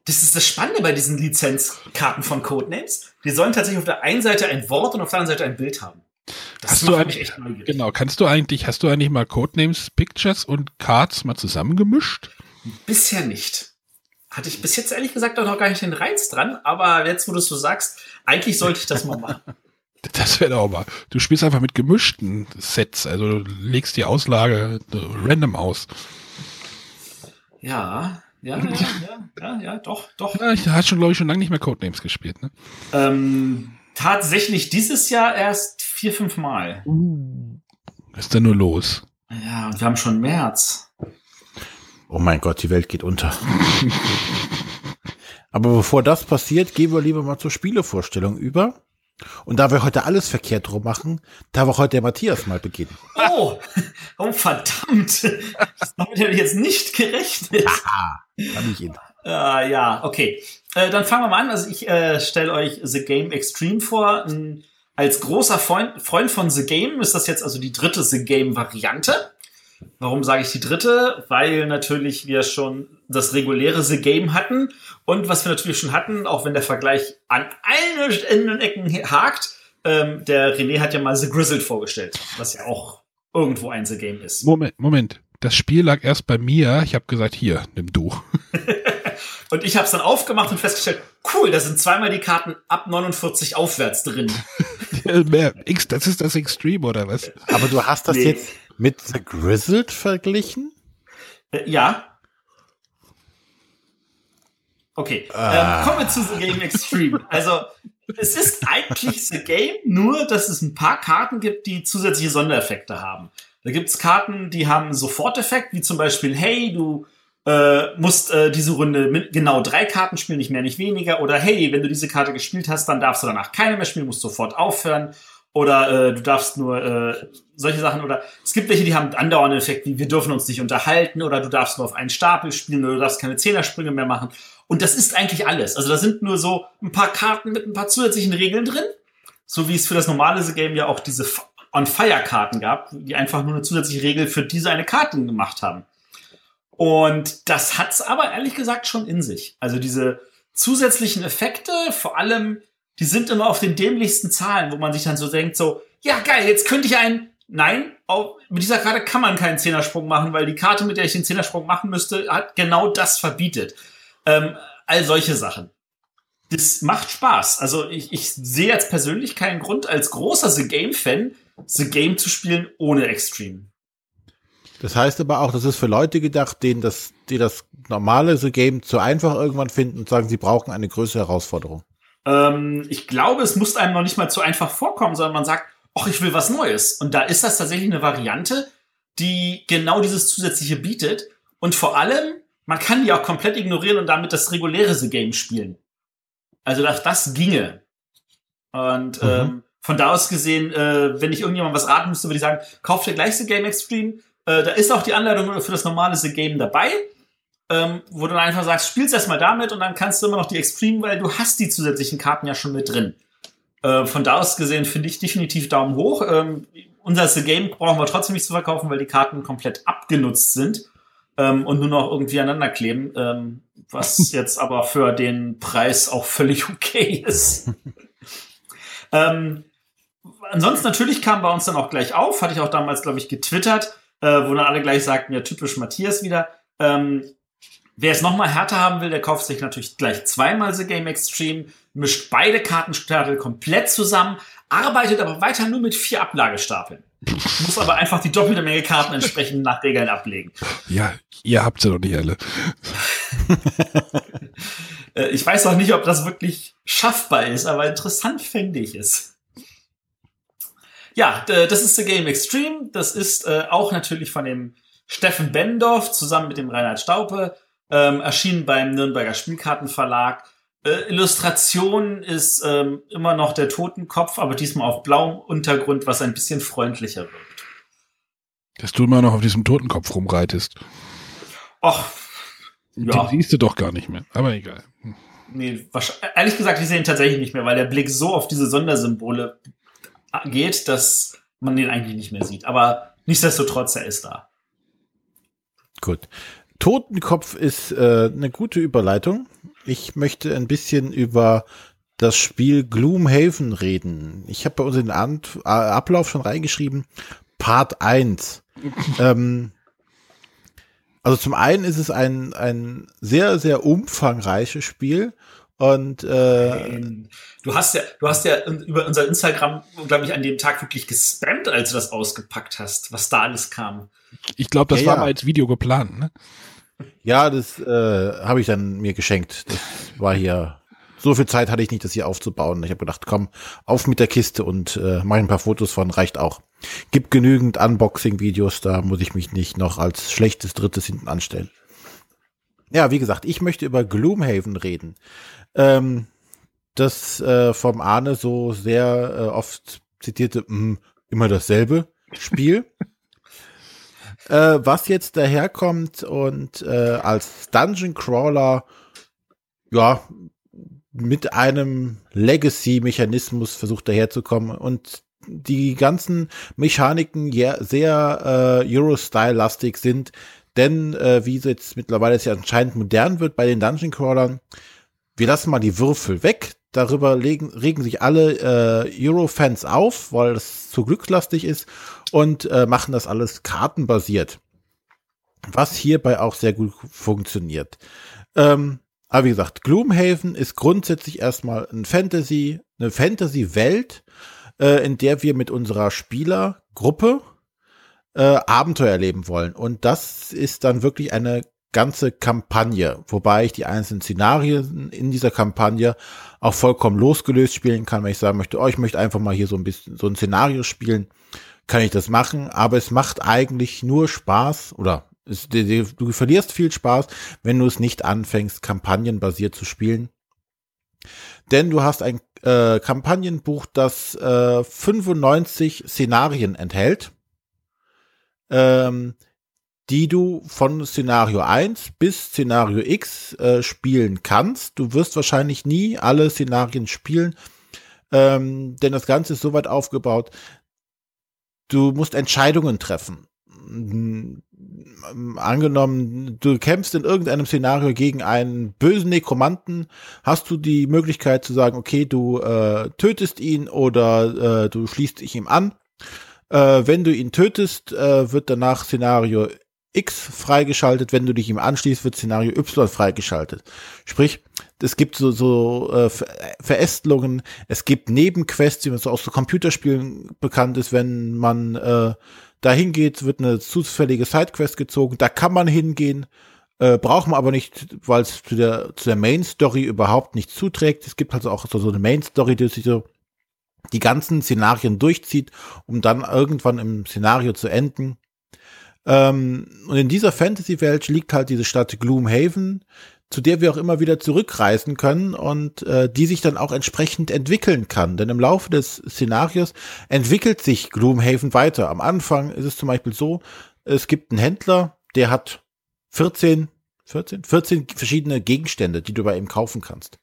Das ist das Spannende bei diesen Lizenzkarten von Codenames. Die sollen tatsächlich auf der einen Seite ein Wort und auf der anderen Seite ein Bild haben. Das hast du eigentlich echt neugierig. Genau, kannst du eigentlich, hast du eigentlich mal Codenames, Pictures und Cards mal zusammengemischt? Bisher nicht. Hatte ich bis jetzt ehrlich gesagt auch noch gar nicht den Reiz dran, aber jetzt, wo du es so sagst, eigentlich sollte ich das mal machen. Das wäre auch mal. Du spielst einfach mit gemischten Sets, also du legst die Auslage random aus. Ja, ja, ja, ja, ja, ja doch, doch. Ja, ich hatte schon, glaube ich, schon lange nicht mehr Codenames gespielt, ne? Ähm, tatsächlich dieses Jahr erst vier, fünf Mal. Uh, was ist denn nur los? Ja, und wir haben schon März. Oh mein Gott, die Welt geht unter. Aber bevor das passiert, gehen wir lieber mal zur Spielevorstellung über. Und da wir heute alles verkehrt drum machen, darf auch heute der Matthias mal beginnen. Oh, oh verdammt. Damit hätte ich jetzt nicht gerechnet. Aha, hab ich ihn. Äh, ja, okay. Äh, dann fangen wir mal an. Also ich äh, stelle euch The Game Extreme vor. Ein Als großer Freund, Freund von The Game ist das jetzt also die dritte The Game-Variante. Warum sage ich die dritte? Weil natürlich wir schon das reguläre The Game hatten und was wir natürlich schon hatten, auch wenn der Vergleich an allen Ecken hakt, ähm, der René hat ja mal The Grizzled vorgestellt, was ja auch irgendwo ein The Game ist. Moment, Moment. Das Spiel lag erst bei mir. Ich habe gesagt, hier, nimm du. und ich habe es dann aufgemacht und festgestellt, cool, da sind zweimal die Karten ab 49 aufwärts drin. Das ist das Extreme oder was? Aber du hast das nee. jetzt mit The Grizzled verglichen? Äh, ja. Okay, ah. ähm, kommen wir zu The Game Extreme. Also, es ist eigentlich The Game, nur dass es ein paar Karten gibt, die zusätzliche Sondereffekte haben. Da gibt's Karten, die haben einen Soforteffekt, wie zum Beispiel, hey, du äh, musst äh, diese Runde mit genau drei Karten spielen, nicht mehr, nicht weniger. Oder hey, wenn du diese Karte gespielt hast, dann darfst du danach keine mehr spielen, musst sofort aufhören. Oder äh, du darfst nur äh, solche Sachen. Oder es gibt welche, die haben einen andauernden Effekt, wie wir dürfen uns nicht unterhalten. Oder du darfst nur auf einen Stapel spielen. Oder du darfst keine Zehnersprünge mehr machen. Und das ist eigentlich alles. Also da sind nur so ein paar Karten mit ein paar zusätzlichen Regeln drin. So wie es für das normale Game ja auch diese On-Fire-Karten gab, die einfach nur eine zusätzliche Regel für diese eine Karte gemacht haben. Und das hat's aber ehrlich gesagt schon in sich. Also diese zusätzlichen Effekte, vor allem, die sind immer auf den dämlichsten Zahlen, wo man sich dann so denkt, so, ja geil, jetzt könnte ich einen, nein, auch mit dieser Karte kann man keinen Zehnersprung machen, weil die Karte, mit der ich den Zehnersprung machen müsste, hat genau das verbietet. Ähm, all solche Sachen. Das macht Spaß. Also ich, ich sehe jetzt persönlich keinen Grund, als großer The Game-Fan, The Game zu spielen ohne Extreme. Das heißt aber auch, das ist für Leute gedacht, denen das, die das normale The Game zu einfach irgendwann finden und sagen, sie brauchen eine größere Herausforderung. Ähm, ich glaube, es muss einem noch nicht mal zu einfach vorkommen, sondern man sagt, ach, ich will was Neues. Und da ist das tatsächlich eine Variante, die genau dieses zusätzliche bietet. Und vor allem, man kann die auch komplett ignorieren und damit das reguläre The Game spielen. Also das, das ginge. Und mhm. ähm, von da aus gesehen, äh, wenn ich irgendjemand was raten müsste, würde ich sagen, kauf dir gleich The Game Extreme. Äh, da ist auch die Anleitung für das normale The Game dabei, ähm, wo du dann einfach sagst, spielst erstmal damit und dann kannst du immer noch die Extreme, weil du hast die zusätzlichen Karten ja schon mit drin. Äh, von da aus gesehen finde ich definitiv Daumen hoch. Ähm, unser The Game brauchen wir trotzdem nicht zu verkaufen, weil die Karten komplett abgenutzt sind ähm, und nur noch irgendwie aneinander kleben, ähm, was jetzt aber für den Preis auch völlig okay ist. ähm, ansonsten natürlich kam bei uns dann auch gleich auf, hatte ich auch damals, glaube ich, getwittert, äh, wo dann alle gleich sagten, ja, typisch Matthias wieder. Ähm, wer es nochmal härter haben will, der kauft sich natürlich gleich zweimal The Game Extreme, mischt beide Kartenstapel komplett zusammen, arbeitet aber weiter nur mit vier Ablagestapeln. Muss aber einfach die doppelte Menge Karten entsprechend nach Regeln ablegen. Ja, ihr habt sie doch nicht alle. Äh, ich weiß auch nicht, ob das wirklich schaffbar ist, aber interessant fände ich es. Ja, das ist The Game Extreme. Das ist äh, auch natürlich von dem Steffen Bendorf zusammen mit dem Reinhard Staupe ähm, erschienen beim Nürnberger Spielkartenverlag. Äh, Illustration ist ähm, immer noch der Totenkopf, aber diesmal auf blauem Untergrund, was ein bisschen freundlicher wirkt. Dass du immer noch auf diesem Totenkopf rumreitest. Och, ja. Den siehst du doch gar nicht mehr, aber egal. Nee, ehrlich gesagt, ich sehe ihn tatsächlich nicht mehr, weil der Blick so auf diese Sondersymbole geht, dass man den eigentlich nicht mehr sieht. Aber nichtsdestotrotz, er ist da. Gut. Totenkopf ist äh, eine gute Überleitung. Ich möchte ein bisschen über das Spiel Gloomhaven reden. Ich habe bei uns in den Ant Ablauf schon reingeschrieben, Part 1. ähm, also zum einen ist es ein, ein sehr, sehr umfangreiches Spiel. Und äh, du hast ja, du hast ja über unser Instagram, glaube ich, an dem Tag wirklich gespammt, als du das ausgepackt hast, was da alles kam. Ich glaube, das ja, war ja. mal als Video geplant, ne? Ja, das äh, habe ich dann mir geschenkt. Das war hier. So viel Zeit hatte ich nicht, das hier aufzubauen. Ich habe gedacht, komm, auf mit der Kiste und äh, mach ein paar Fotos von, reicht auch. Gibt genügend Unboxing-Videos, da muss ich mich nicht noch als schlechtes Drittes hinten anstellen. Ja, wie gesagt, ich möchte über Gloomhaven reden. Ähm, das äh, vom Arne so sehr äh, oft zitierte, mh, hm, immer dasselbe Spiel. äh, was jetzt daherkommt und äh, als Dungeon Crawler, ja, mit einem Legacy-Mechanismus versucht daherzukommen und die ganzen Mechaniken ja sehr äh, Euro-Style-lastig sind, denn äh, wie es jetzt mittlerweile ja anscheinend modern wird bei den Dungeon Crawlern, wir lassen mal die Würfel weg. Darüber legen, regen sich alle äh, Euro-Fans auf, weil es zu glückslastig ist und äh, machen das alles kartenbasiert. Was hierbei auch sehr gut funktioniert. Ähm, aber wie gesagt, Gloomhaven ist grundsätzlich erstmal ein Fantasy, eine Fantasy-Welt, äh, in der wir mit unserer Spielergruppe äh, Abenteuer erleben wollen. Und das ist dann wirklich eine ganze Kampagne, wobei ich die einzelnen Szenarien in dieser Kampagne auch vollkommen losgelöst spielen kann, wenn ich sagen möchte, oh, ich möchte einfach mal hier so ein bisschen so ein Szenario spielen, kann ich das machen, aber es macht eigentlich nur Spaß oder es, du verlierst viel Spaß, wenn du es nicht anfängst, kampagnenbasiert zu spielen. Denn du hast ein äh, Kampagnenbuch, das äh, 95 Szenarien enthält ähm, die du von Szenario 1 bis Szenario X äh, spielen kannst. Du wirst wahrscheinlich nie alle Szenarien spielen, ähm, denn das Ganze ist so weit aufgebaut, du musst Entscheidungen treffen. Ähm, angenommen, du kämpfst in irgendeinem Szenario gegen einen bösen Nekromanten, hast du die Möglichkeit zu sagen, okay, du äh, tötest ihn oder äh, du schließt dich ihm an. Äh, wenn du ihn tötest, äh, wird danach Szenario X freigeschaltet. Wenn du dich ihm anschließt, wird Szenario Y freigeschaltet. Sprich, es gibt so, so äh, Verästelungen, es gibt Nebenquests, wie man so aus so Computerspielen bekannt ist, wenn man äh, da hingeht, wird eine zufällige Sidequest gezogen, da kann man hingehen, äh, braucht man aber nicht, weil es zu der, zu der Main Story überhaupt nicht zuträgt. Es gibt also auch so, so eine Main Story, die sich so die ganzen Szenarien durchzieht, um dann irgendwann im Szenario zu enden. Ähm, und in dieser Fantasy-Welt liegt halt diese Stadt Gloomhaven, zu der wir auch immer wieder zurückreisen können und äh, die sich dann auch entsprechend entwickeln kann. Denn im Laufe des Szenarios entwickelt sich Gloomhaven weiter. Am Anfang ist es zum Beispiel so, es gibt einen Händler, der hat 14, 14, 14 verschiedene Gegenstände, die du bei ihm kaufen kannst.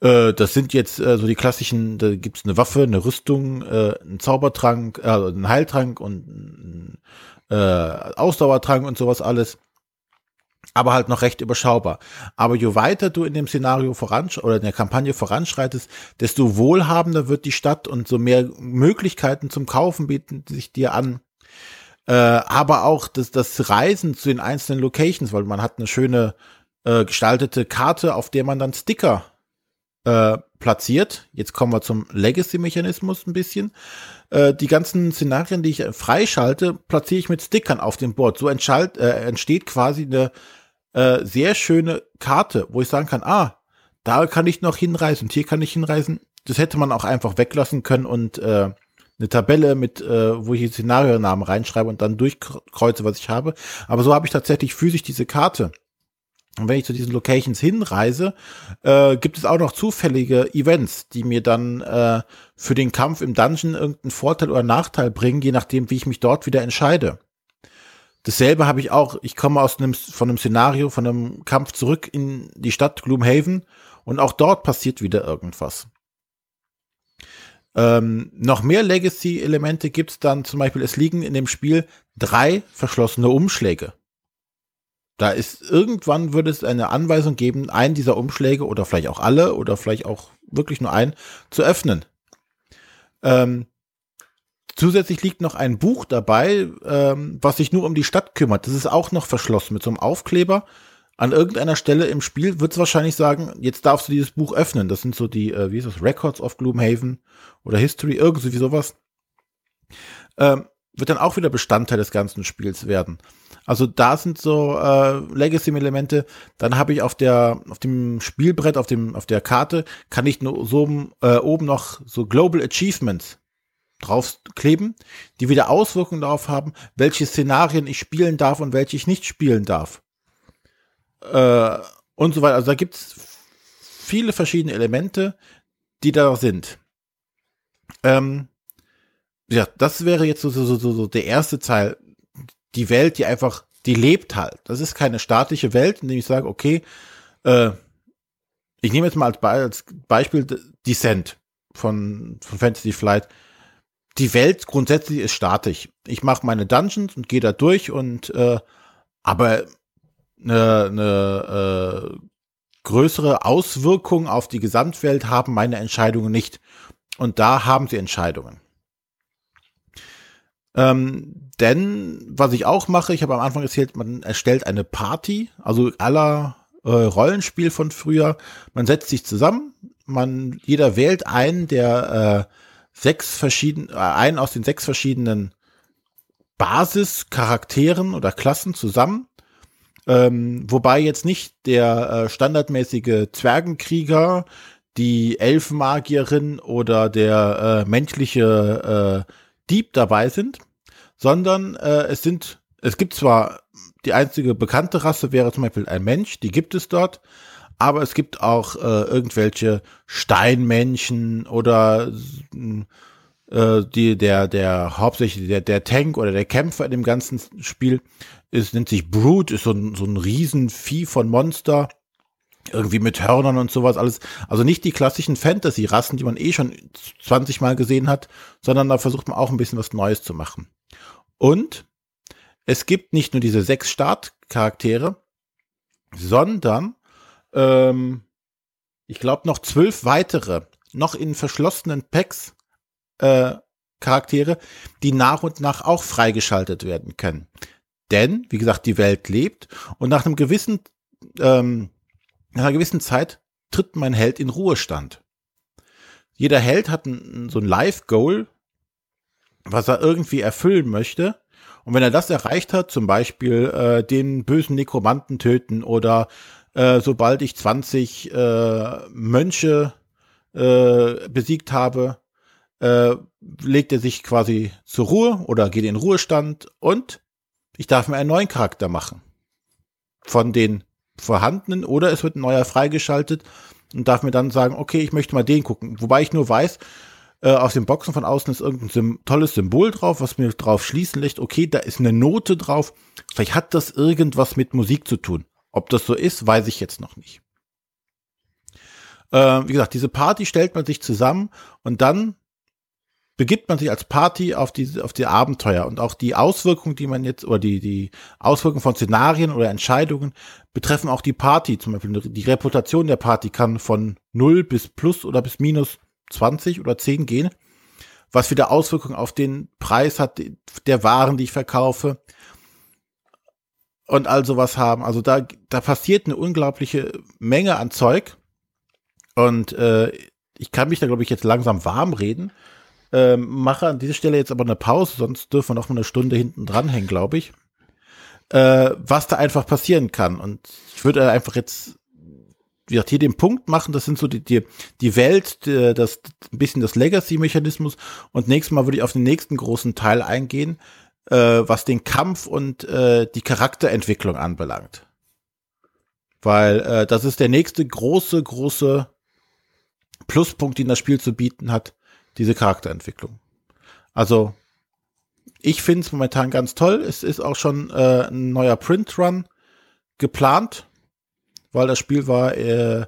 Äh, das sind jetzt äh, so die klassischen, da gibt's eine Waffe, eine Rüstung, äh, einen Zaubertrank, äh, einen Heiltrank und äh, Ausdauertrank und sowas alles. Aber halt noch recht überschaubar. Aber je weiter du in dem Szenario voran oder in der Kampagne voranschreitest, desto wohlhabender wird die Stadt und so mehr Möglichkeiten zum Kaufen bieten sich dir an. Äh, aber auch das, das Reisen zu den einzelnen Locations, weil man hat eine schöne äh, gestaltete Karte, auf der man dann Sticker äh, platziert. Jetzt kommen wir zum Legacy-Mechanismus ein bisschen. Äh, die ganzen Szenarien, die ich freischalte, platziere ich mit Stickern auf dem Board. So äh, entsteht quasi eine äh, sehr schöne Karte, wo ich sagen kann, ah, da kann ich noch hinreisen und hier kann ich hinreisen. Das hätte man auch einfach weglassen können und äh, eine Tabelle mit, äh, wo ich die Szenarionamen reinschreibe und dann durchkreuze, was ich habe. Aber so habe ich tatsächlich physisch diese Karte. Und wenn ich zu diesen Locations hinreise, äh, gibt es auch noch zufällige Events, die mir dann äh, für den Kampf im Dungeon irgendeinen Vorteil oder Nachteil bringen, je nachdem, wie ich mich dort wieder entscheide. Dasselbe habe ich auch, ich komme aus einem, von einem Szenario, von einem Kampf zurück in die Stadt Gloomhaven und auch dort passiert wieder irgendwas. Ähm, noch mehr Legacy-Elemente gibt es dann zum Beispiel, es liegen in dem Spiel drei verschlossene Umschläge. Da ist irgendwann würde es eine Anweisung geben, einen dieser Umschläge oder vielleicht auch alle oder vielleicht auch wirklich nur einen zu öffnen. Ähm, zusätzlich liegt noch ein Buch dabei, ähm, was sich nur um die Stadt kümmert. Das ist auch noch verschlossen mit so einem Aufkleber. An irgendeiner Stelle im Spiel wird es wahrscheinlich sagen, jetzt darfst du dieses Buch öffnen. Das sind so die, äh, wie ist das, Records of Gloomhaven oder History, irgendwie sowas. Ähm, wird dann auch wieder Bestandteil des ganzen Spiels werden. Also da sind so äh, Legacy-Elemente. Dann habe ich auf der auf dem Spielbrett, auf dem auf der Karte kann ich nur so äh, oben noch so Global Achievements draufkleben, die wieder Auswirkungen darauf haben, welche Szenarien ich spielen darf und welche ich nicht spielen darf. Äh, und so weiter. Also da gibt's viele verschiedene Elemente, die da sind. Ähm, ja, das wäre jetzt so, so, so, so der erste Teil die Welt, die einfach, die lebt halt. Das ist keine staatliche Welt, in der ich sage, okay, äh, ich nehme jetzt mal als, Be als Beispiel Descent von, von Fantasy Flight. Die Welt grundsätzlich ist statisch. Ich mache meine Dungeons und gehe da durch und äh, aber eine, eine äh, größere Auswirkung auf die Gesamtwelt haben meine Entscheidungen nicht. Und da haben sie Entscheidungen. Ähm, denn was ich auch mache, ich habe am Anfang erzählt, man erstellt eine Party, also aller äh, Rollenspiel von früher. Man setzt sich zusammen, man jeder wählt einen der äh, sechs verschiedenen, äh, einen aus den sechs verschiedenen Basischarakteren oder Klassen zusammen. Ähm, wobei jetzt nicht der äh, standardmäßige Zwergenkrieger, die Elfenmagierin oder der äh, menschliche äh, Dieb dabei sind, sondern äh, es sind, es gibt zwar die einzige bekannte Rasse wäre zum Beispiel ein Mensch, die gibt es dort, aber es gibt auch äh, irgendwelche Steinmenschen oder äh, die der der hauptsächlich der der Tank oder der Kämpfer in dem ganzen Spiel ist nennt sich Brute, ist so ein so ein Riesenvieh von Monster irgendwie mit Hörnern und sowas alles. Also nicht die klassischen Fantasy-Rassen, die man eh schon 20 Mal gesehen hat, sondern da versucht man auch ein bisschen was Neues zu machen. Und es gibt nicht nur diese sechs Startcharaktere, sondern ähm, ich glaube noch zwölf weitere, noch in verschlossenen Packs äh, Charaktere, die nach und nach auch freigeschaltet werden können. Denn, wie gesagt, die Welt lebt und nach einem gewissen ähm, nach einer gewissen Zeit tritt mein Held in Ruhestand. Jeder Held hat ein, so ein Life-Goal, was er irgendwie erfüllen möchte. Und wenn er das erreicht hat, zum Beispiel äh, den bösen Nekromanten töten oder äh, sobald ich 20 äh, Mönche äh, besiegt habe, äh, legt er sich quasi zur Ruhe oder geht in Ruhestand und ich darf mir einen neuen Charakter machen. Von den vorhandenen oder es wird ein neuer freigeschaltet und darf mir dann sagen, okay, ich möchte mal den gucken. Wobei ich nur weiß, äh, aus den Boxen von außen ist irgendein Sym tolles Symbol drauf, was mir drauf schließen lässt, okay, da ist eine Note drauf. Vielleicht hat das irgendwas mit Musik zu tun. Ob das so ist, weiß ich jetzt noch nicht. Äh, wie gesagt, diese Party stellt man sich zusammen und dann begibt man sich als Party auf die, auf die Abenteuer und auch die Auswirkungen, die man jetzt, oder die, die Auswirkungen von Szenarien oder Entscheidungen betreffen auch die Party. Zum Beispiel die Reputation der Party kann von 0 bis plus oder bis minus 20 oder 10 gehen, was wieder Auswirkungen auf den Preis hat der Waren, die ich verkaufe und all sowas haben. Also da, da passiert eine unglaubliche Menge an Zeug und äh, ich kann mich da, glaube ich, jetzt langsam warm reden ähm, mache an dieser Stelle jetzt aber eine Pause, sonst dürfen wir noch mal eine Stunde hinten dranhängen, glaube ich. Äh, was da einfach passieren kann. Und ich würde einfach jetzt wie gesagt, hier den Punkt machen, das sind so die, die, die Welt, die, das ein bisschen das Legacy-Mechanismus und nächstes Mal würde ich auf den nächsten großen Teil eingehen, äh, was den Kampf und äh, die Charakterentwicklung anbelangt. Weil äh, das ist der nächste große, große Pluspunkt, den das Spiel zu bieten hat diese Charakterentwicklung. Also, ich finde es momentan ganz toll. Es ist auch schon äh, ein neuer Print-Run geplant, weil das Spiel war äh,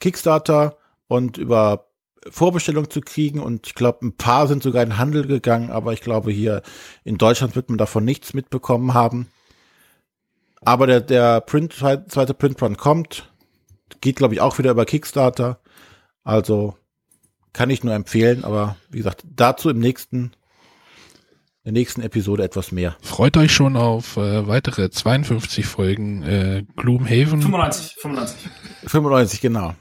Kickstarter und über Vorbestellung zu kriegen und ich glaube, ein paar sind sogar in den Handel gegangen, aber ich glaube, hier in Deutschland wird man davon nichts mitbekommen haben. Aber der, der Print, zweite Print-Run kommt, geht, glaube ich, auch wieder über Kickstarter. Also kann ich nur empfehlen, aber wie gesagt, dazu im nächsten, der nächsten Episode etwas mehr. Freut euch schon auf äh, weitere 52 Folgen äh, Gloomhaven. 95, 95. 95, genau.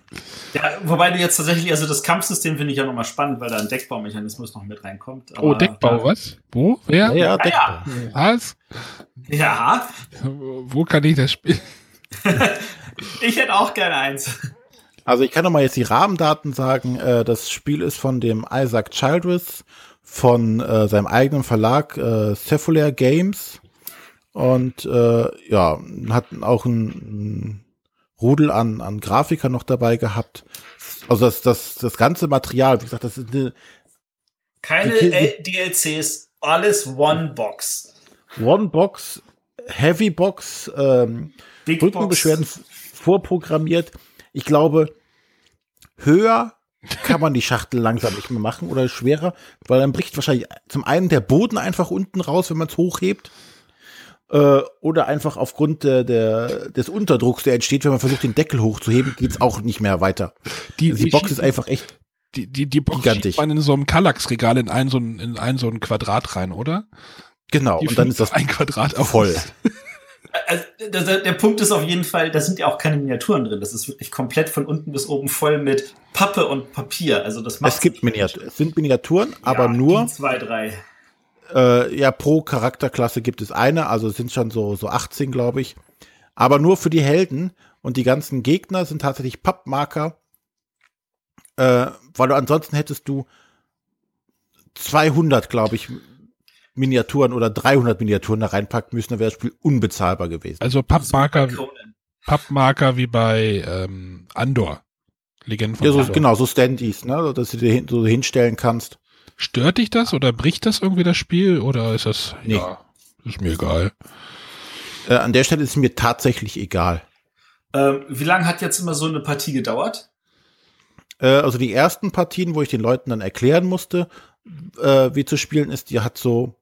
Ja, wobei du jetzt tatsächlich, also das Kampfsystem finde ich ja nochmal spannend, weil da ein Deckbaumechanismus noch mit reinkommt. oh, Deckbau, was? Wo? Wer? Ja, ja, Deckbau. Ja. Was? Ja. Wo kann ich das spielen? ich hätte auch gerne eins. Also ich kann noch mal jetzt die Rahmendaten sagen. Äh, das Spiel ist von dem Isaac Childress von äh, seinem eigenen Verlag äh, Cephalair Games und äh, ja hat auch ein, ein Rudel an an Grafikern noch dabei gehabt. Also das das das ganze Material, wie gesagt, das ist eine keine DLCs, alles One Box. One Box, Heavy Box, ähm, Rückenbeschwerden vorprogrammiert ich glaube, höher kann man die Schachtel langsam nicht mehr machen oder schwerer, weil dann bricht wahrscheinlich zum einen der Boden einfach unten raus, wenn man es hochhebt. Äh, oder einfach aufgrund der, der, des Unterdrucks, der entsteht, wenn man versucht, den Deckel hochzuheben, geht's auch nicht mehr weiter. Die, also die Box ist einfach echt die, die, die Box gigantisch. man in so einem Kallax-Regal in ein so ein, in ein so ein Quadrat rein, oder? Genau, die und dann ist das ein Quadrat voll. Also, der, der Punkt ist auf jeden Fall, da sind ja auch keine Miniaturen drin. Das ist wirklich komplett von unten bis oben voll mit Pappe und Papier. Also das macht es gibt Miniaturen, es sind Miniaturen, ja, aber nur zwei, drei. Äh, ja, pro Charakterklasse gibt es eine, also es sind schon so so 18, glaube ich. Aber nur für die Helden und die ganzen Gegner sind tatsächlich Pappmarker, äh, weil du ansonsten hättest du 200, glaube ich, Miniaturen oder 300 Miniaturen da reinpacken müssen, dann wäre das Spiel unbezahlbar gewesen. Also Pappmarker, Pappmarker wie bei ähm, Andor. Legenden von ja, so, Andor. genau, so Standys, ne, dass du dir hin, so hinstellen kannst. Stört dich das oder bricht das irgendwie das Spiel oder ist das, nee. ja, ist mir egal. Äh, an der Stelle ist es mir tatsächlich egal. Ähm, wie lange hat jetzt immer so eine Partie gedauert? Äh, also die ersten Partien, wo ich den Leuten dann erklären musste, äh, wie zu spielen ist, die hat so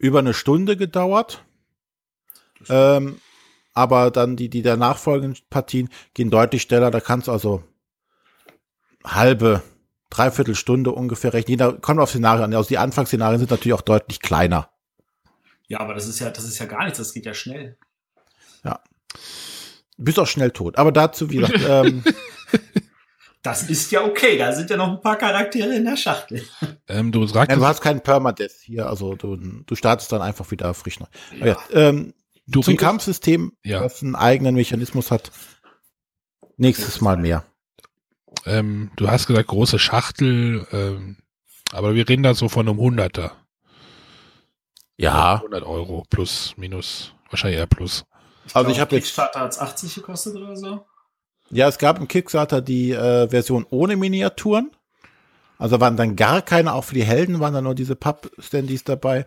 über eine Stunde gedauert. Ähm, aber dann die, die der nachfolgenden Partien gehen deutlich schneller. Da kannst du also halbe, dreiviertel Stunde ungefähr rechnen. Jeder kommt auf Szenarien an. Also die Anfangsszenarien sind natürlich auch deutlich kleiner. Ja, aber das ist ja, das ist ja gar nichts. Das geht ja schnell. Ja. Bist auch schnell tot. Aber dazu, wie gesagt, ähm, Das ist ja okay, da sind ja noch ein paar Charaktere in der Schachtel. Ähm, du, sagst ja, du hast keinen Permadeath hier, also du, du startest dann einfach wieder frisch neu. Ja. Ja, ähm, du zum Kampfsystem, ja. das einen eigenen Mechanismus hat, nächstes Mal mehr. Ähm, du hast gesagt, große Schachtel, ähm, aber wir reden da so von einem Hunderter. Ja. 100 Euro plus, minus, wahrscheinlich eher plus. Ich also ich habe jetzt Starter hat 80 gekostet oder so. Ja, es gab im Kickstarter die äh, Version ohne Miniaturen. Also waren dann gar keine, auch für die Helden waren dann nur diese Papp-Standys dabei.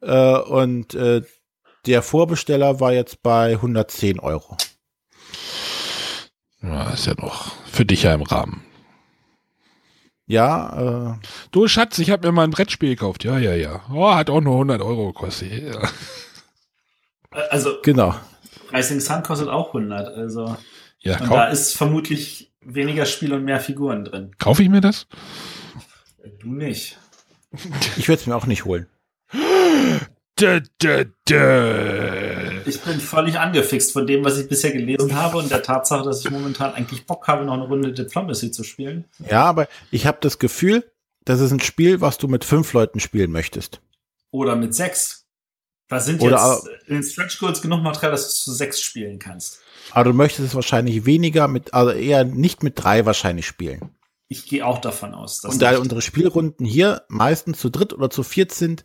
Äh, und äh, der Vorbesteller war jetzt bei 110 Euro. Ja, ist ja noch für dich ja im Rahmen. Ja, äh. Du Schatz, ich habe mir mal ein Brettspiel gekauft. Ja, ja, ja. Oh, hat auch nur 100 Euro gekostet. Ja. Also, genau. Rising Sun kostet auch 100, also. Ja, und da ist vermutlich weniger Spiel und mehr Figuren drin. Kaufe ich mir das? Du nicht. Ich werde es mir auch nicht holen. Dö, dö, dö. Ich bin völlig angefixt von dem, was ich bisher gelesen habe und der Tatsache, dass ich momentan eigentlich Bock habe, noch eine Runde Diplomacy zu spielen. Ja, aber ich habe das Gefühl, das ist ein Spiel, was du mit fünf Leuten spielen möchtest. Oder mit sechs. Da sind Oder jetzt in den Stretch Goals genug Material, dass du zu sechs spielen kannst. Aber du möchtest es wahrscheinlich weniger mit, also eher nicht mit drei wahrscheinlich spielen. Ich gehe auch davon aus. Dass Und da unsere Spielrunden hier meistens zu dritt oder zu viert sind,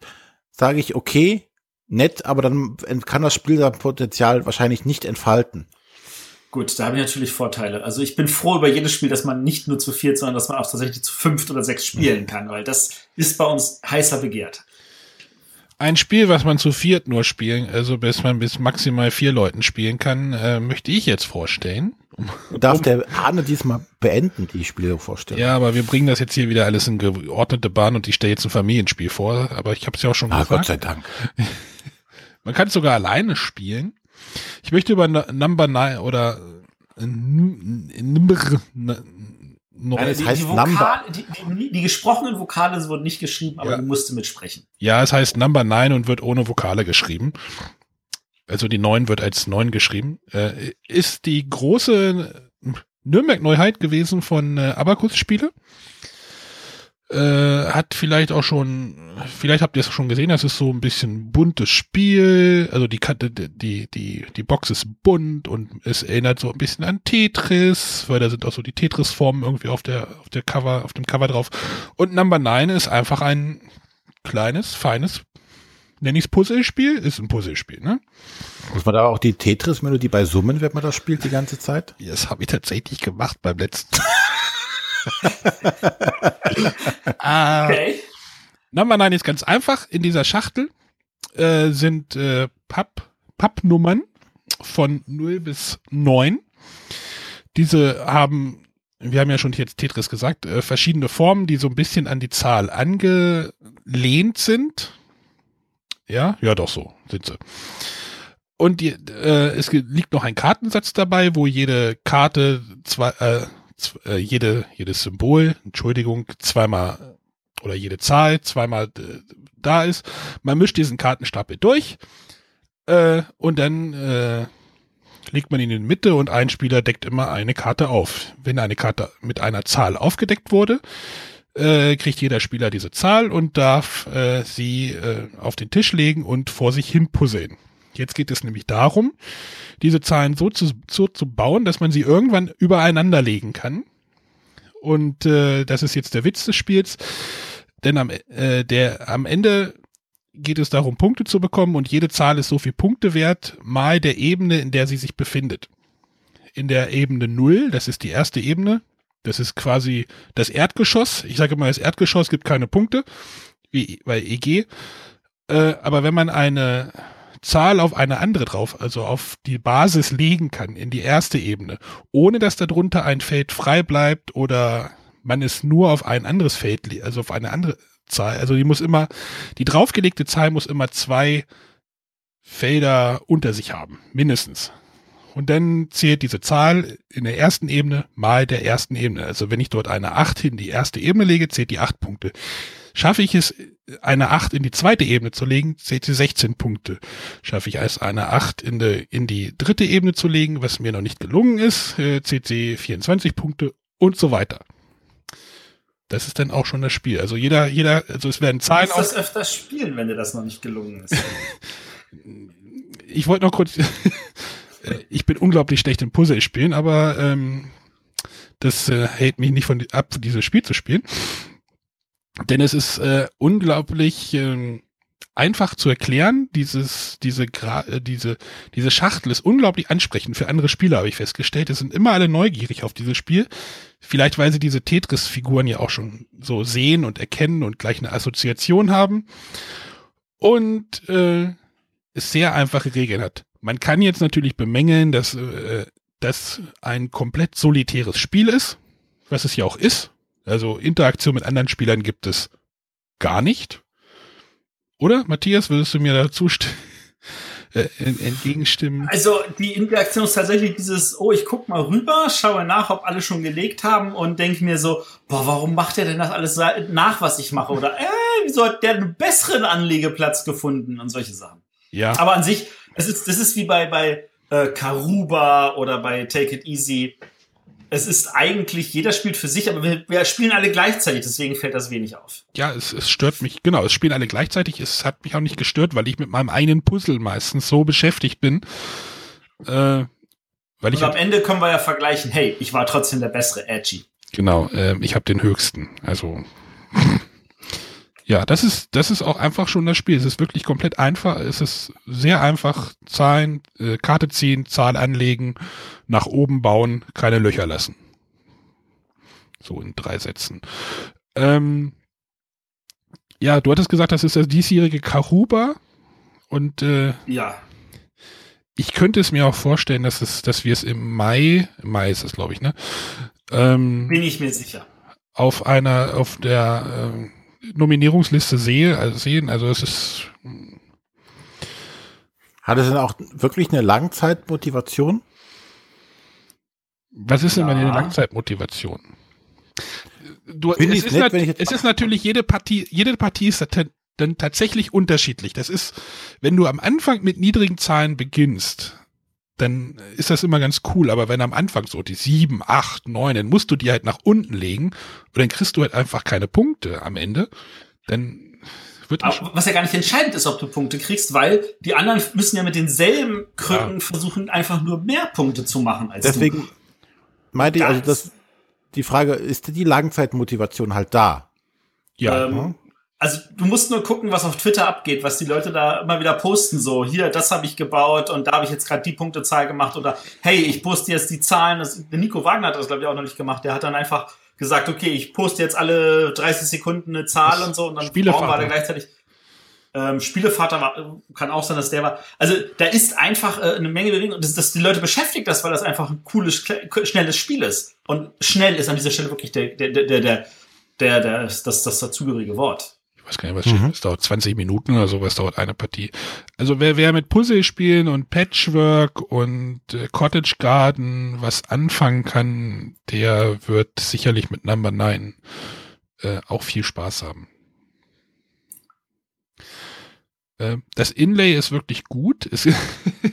sage ich, okay, nett, aber dann kann das Spiel sein Potenzial wahrscheinlich nicht entfalten. Gut, da habe ich natürlich Vorteile. Also ich bin froh über jedes Spiel, dass man nicht nur zu viert, sondern dass man auch tatsächlich zu fünft oder sechs spielen kann, weil das ist bei uns heißer begehrt. Ein Spiel, was man zu viert nur spielen, also bis man bis maximal vier Leuten spielen kann, äh, möchte ich jetzt vorstellen. Darf der Arne diesmal beenden, die Spiele vorstellen? Ja, aber wir bringen das jetzt hier wieder alles in geordnete Bahn und ich stelle jetzt ein Familienspiel vor, aber ich habe es ja auch schon ah, gesagt. Gott sei Dank. Man kann es sogar alleine spielen. Ich möchte über Number 9 oder Number Nein, es die, heißt die, Vokal, Number. Die, die, die, gesprochenen Vokale wurden nicht geschrieben, aber ja. du musst mitsprechen. Ja, es heißt Number 9 und wird ohne Vokale geschrieben. Also die 9 wird als 9 geschrieben. Äh, ist die große Nürnberg-Neuheit gewesen von äh, Abacus-Spiele. Äh, hat vielleicht auch schon, vielleicht habt ihr es schon gesehen, das ist so ein bisschen buntes Spiel. Also die Kante, die, die, die Box ist bunt und es erinnert so ein bisschen an Tetris, weil da sind auch so die Tetris-Formen irgendwie auf der, auf der Cover, auf dem Cover drauf. Und Number 9 ist einfach ein kleines, feines, nenne ich es Puzzlespiel, ist ein Puzzlespiel, ne? Muss man da auch die Tetris-Melodie bei Summen, wenn man das spielt die ganze Zeit? Ja, das habe ich tatsächlich gemacht beim letzten. Ah. okay. Number 9 ist ganz einfach. In dieser Schachtel äh, sind äh, Papp, Pappnummern von 0 bis 9. Diese haben wir haben ja schon jetzt Tetris gesagt, äh, verschiedene Formen, die so ein bisschen an die Zahl angelehnt sind. Ja, ja, doch so sind sie. Und die, äh, es liegt noch ein Kartensatz dabei, wo jede Karte zwei, äh, äh, jede, jedes Symbol, Entschuldigung, zweimal oder jede Zahl zweimal äh, da ist. Man mischt diesen Kartenstapel durch äh, und dann äh, legt man ihn in die Mitte und ein Spieler deckt immer eine Karte auf. Wenn eine Karte mit einer Zahl aufgedeckt wurde, äh, kriegt jeder Spieler diese Zahl und darf sie auf den Tisch legen und vor sich hin puzzeln. Jetzt geht es nämlich darum, diese Zahlen so zu, so zu bauen, dass man sie irgendwann übereinander legen kann. Und äh, das ist jetzt der Witz des Spiels. Denn am, äh, der, am Ende geht es darum, Punkte zu bekommen und jede Zahl ist so viel Punkte wert, mal der Ebene, in der sie sich befindet. In der Ebene 0, das ist die erste Ebene, das ist quasi das Erdgeschoss. Ich sage mal, das Erdgeschoss gibt keine Punkte, wie bei EG. Äh, aber wenn man eine Zahl auf eine andere drauf, also auf die Basis legen kann, in die erste Ebene, ohne dass darunter ein Feld frei bleibt oder man es nur auf ein anderes Feld, also auf eine andere Zahl, also die muss immer, die draufgelegte Zahl muss immer zwei Felder unter sich haben, mindestens. Und dann zählt diese Zahl in der ersten Ebene mal der ersten Ebene. Also wenn ich dort eine 8 in die erste Ebene lege, zählt die 8 Punkte. Schaffe ich es, eine 8 in die zweite Ebene zu legen, zählt sie 16 Punkte. Schaffe ich es, eine 8 in die, in die dritte Ebene zu legen, was mir noch nicht gelungen ist, äh, zählt sie 24 Punkte und so weiter. Das ist dann auch schon das Spiel. Also jeder, jeder, also es werden Zahlen. Du musst das öfters spielen, wenn dir das noch nicht gelungen ist. ich wollte noch kurz. ich bin unglaublich schlecht im Puzzle spielen, aber ähm, das äh, hält mich nicht von ab, dieses Spiel zu spielen. Denn es ist äh, unglaublich äh, einfach zu erklären. Dieses, diese, Gra äh, diese, diese Schachtel ist unglaublich ansprechend für andere Spieler, habe ich festgestellt. Es sind immer alle neugierig auf dieses Spiel. Vielleicht, weil sie diese Tetris-Figuren ja auch schon so sehen und erkennen und gleich eine Assoziation haben. Und äh, es sehr einfache Regeln hat. Man kann jetzt natürlich bemängeln, dass äh, das ein komplett solitäres Spiel ist, was es ja auch ist. Also Interaktion mit anderen Spielern gibt es gar nicht. Oder, Matthias, würdest du mir dazu äh, entgegenstimmen? Also die Interaktion ist tatsächlich dieses, oh, ich guck mal rüber, schaue nach, ob alle schon gelegt haben und denke mir so, boah, warum macht der denn das alles nach, was ich mache? Oder, äh, wieso hat der einen besseren Anlegeplatz gefunden und solche Sachen. Ja. Aber an sich, es ist, das ist wie bei, bei äh, Karuba oder bei Take It Easy. Es ist eigentlich, jeder spielt für sich, aber wir, wir spielen alle gleichzeitig, deswegen fällt das wenig auf. Ja, es, es stört mich, genau, es spielen alle gleichzeitig. Es hat mich auch nicht gestört, weil ich mit meinem eigenen Puzzle meistens so beschäftigt bin. Äh, weil Und ich am hab, Ende können wir ja vergleichen, hey, ich war trotzdem der bessere Edgy. Genau, äh, ich habe den höchsten. Also ja, das ist, das ist auch einfach schon das Spiel. Es ist wirklich komplett einfach. Es ist sehr einfach. Zahlen, äh, Karte ziehen, Zahl anlegen, nach oben bauen, keine Löcher lassen. So in drei Sätzen. Ähm, ja, du hattest gesagt, das ist das diesjährige Karuba. Und äh, ja. Ich könnte es mir auch vorstellen, dass es, dass wir es im Mai, im Mai ist es, glaube ich, ne? Ähm, Bin ich mir sicher. Auf einer, auf der äh, Nominierungsliste sehe, also sehen. Also es ist. Hat es denn auch wirklich eine Langzeitmotivation? Was ist denn ja. eine Langzeitmotivation? Du, es, ist nett, nat- es ist natürlich jede Partie, jede Partie ist dann tatsächlich unterschiedlich. Das ist, wenn du am Anfang mit niedrigen Zahlen beginnst, dann ist das immer ganz cool. Aber wenn am Anfang so die sieben, acht, neun, dann musst du die halt nach unten legen und dann kriegst du halt einfach keine Punkte am Ende. Dann wird Aber was ja gar nicht entscheidend ist, ob du Punkte kriegst, weil die anderen müssen ja mit denselben Krücken ja. versuchen, einfach nur mehr Punkte zu machen als Deswegen du. meinte ich, also das, die Frage, ist die Langzeitmotivation halt da? Ja. Ähm, also du musst nur gucken, was auf Twitter abgeht, was die Leute da immer wieder posten. So, hier, das habe ich gebaut und da habe ich jetzt gerade die Punktezahl gemacht oder hey, ich poste jetzt die Zahlen. Das, Nico Wagner hat das, glaube ich, auch noch nicht gemacht. Der hat dann einfach gesagt, okay, ich poste jetzt alle 30 Sekunden eine Zahl und so und dann bauen wir da gleichzeitig. Ähm, Spielevater war, kann auch sein, dass der war. Also da ist einfach äh, eine Menge Bewegung und das, das die Leute beschäftigt das, weil das einfach ein cooles, schnelles Spiel ist. Und schnell ist an dieser Stelle wirklich der, der, der, der, der, der, der das, das dazugehörige Wort. Ich weiß gar nicht, was mhm. es dauert 20 Minuten oder sowas dauert eine Partie. Also wer, wer mit Puzzle spielen und Patchwork und äh, Cottage Garden was anfangen kann, der wird sicherlich mit Number 9 äh, auch viel Spaß haben. Äh, das Inlay ist wirklich gut. Es,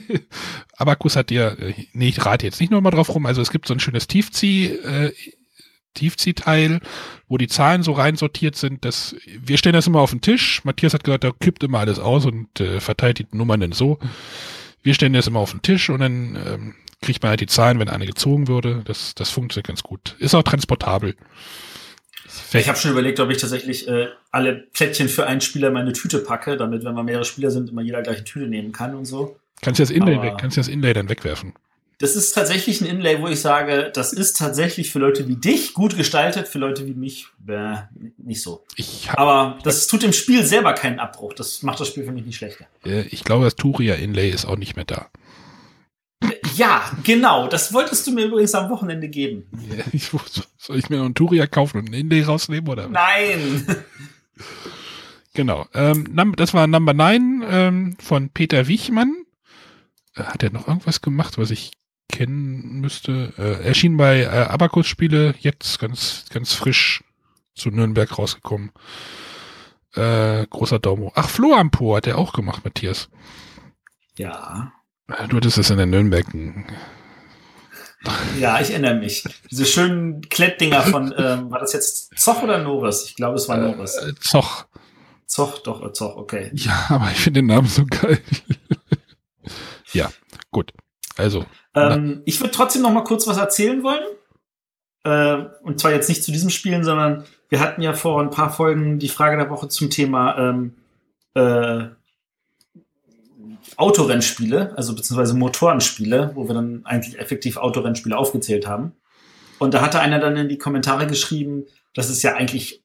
Abacus hat dir, äh, nee, ich rate jetzt nicht nochmal drauf rum, also es gibt so ein schönes Tiefzieh, äh, Tiefziehteil, wo die Zahlen so rein sortiert sind, dass wir stellen das immer auf den Tisch. Matthias hat gesagt, er kippt immer alles aus und äh, verteilt die Nummern dann so. Wir stellen das immer auf den Tisch und dann ähm, kriegt man halt die Zahlen, wenn eine gezogen würde. Das, das funktioniert ganz gut. Ist auch transportabel. Ich habe schon überlegt, ob ich tatsächlich äh, alle Plättchen für einen Spieler in meine Tüte packe, damit, wenn wir mehrere Spieler sind, immer jeder gleiche Tüte nehmen kann und so. Kannst du das Inlay, weg, kannst du das Inlay dann wegwerfen? Das ist tatsächlich ein Inlay, wo ich sage, das ist tatsächlich für Leute wie dich gut gestaltet, für Leute wie mich äh, nicht so. Hab, Aber das tut dem Spiel selber keinen Abbruch. Das macht das Spiel für mich nicht schlechter. Ich glaube, das Turia-Inlay ist auch nicht mehr da. Ja, genau. Das wolltest du mir übrigens am Wochenende geben. Ja, ich, soll ich mir noch ein Turia kaufen und ein Inlay rausnehmen, oder? Nein! Genau. Ähm, das war Number 9 ähm, von Peter Wichmann. Äh, hat er noch irgendwas gemacht, was ich kennen müsste? Äh, erschien bei äh, Abacus Spiele, jetzt ganz, ganz frisch zu Nürnberg rausgekommen. Äh, großer Daumen. Ach, Flo Ampor hat er auch gemacht, Matthias. Ja. Äh, du hattest es in der Nürnberg. Ja, ich erinnere mich. Diese schönen Klettdinger von, ähm, war das jetzt Zoch oder Norris? Ich glaube, es war Norris. Äh, Zoch. Zoch, doch, äh, Zoch, okay. Ja, aber ich finde den Namen so geil. ja, gut. Also. Ähm, ich würde trotzdem noch mal kurz was erzählen wollen. Äh, und zwar jetzt nicht zu diesem Spielen, sondern wir hatten ja vor ein paar Folgen die Frage der Woche zum Thema ähm, äh, Autorennspiele, also beziehungsweise Motorenspiele, wo wir dann eigentlich effektiv Autorennspiele aufgezählt haben. Und da hatte einer dann in die Kommentare geschrieben, das ist ja eigentlich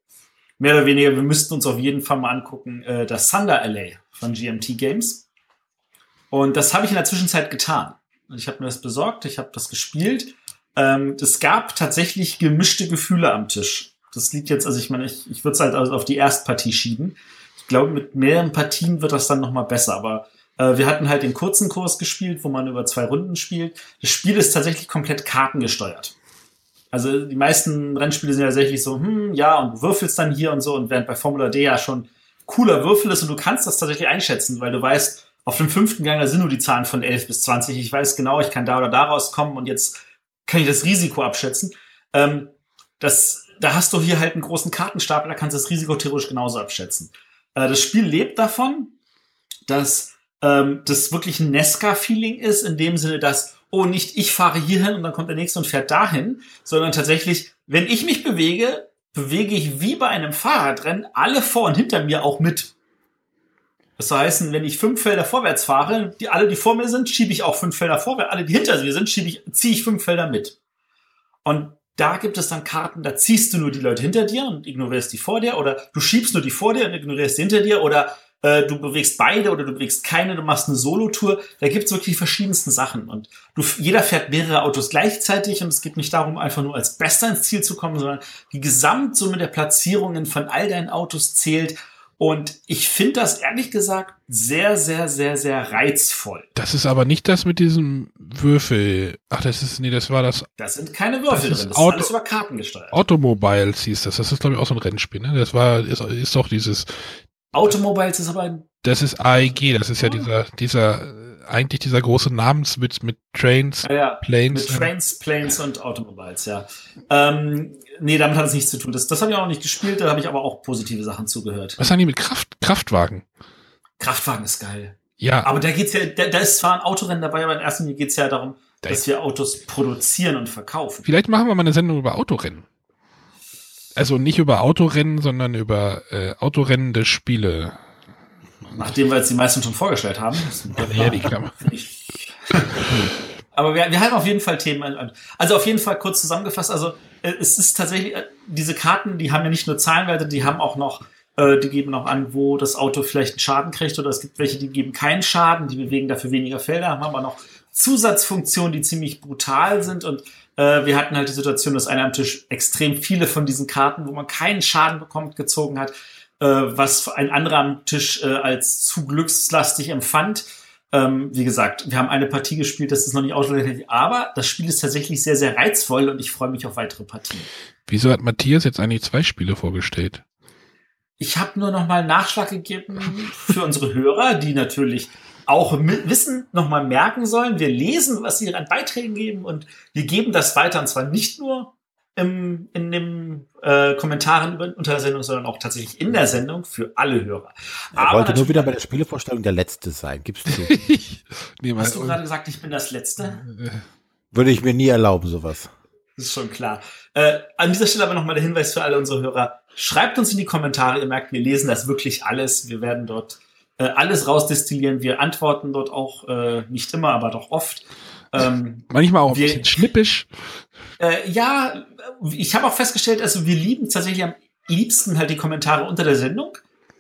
mehr oder weniger, wir müssten uns auf jeden Fall mal angucken, äh, das Thunder LA von GMT Games. Und das habe ich in der Zwischenzeit getan. Ich habe mir das besorgt, ich habe das gespielt. Ähm, es gab tatsächlich gemischte Gefühle am Tisch. Das liegt jetzt, also ich meine, ich, ich würde es halt also auf die Erstpartie schieben. Ich glaube, mit mehreren Partien wird das dann nochmal besser, aber äh, wir hatten halt den kurzen Kurs gespielt, wo man über zwei Runden spielt. Das Spiel ist tatsächlich komplett kartengesteuert. Also die meisten Rennspiele sind ja tatsächlich so, hm, ja, und du würfelst dann hier und so, und während bei Formula D ja schon cooler Würfel ist und du kannst das tatsächlich einschätzen, weil du weißt, auf dem fünften Gang, da sind nur die Zahlen von 11 bis 20. Ich weiß genau, ich kann da oder da rauskommen und jetzt kann ich das Risiko abschätzen. Ähm, das, da hast du hier halt einen großen Kartenstapel, da kannst du das Risiko theoretisch genauso abschätzen. Äh, das Spiel lebt davon, dass ähm, das wirklich ein Nesca-Feeling ist, in dem Sinne, dass, oh, nicht ich fahre hierhin und dann kommt der nächste und fährt dahin, sondern tatsächlich, wenn ich mich bewege, bewege ich wie bei einem Fahrradrennen alle vor und hinter mir auch mit. Das heißt, wenn ich fünf Felder vorwärts fahre, die alle, die vor mir sind, schiebe ich auch fünf Felder vorwärts, alle, die hinter mir sind, schiebe ich, ziehe ich fünf Felder mit. Und da gibt es dann Karten, da ziehst du nur die Leute hinter dir und ignorierst die vor dir, oder du schiebst nur die vor dir und ignorierst die hinter dir, oder äh, du bewegst beide oder du bewegst keine, du machst eine Solo-Tour. Da gibt's wirklich verschiedensten Sachen. Und du, jeder fährt mehrere Autos gleichzeitig und es geht nicht darum, einfach nur als Bester ins Ziel zu kommen, sondern die Gesamtsumme der Platzierungen von all deinen Autos zählt. Und ich finde das ehrlich gesagt sehr, sehr, sehr, sehr reizvoll. Das ist aber nicht das mit diesem Würfel. Ach, das ist, nee, das war das. Das sind keine Würfel das drin. Das Auto, ist alles über Karten gesteuert. Automobiles hieß das. Das ist, glaube ich, auch so ein Rennspiel, ne? Das war, ist, ist doch dieses, Automobiles ist aber ein. Das ist AEG, das ist ja dieser, dieser, eigentlich dieser große Namenswitz mit Trains, ja, ja. Planes. Mit Trains, Planes und Automobiles, ja. Ähm, nee, damit hat es nichts zu tun. Das, das habe ich auch noch nicht gespielt, da habe ich aber auch positive Sachen zugehört. Was haben die mit Kraft, Kraftwagen? Kraftwagen ist geil. Ja. Aber da geht's ja, da, da ist zwar ein Autorennen dabei, aber in erster Linie geht's ja darum, da dass wir Autos produzieren und verkaufen. Vielleicht machen wir mal eine Sendung über Autorennen. Also nicht über Autorennen, sondern über äh, autorennende Spiele. Nachdem wir jetzt die meisten schon vorgestellt haben. Ja, die Klammer. Aber wir, wir haben auf jeden Fall Themen. Also auf jeden Fall kurz zusammengefasst. Also äh, es ist tatsächlich, äh, diese Karten, die haben ja nicht nur Zahlenwerte, die haben auch noch Äh, die geben auch an, wo das Auto vielleicht einen Schaden kriegt oder es gibt welche, die geben keinen Schaden, die bewegen dafür weniger Felder. Haben aber noch Zusatzfunktionen, die ziemlich brutal sind und äh, wir hatten halt die Situation, dass einer am Tisch extrem viele von diesen Karten, wo man keinen Schaden bekommt, gezogen hat, äh, was ein anderer am Tisch äh, als zu glückslastig empfand. Ähm, wie gesagt, wir haben eine Partie gespielt, das ist noch nicht ausschlaggebend, aber das Spiel ist tatsächlich sehr, sehr reizvoll und ich freue mich auf weitere Partien. Wieso hat Matthias jetzt eigentlich zwei Spiele vorgestellt? Ich habe nur noch mal Nachschlag gegeben für unsere Hörer, die natürlich auch Wissen nochmal merken sollen. Wir lesen, was sie an Beiträgen geben und wir geben das weiter und zwar nicht nur im, in den äh, Kommentaren unter der Sendung, sondern auch tatsächlich in der Sendung für alle Hörer. Er wollte nur wieder bei der Spielevorstellung der Letzte sein. Gibst du? nee, Hast du gerade gesagt, ich bin das Letzte? Würde ich mir nie erlauben, sowas. Das ist schon klar. Äh, an dieser Stelle aber nochmal der Hinweis für alle unsere Hörer. Schreibt uns in die Kommentare. Ihr merkt, wir lesen das wirklich alles. Wir werden dort äh, alles rausdestillieren. Wir antworten dort auch äh, nicht immer, aber doch oft. Ähm, Manchmal auch ein wir, bisschen schnippisch. Äh, ja, ich habe auch festgestellt, also wir lieben tatsächlich am liebsten halt die Kommentare unter der Sendung.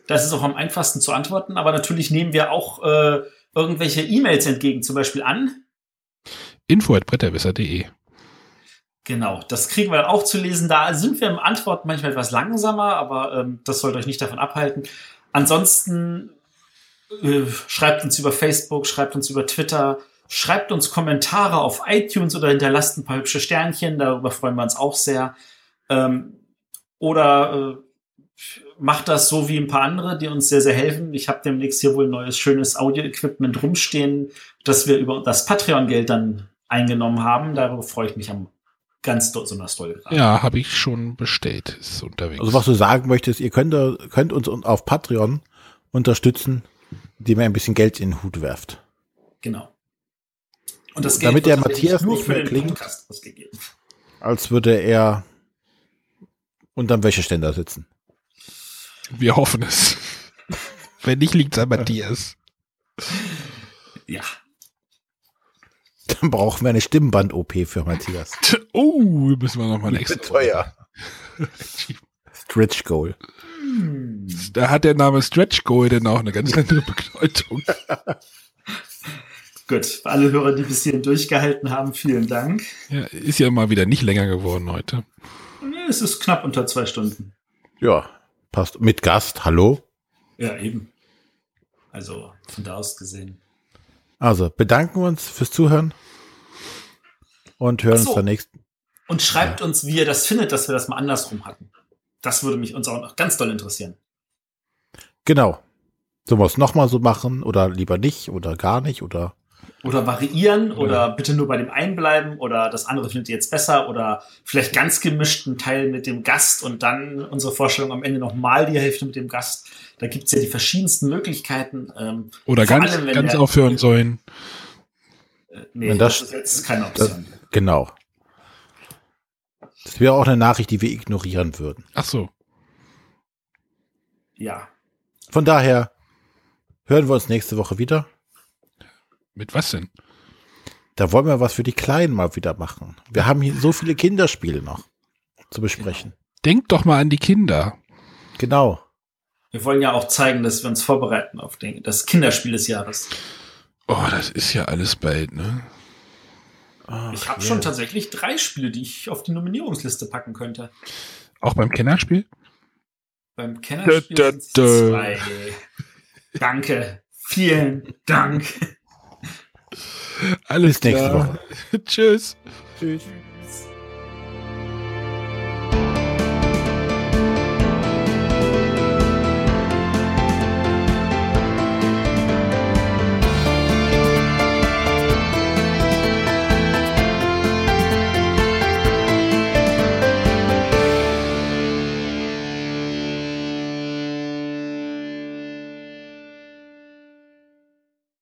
Das ist auch am einfachsten zu antworten, aber natürlich nehmen wir auch äh, irgendwelche E-Mails entgegen, zum Beispiel an info.bretterwisser.de Genau, das kriegen wir auch zu lesen. Da sind wir im Antworten manchmal etwas langsamer, aber ähm, das sollte euch nicht davon abhalten. Ansonsten äh, schreibt uns über Facebook, schreibt uns über Twitter, schreibt uns Kommentare auf iTunes oder hinterlasst ein paar hübsche Sternchen, darüber freuen wir uns auch sehr. Ähm, oder äh, macht das so wie ein paar andere, die uns sehr, sehr helfen. Ich habe demnächst hier wohl ein neues, schönes Audio-Equipment rumstehen, das wir über das Patreon-Geld dann eingenommen haben. Darüber freue ich mich am ganz besonders doll gerade. Ja, habe ich schon bestellt. Ist unterwegs. Also was du sagen möchtest, ihr könnt, könnt uns auf Patreon unterstützen indem er ein bisschen Geld in den Hut werft. Genau. Und das Geld Damit der Matthias nur nicht mehr klingt, als würde er unterm Wäscheständer sitzen. Wir hoffen es. Wenn nicht, liegt es an Matthias. Ja. Dann brauchen wir eine Stimmband-OP für Matthias. Oh, müssen wir nochmal extra. Teuer. Stretch Goal. Da hat der Name Stretch Goal denn auch eine ganz andere Bedeutung. Gut, für alle Hörer, die bis hierhin durchgehalten haben, vielen Dank. Ja, ist ja mal wieder nicht länger geworden heute. Es ist knapp unter zwei Stunden. Ja, passt. Mit Gast, hallo? Ja, eben. Also von da aus gesehen. Also bedanken wir uns fürs Zuhören und hören so. uns dann nächsten. Und schreibt ja. uns, wie ihr das findet, dass wir das mal andersrum hatten. Das würde mich uns auch noch ganz doll interessieren. Genau. Sollen wir es nochmal so machen oder lieber nicht oder gar nicht oder? Oder variieren oder ja. bitte nur bei dem einen bleiben oder das andere findet ihr jetzt besser oder vielleicht ganz gemischten Teil mit dem Gast und dann unsere Vorstellung am Ende nochmal die Hälfte mit dem Gast. Da gibt es ja die verschiedensten Möglichkeiten. Ähm, oder ganz, allem, ganz aufhören sollen. Äh, nee, das, das, ist jetzt keine Option. Das, genau. Das wäre auch eine Nachricht, die wir ignorieren würden. Ach so. Ja. Von daher hören wir uns nächste Woche wieder. Mit was denn? Da wollen wir was für die Kleinen mal wieder machen. Wir haben hier so viele Kinderspiele noch zu besprechen. Denkt doch mal an die Kinder. Genau. Wir wollen ja auch zeigen, dass wir uns vorbereiten auf den, das Kinderspiel des Jahres. Oh, das ist ja alles bald, ne? Ach, ich habe yeah. schon tatsächlich drei Spiele, die ich auf die Nominierungsliste packen könnte. Auch beim Kennerspiel? Beim Kennerspiel da, da, da. zwei. Danke. Vielen Dank. Alles Bis nächste Woche. Tschüss. Tschüss.